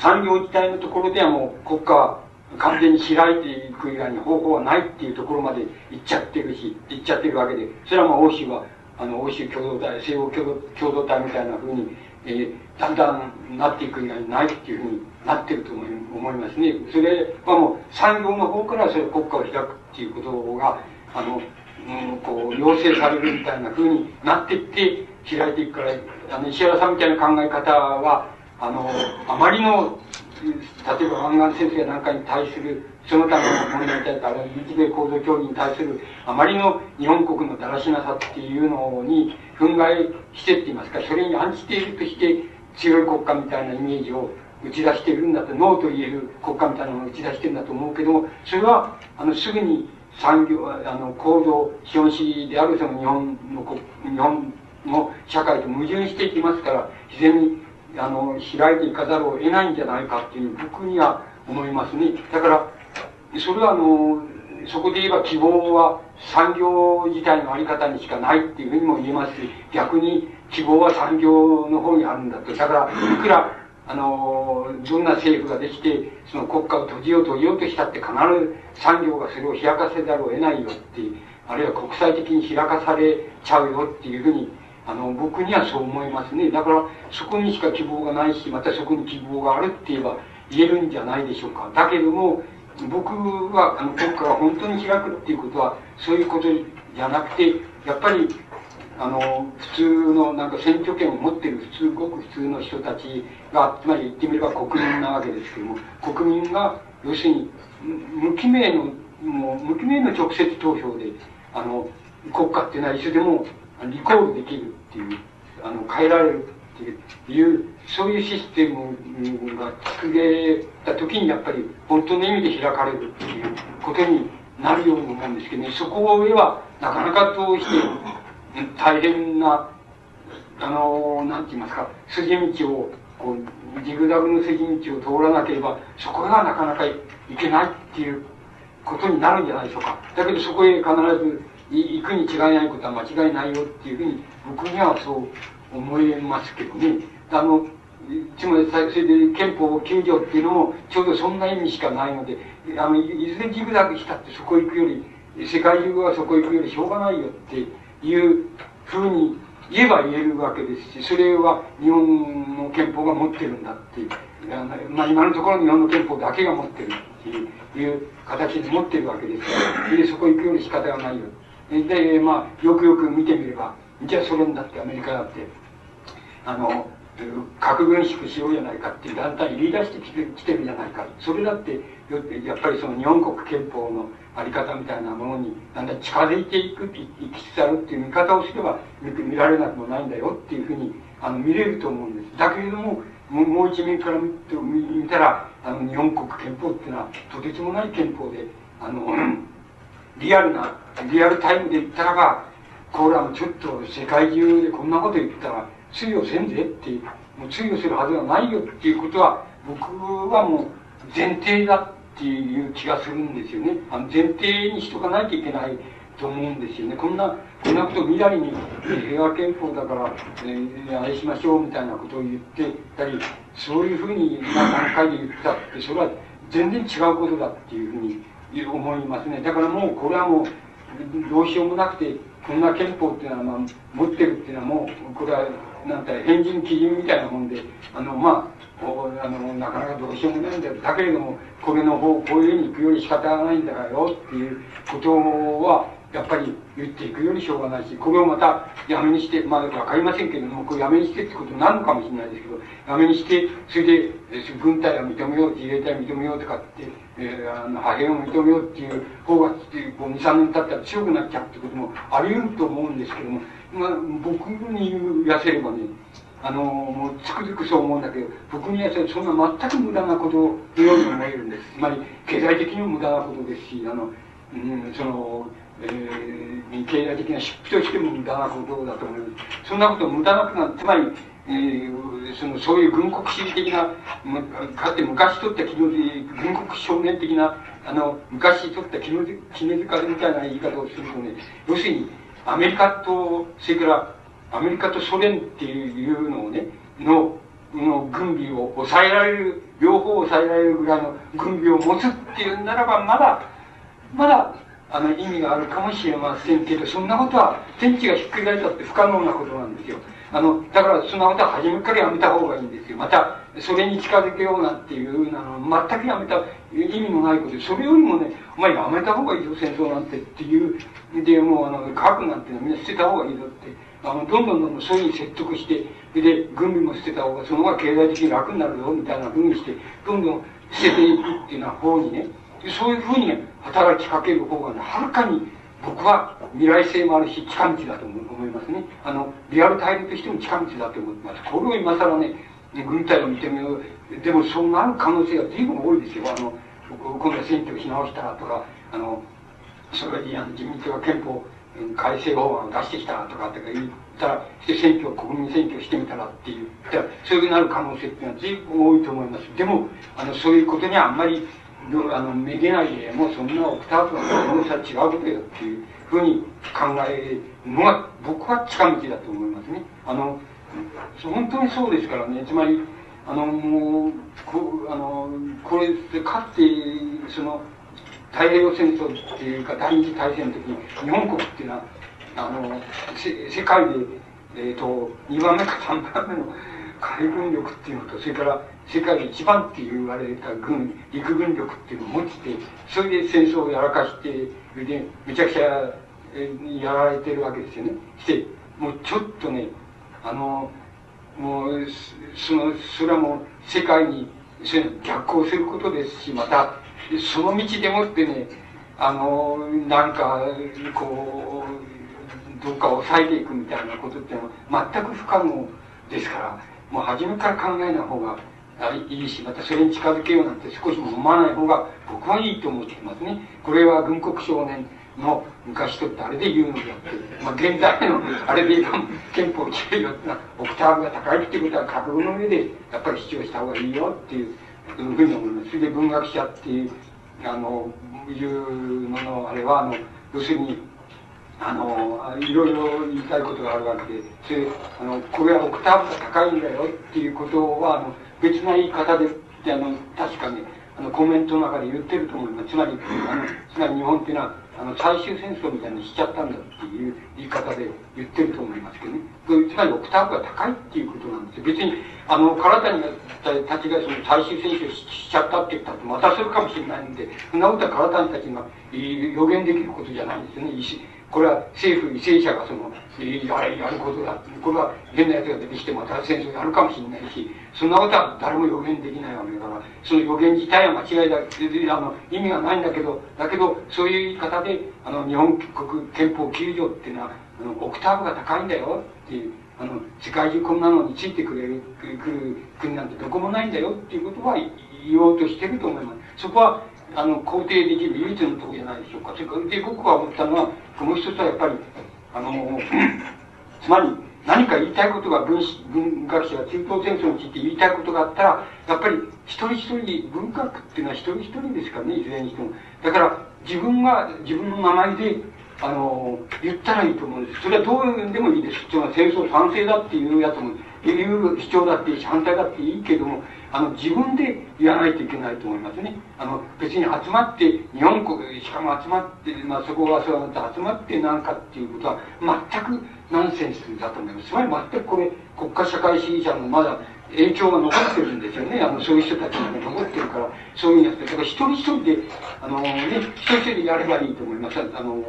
産業自体のところではもう国家は完全に開いていく以外に方法はないっていうところまで行っちゃってるし、行っちゃってるわけで、それはまあ欧州はあの、欧州共同体、西欧共同体みたいな風に、えー、だんだんなっていく以外にないっていうふうになってると思い思いますね。それはもう産業の方からそれ国家を開くっていうことが、あの、うん、こう、要請されるみたいな風になっていって開いていくから、あの、石原さん。みたいな考え方は、あの、あまりの、例えば湾岸戦争やなん。かに対するそのための問題に対して、ある日米構造協議に対する、あまりの日本国のだらしなさっていうのに、憤慨してって言いますか、それに暗示しているとして、強い国家みたいなイメージを打ち出しているん。だと、ノーと言える国家みたいなものを打ち出しているん。だと思うけども、それは、あの、すぐに産業、あの、高度資本主義であるその日本の国、日本の社会と矛盾していきますから、自然に、あの、開いていかざるを得ないんじゃないかっていう、僕には思いますね。だから、それはあの、そこで言えば希望は産業自体のあり方にしかないっていうふうにも言えますし、逆に希望は産業の方にあるんだと。だから、いくら、あの、どんな政府ができて、その国家を閉じよう閉じようとしたって必ず産業がそれを開かせざるを得ないよっていう、あるいは国際的に開かされちゃうよっていうふうに、あの、僕にはそう思いますね。だから、そこにしか希望がないし、またそこに希望があるって言えば言えるんじゃないでしょうか。だけども、僕は、あの、国家が本当に開くっていうことは、そういうことじゃなくて、やっぱり、あの、普通の、なんか選挙権を持ってる普通、ごく普通の人たちが、つまり言ってみれば国民なわけですけども、国民が、要するに、無記名の、もう、無記名の直接投票で、あの、国家っていうのはいつでもリコールできるっていう、あの、変えられるっていう、そういうシステムが作れた時にやっぱり本当の意味で開かれるっていうことになるように思うんですけどね、そこへはなかなかどうして大変な、あの、なんて言いますか、筋道を、こう、ジグザグの筋道を通らなければ、そこがなかなかいけないっていうことになるんじゃないでしょうか。だけどそこへ必ず行くに違いないことは間違いないよっていうふうに僕にはそう思いますけどね。あの、つまり、それで憲法9条っていうのも、ちょうどそんな意味しかないので、あの、いずれジグザグしたってそこ行くより、世界中はそこ行くよりしょうがないよっていうふうに言えば言えるわけですし、それは日本の憲法が持ってるんだっていう、まあ今のところ日本の憲法だけが持ってるっていう形で持ってるわけですから、でそこ行くように仕方がないよ。で、まあ、よくよく見てみれば、じゃあソ連だってアメリカだって、あの、核軍縮しようじゃないかっていう団体に言い出してきてきてるじゃないか。それだって、やっぱりその日本国憲法のあり方みたいなものにだんだん近づいていく、いきつつあるっていう見方をすれば見られなくもないんだよっていうふうにあの見れると思うんです。だけれども、もう一面から見見たら、あの日本国憲法っていうのはとてつもない憲法で、あの、リアルな、リアルタイムで言ったらば、これはちょっと世界中でこんなこと言ったら、通用せんぜってもう通用するはずがないよっていうことは、僕はもう前提だっていう気がするんですよね。あの前提にしとかないといけないと思うんですよね。こんな、こんなこと未来に平和憲法だから、えー、あれしましょうみたいなことを言ってたり、そういうふうに段階で言ったって、それは全然違うことだっていうふうに思いますね。だからもう、これはもう、どうしようもなくて、こんな憲法っていうのは、まあ、持ってるっていうのはもう、これは、なんて、変人基準みたいなもんで、あの、まあ、あの、なかなかどうしようもないんだよ。だけれども、これの方、こういうふうに行くより仕方がないんだからよっていうことは、やっぱり言っていくよりしょうがないし、これをまたやめにして、まあわかりませんけれども、これやめにしてってことになるのかもしれないですけど、やめにして、それで、軍隊は認めよう、自衛隊は認めようとかって、えー、あの派兵を認めようっていう方が、こう2、3年経ったら強くなっちゃうってこともあり得ると思うんですけども、まあ、僕に言わせればね、あの、もうつくづくそう思うんだけど、僕にはそんな全く無駄なことのように思えるんです。つまり、経済的にも無駄なことですし、あの、うん、その、えー、経済的な出費としても無駄なことだと思います。そんなこと無駄なくなつまり、えー、その、そういう軍国主義的な、かって昔取った気の軍国少年的な、あの、昔取った気の気ねづかれみたいな言い方をするとね、要するに、アメリカと、それから、アメリカとソ連っていうのをね、の、の軍備を抑えられる、両方抑えられるぐらいの軍備を持つっていうならば、まだ、まだ、あの、意味があるかもしれませんけど、そんなことは、天地がひっくり返ったって不可能なことなんですよ。あの、だからそんなことは初めからやめた方がいいんですよ。また、それに近づけようなんていう、あの、全くやめた意味もないことで、それよりもね、お前やめた方がいいぞ、戦争なんてっていう、で、もうあの、科学なんてのはみんな捨てた方がいいぞって、あの、どんどんどんどんそういうふうに説得して、で、軍備も捨てた方が、その方が経済的に楽になるよ、みたいなふうにして、どんどん捨てていくっていうような方にね、そういうふうに、働きかける方がね、はるかに僕は未来性もあるし、近道だと思いますね。あの、リアルタイムとしても近道だと思います。これを今更ね、軍隊を認めよう。でもそうなる可能性が随分多いですよ。あの、今度は選挙し直したらとか、あの、それであの自民党が憲法改正法案を出してきたとかって言ったら、選挙、国民選挙してみたらって言ったら、そういうなる可能性っていうのは随分多いと思います。でも、あの、そういうことにはあんまりあの、めげないで、もうそんなオクターブの重さ違うことよっていうふうに考えるのが、僕は近道だと思いますね。あの、本当にそうですからね、つまり、あの、もう、こあの、これで、かつて、その、太平洋戦争っていうか、第二次大戦の時に、日本国っていうのは、あの、世界で、え、ー、と、2番目か3番目の海軍力っていうのと、それから世界で一番って言われた軍、陸軍力っていうのを持って、それで戦争をやらかして、それでめちゃくちゃやられてるわけですよね。して、もうちょっとね、あの、もう、その、それはもう世界に逆行することですし、また、その道でもってね、あの、なんか、こう、どうか抑えていくみたいなことってのは全く不可能ですから、もう初めから考えない方がいいし、またそれに近づけようなんて少しも思わない方が僕はいいと思ってますね。これは軍国少年の昔とってあれで言うのであって、まあ現代のあれで憲法を決めるよってな、オクターブが高いっていうことは覚悟の上でやっぱり主張した方がいいよっていうふうに思います。それで文学者っていう、あの、いうののあれは、あの、要するにあの、いろいろ言いたいことがあるわけで、それ、あの、これはオクターブが高いんだよっていうことは、あの、別な言い方で、あの、確かに、あの、コメントの中で言ってると思います。つまり、あの、つまり日本っていうのは、あの、最終戦争みたいにしちゃったんだっていう言い方で言ってると思いますけどね。つまり、オクターブが高いっていうことなんですよ。別に、あの、体にたちがその最終戦争しちゃったって言ったって、またするかもしれないんで、そんなことは体にたちが予言できることじゃないんですよね。これは政府、為政者がその、やれ、やることだ。これは変な奴が出てきてまた戦争やるかもしれないし、そんなことは誰も予言できないわけだから、その予言自体は間違いだ、あの、意味がないんだけど、だけど、そういう言い方で、あの、日本国憲法9条っていうのは、あの、オクターブが高いんだよっていう、あの、世界中こんなのについてくれる、くる国なんてどこもないんだよっていうことは言おうとしてると思います。そこは、あの、肯定できる唯一のとこじゃないでしょうか。それから、で、僕が思ったのは、もう一つはやっぱり、あの、つまり、何か言いたいことが文文学者が中東戦争について言いたいことがあったら、やっぱり一人一人、文学っていうのは一人一人ですからね、いずれにしても。だから、自分が自分の名前で、あの、言ったらいいと思うんです。それはどうでもいいです。戦争賛成だっていうやつも、いう主張だっていいし、反対だっていいけども、あの、自分で言わないといけないと思いますね。あの、別に集まって、日本国、しかも集まって、まあ、そこがそうなって集まってなんかっていうことは、全くナンセンスだと思います。つまり全くこれ、国家社会主義者のまだ影響が残ってるんですよね。あの、そういう人たちが残ってるから、そういうやつで。だから一人一人で、あのね、一人一人やればいいと思います。あの、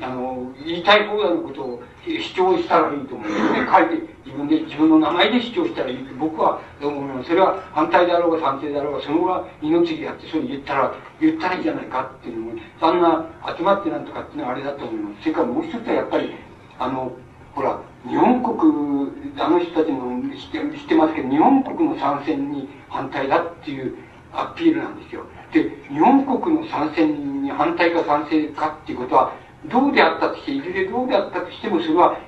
あの、言いたい放題のことを主張したらいいと思うんですね。書いて、自分で、自分の名前で主張したらいいと僕は思います。それは反対であろうが賛成であろうが、その後は命でやって、そう言ったら、言ったらいいじゃないかっていうのも、そんな集まってなんとかっていうのはあれだと思います。それからもう一つはやっぱり、あの、ほら、日本国、あの人たちも知って知ってますけど、日本国の参戦に反対だっていうアピールなんですよ。で、日本国の参戦に反対か賛成かっていうことは、どうであったとして、いずれどうであったとしても、それは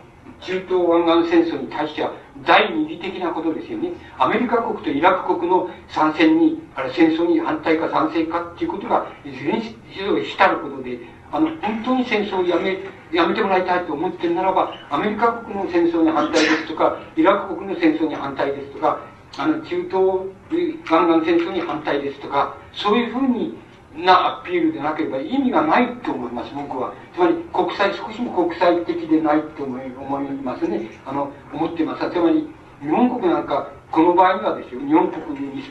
中東湾岸戦争に対しては第二次的なことですよね。アメリカ国とイラク国の参戦に、あれ戦争に反対か賛成かっていうことが、いずれにしろしたることで、あの、本当に戦争をやめ、やめてもらいたいと思ってるならば、アメリカ国の戦争に反対ですとか、イラク国の戦争に反対ですとか、あの、中東湾岸戦争に反対ですとか、そういうふうになアピールでなければ意味がないと思います、僕は。つまり、国際、少しも国際的でないと思い思いますね。あの、思ってます。つまり、日本国なんか、この場合にはですよ、日本国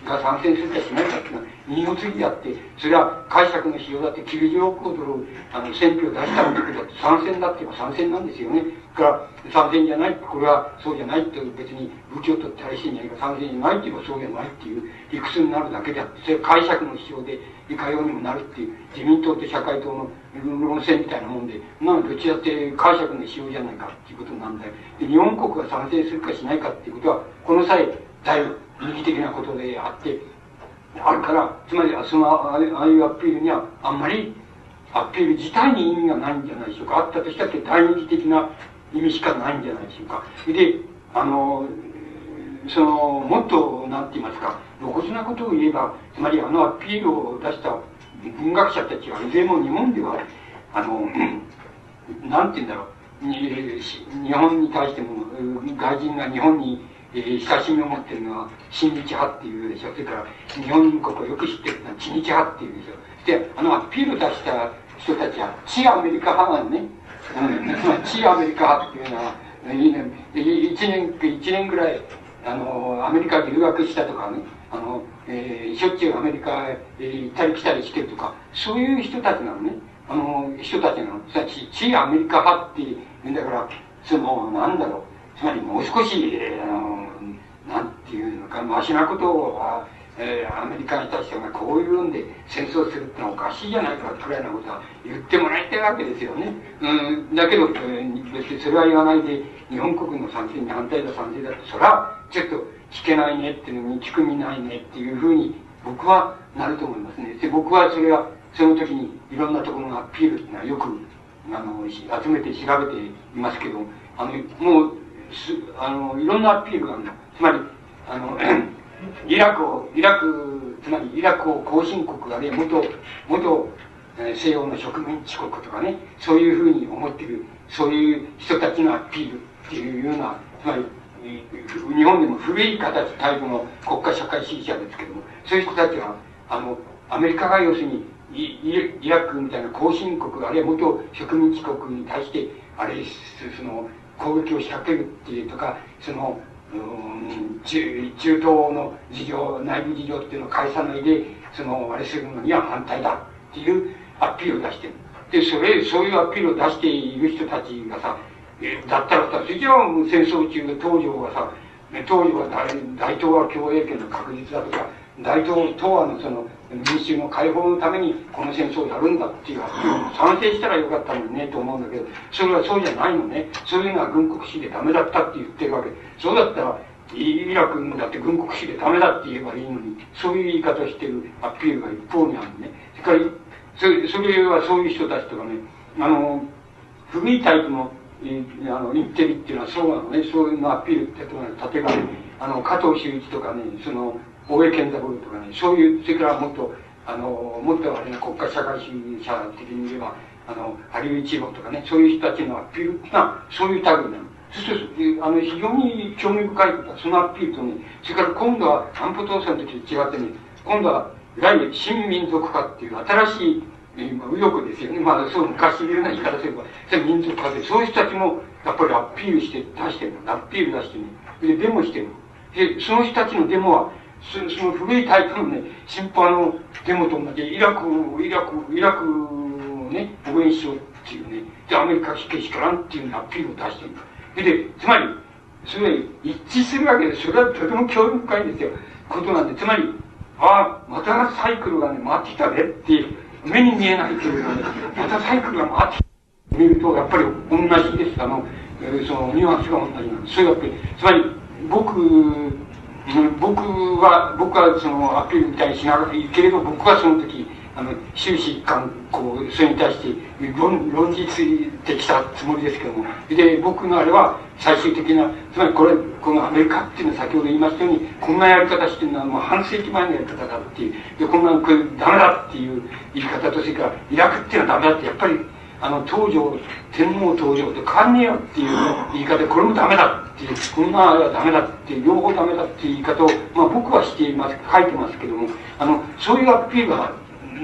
が参戦するかしないかっていうのは、二の次であって、それは解釈のしようだって90億ドル、あの、戦費を出したのだって、参戦だって言えば参戦なんですよね。から参戦じゃない、これはそうじゃないって別に武器を取って対してんじゃないか、参戦じゃないって言えばそうじゃないっていう理屈になるだけであって、それ解釈の必要でいかようにもなるっていう、自民党と社会党の論戦みたいなもんで、まあどっちだって解釈の必要じゃないかっていうことなんだよ。で、日本国が参戦するかしないかっていうことは、この際、だいぶ右的なことであって、あるから、つまりそのああいうアピールにはあんまりアピール自体に意味がないんじゃないでしょうか。あったとしたって第二次的な意味しかないんじゃないでしょうか。で、あの、その、もっと、なんて言いますか、露骨なことを言えば、つまりあのアピールを出した文学者たちはいずれも日本では、あの、なんて言うんだろう、日本に対しても、外人が日本に、えー、親しみを持ってるのは親日派っていうでしょ。それから、日本国をよく知ってるのは知日派っていうでしょ。で、あのアピール出した人たちは、地アメリカ派がね、地アメリカ派っていうのは、一年、一年ぐらい、あの、アメリカ留学したとかね、あの、えー、しょっちゅうアメリカへ行ったり来たりしてるとか、そういう人たちなのね。あの、人たちなの。さち、地アメリカ派って言うんだから、その、なんだろう。つまりもう少し、あの、なんていうのか、マシなことを、えー、アメリカに対してはこういうんで戦争するってのはおかしいじゃないかくらいなことは言ってもらいたいわけですよね。うん、だけど、えー、別にそれは言わないで、日本国の賛成に反対だ賛成だって、それはちょっと聞けないねっていうのに聞く見ないねっていうふうに僕はなると思いますね。で、僕はそれは、その時にいろんなところのアピールっていうのはよく、あの、集めて調べていますけど、あの、もう、あの、いろんなアピールがあるんだ。つまり、あの、イラクを、イラク、つまりイラクを後進国あるいは元、元、え西洋の植民地国とかね、そういうふうに思ってる、そういう人たちのアピールっていうような、つまり、日本でも古い形、態度の国家社会主義者ですけども、そういう人たちは、あの、アメリカが要するに、イラクみたいな後進国、あるいは元植民地国に対して、あれ、その、攻撃を仕掛けるっていうとか、その、中中東の事情内部事情っていうのを返さないでそのあれするのには反対だっていうアピールを出してる。でそれそういうアピールを出している人たちがさだったらさそれじゃあ戦争中の東条がさ東条は大東亜共栄圏の確実だとか大東東亜のその民衆の解放のためにこの戦争をやるんだっていう賛成したらよかったのにねと思うんだけどそれはそうじゃないのね。そういうのは軍国主義でダメだったって言ってるわけ。そうだったらイラクだって軍国主義でダメだって言えばいいのに。そういう言い方をしてるアピールが一方にあるね。それからそれそれはそういう人たちとかねあの古いタイプのあの、インテリっていうのはそうなのね、そういうのアピールって例えば、ね、あの、加藤修一とかね、その、大江健三郎とかね、そういう、それからもっと、あの、もっとあれな国家社会主義者的に言えば、あの、ハリウ一郎とかね、そういう人たちのアピールっていうのは、そういう類なの。そしてあの、非常に興味深いことは、そのアピールとね、それから今度は安保闘争の時と違ってね、今度は、来月新民族化っていう新しい右翼ですよね。まあ、そう昔言うような言い方すれば、それ民族化で、そういう人たちも、やっぱりアピールして出してるのアピール出してるで、デモしてるので、その人たちのデモは、その古いタイプのね、進歩のデモと同じ、イラク、イラク、イラクをね、応援しようっていうね、で、アメリカ死刑しからんっていうアピールを出してるで、つまり、それ一致するわけで、それはとても興味深いんですよ。ことなんで、つまり、ああ、またサイクルがね、回ってきたねっていう、目に見えないというかね、またサイクルが回ってきた見ると、やっぱり同じです。あの、えー、そのニュアンスが同じなんです。それやっぱり、つまり、僕、僕は、僕はそのアピールみたいにしながらいいけれど、僕はその時、あの、終始一貫、こう、それに対して論、論実的したつもりですけども、で、僕のあれは、最終的な、つまりこれ、このアメリカっていうのは先ほど言いましたように、こんなやり方してるのはもう半世紀前のやり方だっていう、で、こんな、これダメだっていう言い方と、それから、イラクっていうのはダメだって、やっぱり、あの、東条、天皇東条と変わんねえよっていう言い方で、これもダメだっていう、こんなあれはダメだっていう、両方ダメだっていう言い方を、まあ僕はしています、書いてますけども、あの、そういうアピールが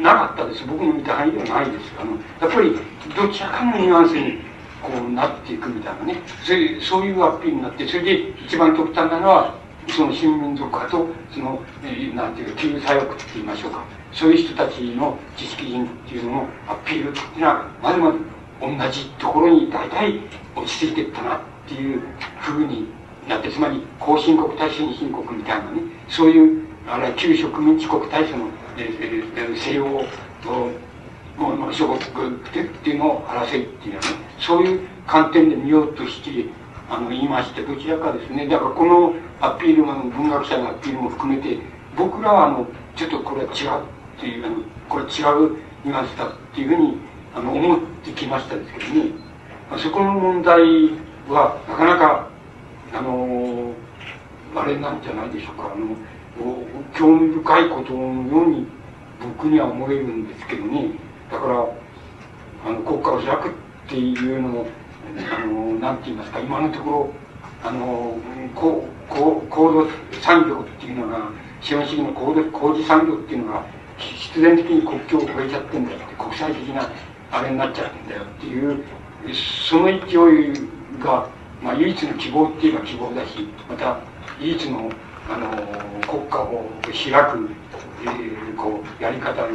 なかったです。僕の見た範囲ではないです。あの、やっぱり、どちらかのニュアンスに、こうなっていくみたいなね。それそういうアピールになって、それで一番極端なのは、その新民族派と、その、えー、なんていうか、旧左翼って言いましょうか。そういう人たちの知識人っていうののアピールっていうのは、まずまず同じところに大体落ち着いていったなっていうふうになって、つまり、後進国対先進国みたいなね、そういう、あれは旧植民地国対その、えー、西洋もの諸国っていうのを争いっていうのはね、そういう観点で見ようとして、あの、言いまして、どちらかですね。だからこのアピールも、文学者のアピールも含めて、僕らはあの、ちょっとこれは違うっていう、これ違うニュアンスだっていうふうに、あの、思ってきましたですけどね。まあそこの問題は、なかなか、あの、あれなんじゃないでしょうか。あの、興味深いことのように僕には思えるんですけどね。だからあの国家を開くっていうのもあのなんて言いますか今のところあのここ高度産業っていうのが資本主義の高度工事産業っていうのが必然的に国境を越えちゃってんだよって国際的なあれになっちゃうんだよっていうその勢いが、まあ、唯一の希望って言えば希望だしまた唯一のあの国家を開く、えー、こうやり方の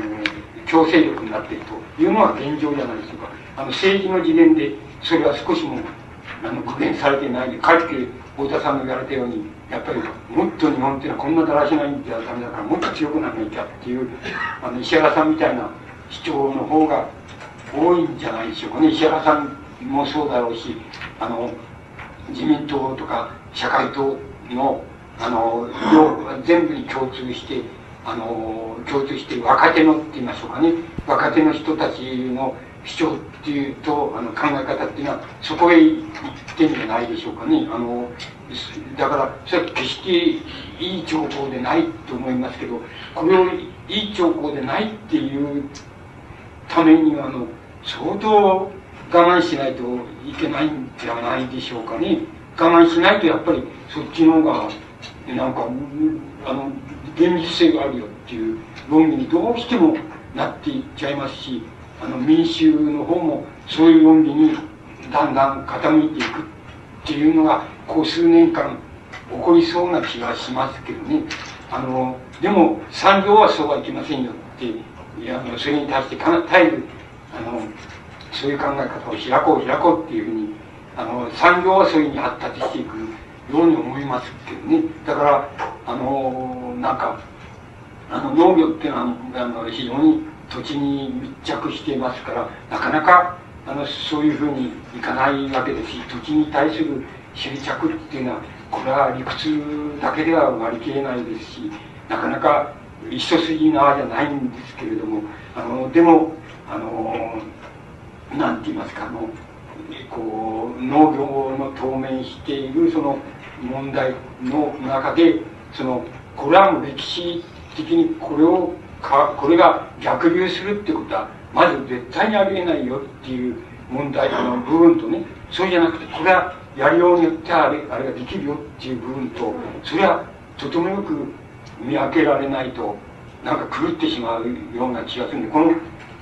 強制力になっているというのは現状じゃないでしょうか。あの政治の次元でそれは少しもあの具現されていないで、かえって太田さんが言われたように、やっぱりもっと日本っていうのはこんなだらしないんじゃダメだからもっと強くならなきゃっていう、あの石原さんみたいな主張の方が多いんじゃないでしょうかね。石原さんもそうだろうし、あの、自民党とか社会党の、あの、全部に共通して、あの、共通して若手のって言いましょうかね、若手の人たちの主張っていうと、あの、考え方っていうのは、そこへ行ってんじゃないでしょうかね。あの、だから、それは決していい兆候でないと思いますけど、これをいい兆候でないっていうためには、あの、相当我慢しないといけないんじゃないでしょうかね。我慢しないとやっぱりそっちの方が、なんか、あの、現実性があるよっていう論議にどうしてもなっていっちゃいますしあの民衆の方もそういう論議にだんだん傾いていくっていうのがこう数年間起こりそうな気がしますけどね。あのでも産業はそうはいきませんよっていやそれに対してかな絶えるあのそういう考え方を開こう開こうっていうふうにあの産業はそういうふうに発達していくように思いますけどね。だからあのなんかあの農業っていうのはあの非常に土地に密着していますからなかなかあのそういうふうにいかないわけですし土地に対する執着っていうのはこれは理屈だけでは割り切れないですしなかなか一筋縄じゃないんですけれどもあのでもあのなんて言いますかあのこう農業の当面しているその問題の中でそのこれはもう歴史的にこれをかこれが逆流するってことはまず絶対にありえないよっていう問題の部分とねそうじゃなくてこれはやりようによってあれあれができるよっていう部分とそれはとてもよく見分けられないとなんか狂ってしまうような気がするんでこの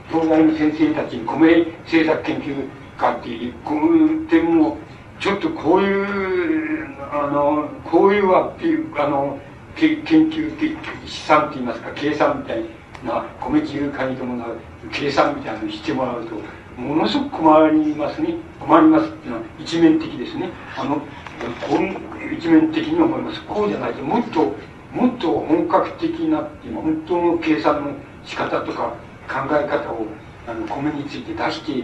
東大の先生たちに米政策研究家っていうこの点もちょっとこういうあのこういうはっていうあの研究的資産って言いますか計算みたいな米自由化に伴う計算みたいなのをしてもらうとものすごく困りますね。困りますっていうのは一面的ですね。あのこう一面的に思います。こうじゃないともっともっと本格的な本当の計算の仕方とか考え方をあの米について出して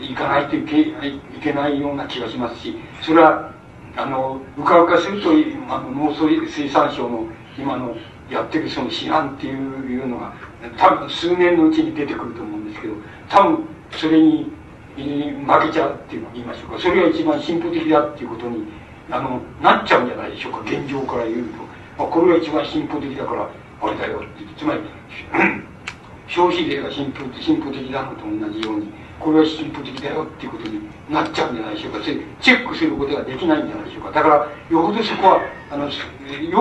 いかないといけいけないような気がしますしそれはあのうかうかするとあの農水水産省の今のやってるその批判っていうのが多分数年のうちに出てくると思うんですけど多分それに、えー、負けちゃうっていう言いましょうか。それが一番進歩的だっていうことにあのなっちゃうんじゃないでしょうか。現状から言うと、まあ、これが一番進歩的だからあれだよってつまり 消費税が進歩進歩的なのと同じようにこれは進歩的だよっていうことになっちゃうんじゃないでしょうか。チェックすることができないんじゃないでしょうか。だからよほどそこはあのよ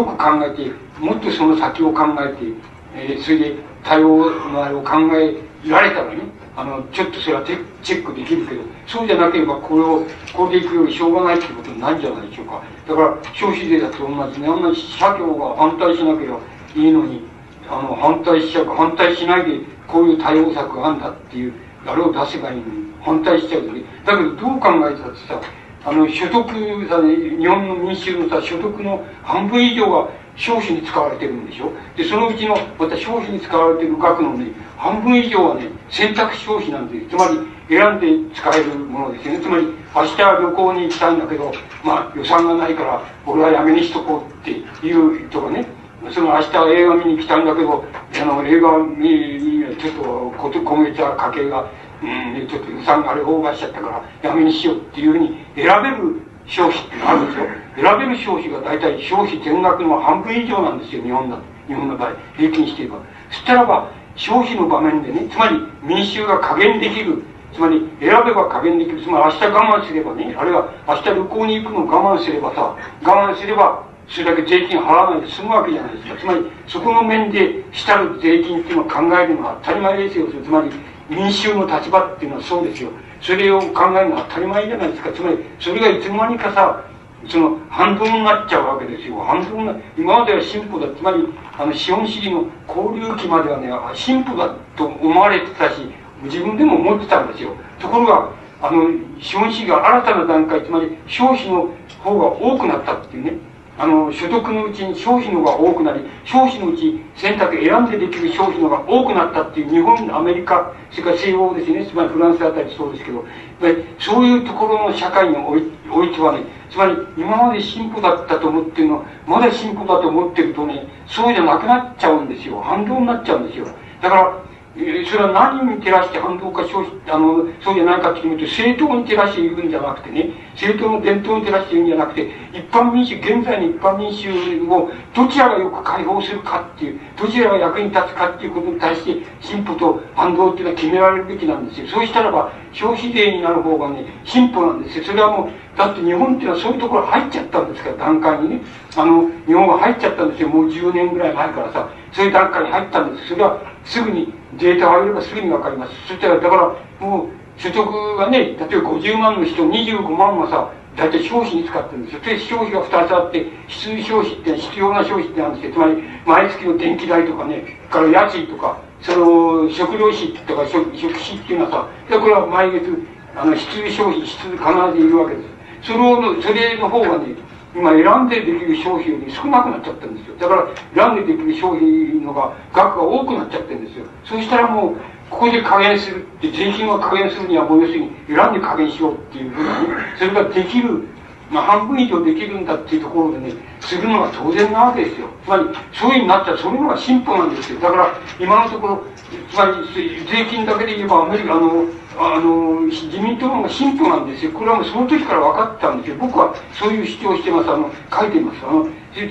く考えてもっとその先を考えて、えー、それで対応のあれを考えられたらねあのちょっとそれはチェックできるけどそうじゃなければこれをこれでいくよりしょうがないってことにないんじゃないでしょうか。だから消費税だと同じねあんな社協が反対しなければいいのにあの反対しちゃう反対しないでこういう対応策があるんだっていうあれを出せばいいのに。反対しちゃうとねだけどどう考えたってさあの所得さ、ね、日本の民衆のさ所得の半分以上が消費に使われてるんでしょ？でそのうちのまた消費に使われてる額のね半分以上はね選択消費なんでつまり選んで使えるものですよね。つまり明日旅行に行きたいんだけどまあ予算がないから俺はやめにしとこうっていうとかねその明日映画見に来たんだけどあの映画見にちょっとこと今月は家計が、うん、ちょっと予算があれオーバーしちゃったからやめにしようっていうふうに選べる消費ってあるんですよ選べる消費が大体消費全額の半分以上なんですよ日本だ日本の場合平均していれば。そしたらば消費の場面でねつまり民衆が加減できるつまり選べば加減できるつまり明日我慢すればねあるいは明日旅行に行くの我慢すればさ我慢すればそれだけ税金払わないで済むわけじゃないですか。つまりそこの面でしたる税金っていうのを考えるのは当たり前ですよ。つまり民衆の立場っていうのはそうですよ。それを考えるのは当たり前じゃないですか。つまりそれがいつの間にかさその反動になっちゃうわけですよ。反動な今までは進歩だ。つまりあの資本主義の交流期まではね進歩だと思われてたし自分でも思ってたんですよ。ところがあの資本主義が新たな段階つまり消費の方が多くなったっていうね。あの、所得のうちに消費のが多くなり、消費のうち選択選んでできる消費のが多くなったっていう日本、アメリカ、それから西欧ですね、つまりフランスあたりそうですけど、そういうところの社会においおいてはね、つまり今まで進歩だったと思ってるのはまだ進歩だと思ってるとね、そうじゃなくなっちゃうんですよ。反動になっちゃうんですよ。だから、それは何に照らして反動か消費、あの、そうじゃないかっていうと、政党に照らして言うんじゃなくてね、政党の伝統に照らして言うんじゃなくて、一般民主、現在の一般民主をどちらがよく解放するかっていう、どちらが役に立つかっていうことに対して、進歩と反動っていうのは決められるべきなんですよ。そうしたらば、消費税になる方がね、進歩なんですよ。それはもう、だって日本っていうのはそういうところ入っちゃったんですから、段階にね。あの、日本は入っちゃったんですよ。もう10年ぐらい前からさ、そういう段階に入ったんです。それはすぐにデータを上げればすぐにわかります。そしたら、だから、もう、所得がね、例えば50万の人、25万はさ、大体消費に使ってるんですよ。で、消費が2つあって、必須消費って必要な消費ってなんですけど、つまり、毎月の電気代とかね、から家賃とか、その、食料費とか食食費っていうのはさ、これは毎月、あの、必須消費、必須必ずいるわけです。それを、それの方がね、今選んでできる消費より少なくなっちゃったんですよ。だから選んでできる消費のが、額が多くなっちゃってるんですよ。そしたらもう、ここで加減するって、税金を加減するにはもう要するに選んで加減しようっていうふうに、それができるまあ、半分以上できるんだっていうところでね、するのは当然なわけですよ。つまり、そういうふうになっちゃう、そういうのが進歩なんですよ。だから、今のところ、つまり、税金だけで言えば、アメリカ、の、あの、自民党の方が進歩なんですよ。これはもうその時から分かってたんですよ。僕はそういう主張してます。あの、書いてます。あの、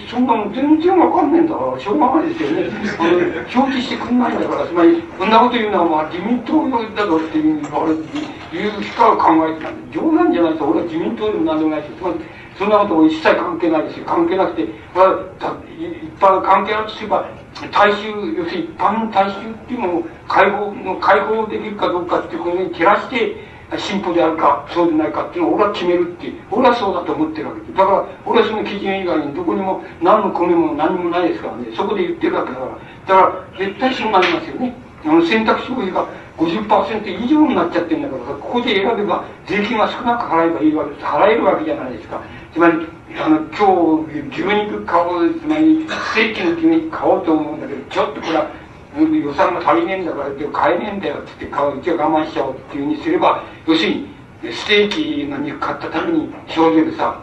そんなの全然わかんねえんだから、しょうがないですよね。あの、表記してくんないんだから、つまり、こんなこと言うのは、まあ、自民党だぞっていう、あれ、いうしか考えてたんで、冗談じゃないと、俺は自民党でも何でもないし、つまり、そんなこと一切関係ないですよ。関係なくて、これは一般関係あるとすれば、大衆、要するに一般の大衆っていうのを解放の解放できるかどうかっていうことに照らして、進歩であるか、そうでないかっていうのを俺は決めるって。俺はそうだと思ってるわけです。だから、俺はその基準以外にどこにも何の米も何もないですからね。そこで言ってるわけだから。だから、絶対そうなりますよね。あの、選択肢費が50%以上になっちゃってるんだから、ここで選べば税金は少なく払えばいいわけです。払えるわけじゃないですか。つまり、あの、今日、牛肉買おう、つまり、ステーキの牛肉買おうと思うんだけど、ちょっとこれは、予算が足りねえんだから買えねえんだよって言って買ううちは我慢しちゃおうっていうふうにすれば要するにステーキの肉買ったために消費税でさ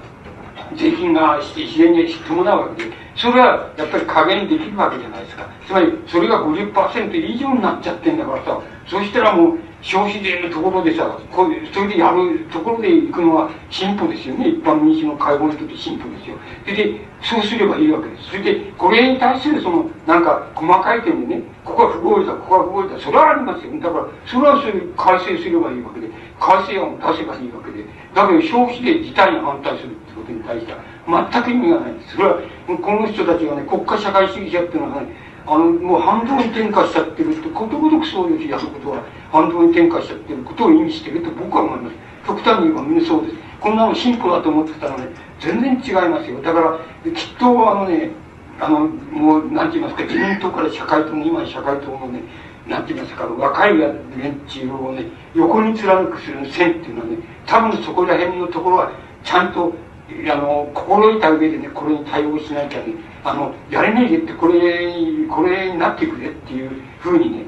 税金が自然に伴うわけでそれはやっぱり加減できるわけじゃないですか。つまりそれが50%以上になっちゃってんだからさそしたらもう消費税のところでさ、こういう、それでやるところで行くのは進歩ですよね。一般民主の会合にとって進歩ですよ。それで、そうすればいいわけです。それで、これに対するその、なんか、細かい点でね、ここは不合理だ、ここは不合理だ、それはありますよ。だから、それはそれ改正すればいいわけで、改正案を出せばいいわけで、だけど消費税自体に反対するってことに対しては、全く意味がないんです。それは、この人たちがね、国家社会主義者っていうのはね、あの、もう反動に転化しちゃってるって、ことごとくそういうやることは、反動に転化しちゃってることを意味してると僕は思います。極端に言えばみんなそうです。こんなの進歩だと思ってたらね、全然違いますよ。だから、きっとあのね、あの、もう、なんて言いますか、自民党から社会党の、今社会党のね、なんて言いますか、若い連中をね、横に貫くする線っていうのはね、多分そこら辺のところは、ちゃんと、あの、心得た上でね、これに対応しなきゃね、あの、やれねえでってこれ、これになっていくれっていうふうにね、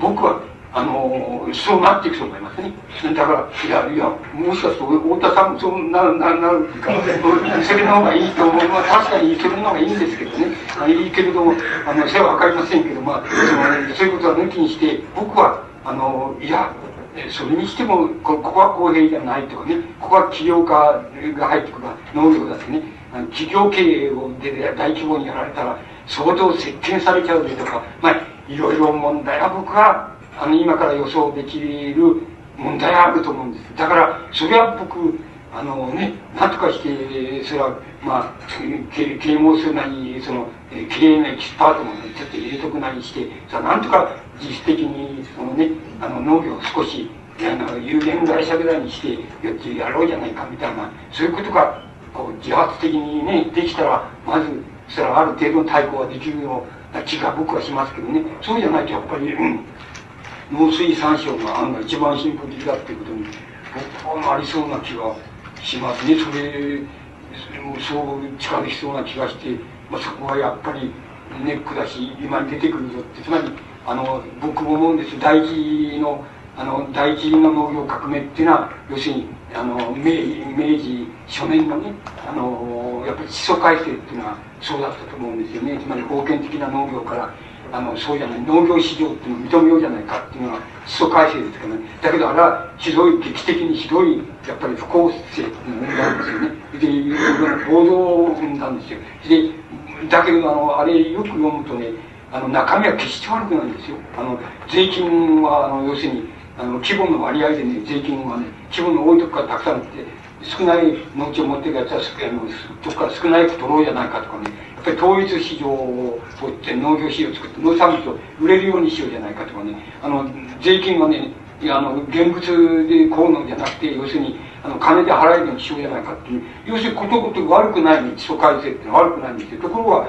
僕は、あの、そうなっていくと思いますね。だから、いや、いや、もしかすると、太田さんもそうなる、なる、なるか、それの方がいいと思う。まあ、確かにそれの方がいいんですけどね。いいけれども、あの、それはわかりませんけど、まあ、そういうことは抜きにして、僕は、あの、いや、それにしてもこ、ここは公平じゃないとかね、ここは起業家が入ってくる農業だってね、企業経営をで大規模にやられたら相当接見されちゃうでとか、まあ、いろいろ問題は僕はあの今から予想できる問題があると思うんです。だからそれは僕あのね何とかしてそれはまあ啓蒙するなりその経営のエキスパートも、ちょっと入れとくなりしてさなんとか実質的にそのねあの農業を少しあの有限会社ぐらいにしてやってやろうじゃないかみたいなそういうことがこう自発的にねできたらまずそれはある程度の対抗ができるような気が僕はしますけどね。そうじゃないとやっぱり、うん、農水産省が案が一番進歩的だっていうことに僕はなりそうな気がしますね。それそう近づきそうな気がして、まあ、そこはやっぱりネックだし今に出てくるぞって。つまりあの僕も思うんです。大事のあの第一の農業革命っていうのは要するにあの明明治初年のねあのやっぱり基礎改正っていうのはそうだったと思うんですよね。つまり封建的な農業からあのそうじゃない農業市場っていうのを認めようじゃないかっていうのが基礎改正ですからねだけどあれはひどい劇的にひどいやっぱり不公正っていうのを生んですよねでいろいろ暴動を生んだんですよ。でだけどあのあれよく読むとねあの中身は決して悪くないんですよ。あの税金はあの要するにあの規模の割合でね税金はね規模の多いとこからたくさんって少ない農地を持ってるやつはあのどっから少ないく取ろうじゃないかとかね。やっぱり統一市場を取って農業市場を作って農産物を売れるようにしようじゃないかとかね。あの税金はねあの現物で買うのじゃなくて要するにあの金で払えるようにしようじゃないかっていう。要するにことごとく悪くないね基礎改正って悪くないんですよ。ところが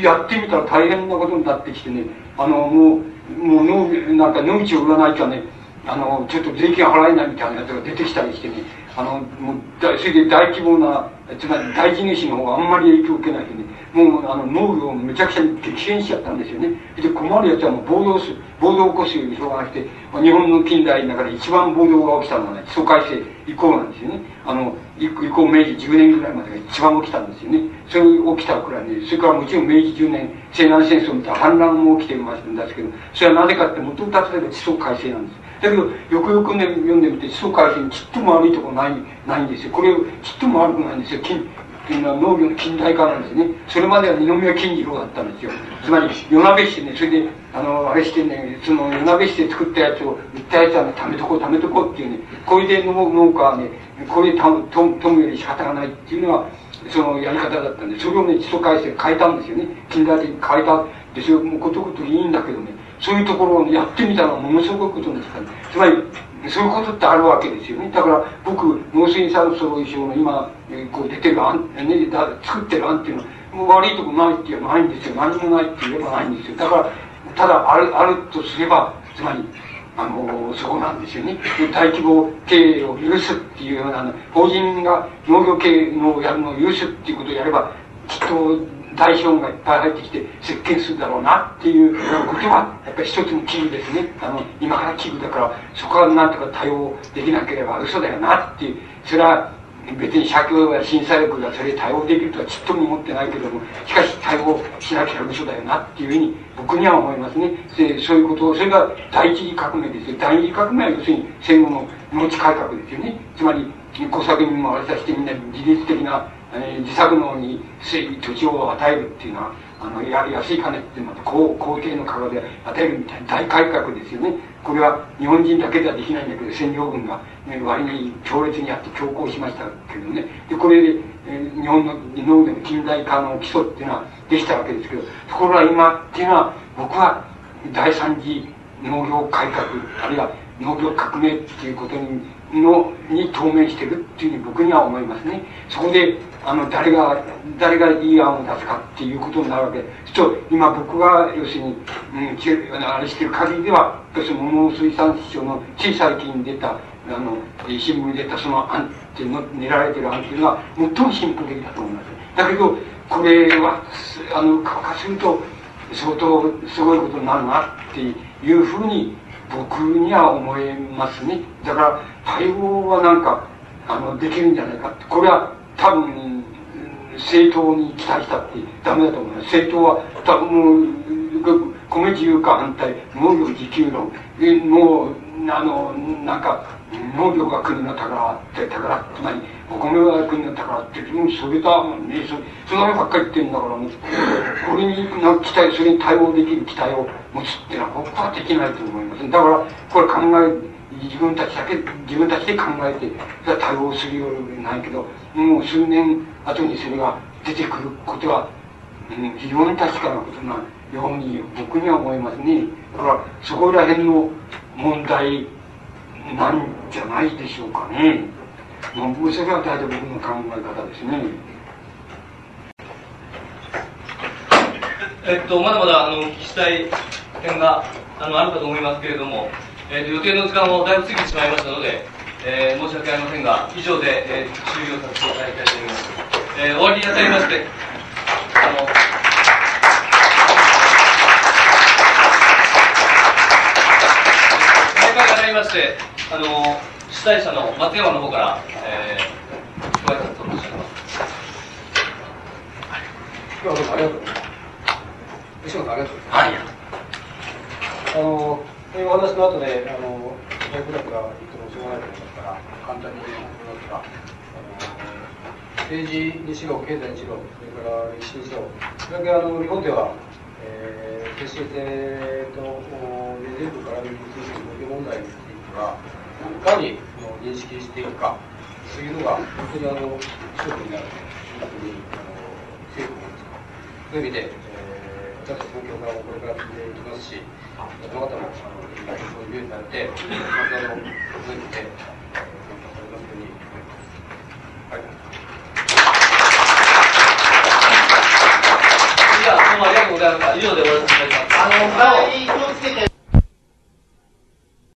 やってみたら大変なことになってきてね。あのもうもう農なんか農地を売らないとねあのちょっと税金払えないみたいなやつが出てきたりしてね。あのもうそれで大規模なつまり大地主の方があんまり影響を受けないでね、もうあの農業をめちゃくちゃに激変しちゃったんですよね。で、困るやつはもう暴動す、暴動を起こすように広がって、日本の近代の中で一番暴動が起きたのはね、基礎改正以降なんですよね。あの、以降明治10年ぐらいまでが一番起きたんですよね。それ起きたくらいね、それからもちろん明治10年、西南戦争みたいな反乱も起きてましたんですけど、それはなぜかって元を立てば基礎改正なんです。だけど、よくよくね、読んでみて、基礎改正にちっとも悪いところない、ないんですよ。これ、ちっとも悪くないんですよ。っていうのは農業の近代化なんですね。それまでは二宮金次郎だったんですよ。つまり、夜鍋してね、それで、あの、あれしてね、その夜鍋して作ったやつを、売ったやつはね、貯めとこう、貯めとこうっていうね、これで農農家はね、これでとむより仕方がないっていうのが、そのやり方だったんで、それをね、基礎改正変えたんですよね。近代的に変えた。で、それもことごといいんだけどね、そういうところをやってみたのものすごいことになった。つまり、そういうことってあるわけですよね。だから僕、農水産総省の今、こう出てる案、ね、だ作ってる案っていうのは、もう悪いとこないって言えばないんですよ。何もないって言えばないんですよ。だから、ただある、あるとすれば、つまり、あの、そこなんですよね。大規模経営を許すっていうような、法人が農業経営のやるのを許すっていうことをやれば、きっと代表がいっぱい入ってきて接見するだろうなっていうことはやっぱり一つの危惧ですね。あの今から危惧だからそこはなんとか対応できなければ嘘だよなっていう。それは別に社協や審査力がそれに対応できるとはちっとも思ってないけどもしかし対応しなきゃ嘘だよなっていうふうに僕には思いますね。でそういうことをそれが第一次革命ですよ。第二次革命は要するに戦後の農地改革ですよね。つまり工作にもあれさせてみんな自律的なえー、自作農に土地を与えるっていうのはあのや安い金っていうのは皇皇帝の価格で与えるみたいな大改革ですよね。これは日本人だけではできないんだけど占領軍が、ね、割に強烈にやって強行しましたけどね。でこれで、えー、日本の農業の近代化の基礎っていうのはできたわけですけどところが今っていうのは僕は第三次農業改革あるいは農業革命っていうことにのに当面してるっていうふうに僕には思いますね。そこであの誰が誰がいい案を出すかっていうことになるわけ。と今僕が要するに、うん、あれしてる限りでは要するに農水産省のつい最近出たあの新聞に出たその案っていうの練られてる案っていうのは最も進歩的だと思いますだけどこれはあの化すると相当すごいことになるなっていうふうに僕には思えますね。だから対応はなんかあのできるんじゃないかって。これは多分政党に期待したってダメだと思います。政党は多分もう米自由化反対農業自給論もうあのなんか農業が国の宝って宝つまりお米は国の宝ってもうそれだもんねそそのばっかり言ってるんだからもうこれにな期待それに対応できる期待を持つってい。うのは僕はできない。と思い。ますだからこれ考え自分たちだけ自分たちで考えて対応するようにない。けどもう数年後にそれが出てくることは、うん、非常に確かなことなように僕には思い。ますねだからそこら辺の問題なんじゃないでしょうかね、まあ、それは大体僕の考え方ですね。えっとまだまだあの聞きしたい点があのあるかと思いますけれどもえー、予定の時間もだいぶ過ぎてしまいましたので、えー、申し訳ありませんが、以上で、えー、終了させていただきたいと思います。えー、終わりにあたりまして、あの、大会がなりまして、あの、主催者の松山の方から、えー、ご挨拶を申し上げます。今日はどうもありがとうございます。吉本ありがとうございます。はい。あのというお話の後で、あの、大部落がいつもしょうがないと思いますから、簡単に言いますが、政治にしろ、経済にしろ、それから歴史にしろ、それだけあの日本では、えー、決してと全部から見つつ農業問題についかに認識していくかというのが、本当にあの勝負になるというふうにあの政府もそういう意味で、えー、私たちの教会もこれから進んでいきますし、その方もあのそういうになって、いい。じゃあ、どうもありがとうございました。以上で終わらせていただきます。あの、なお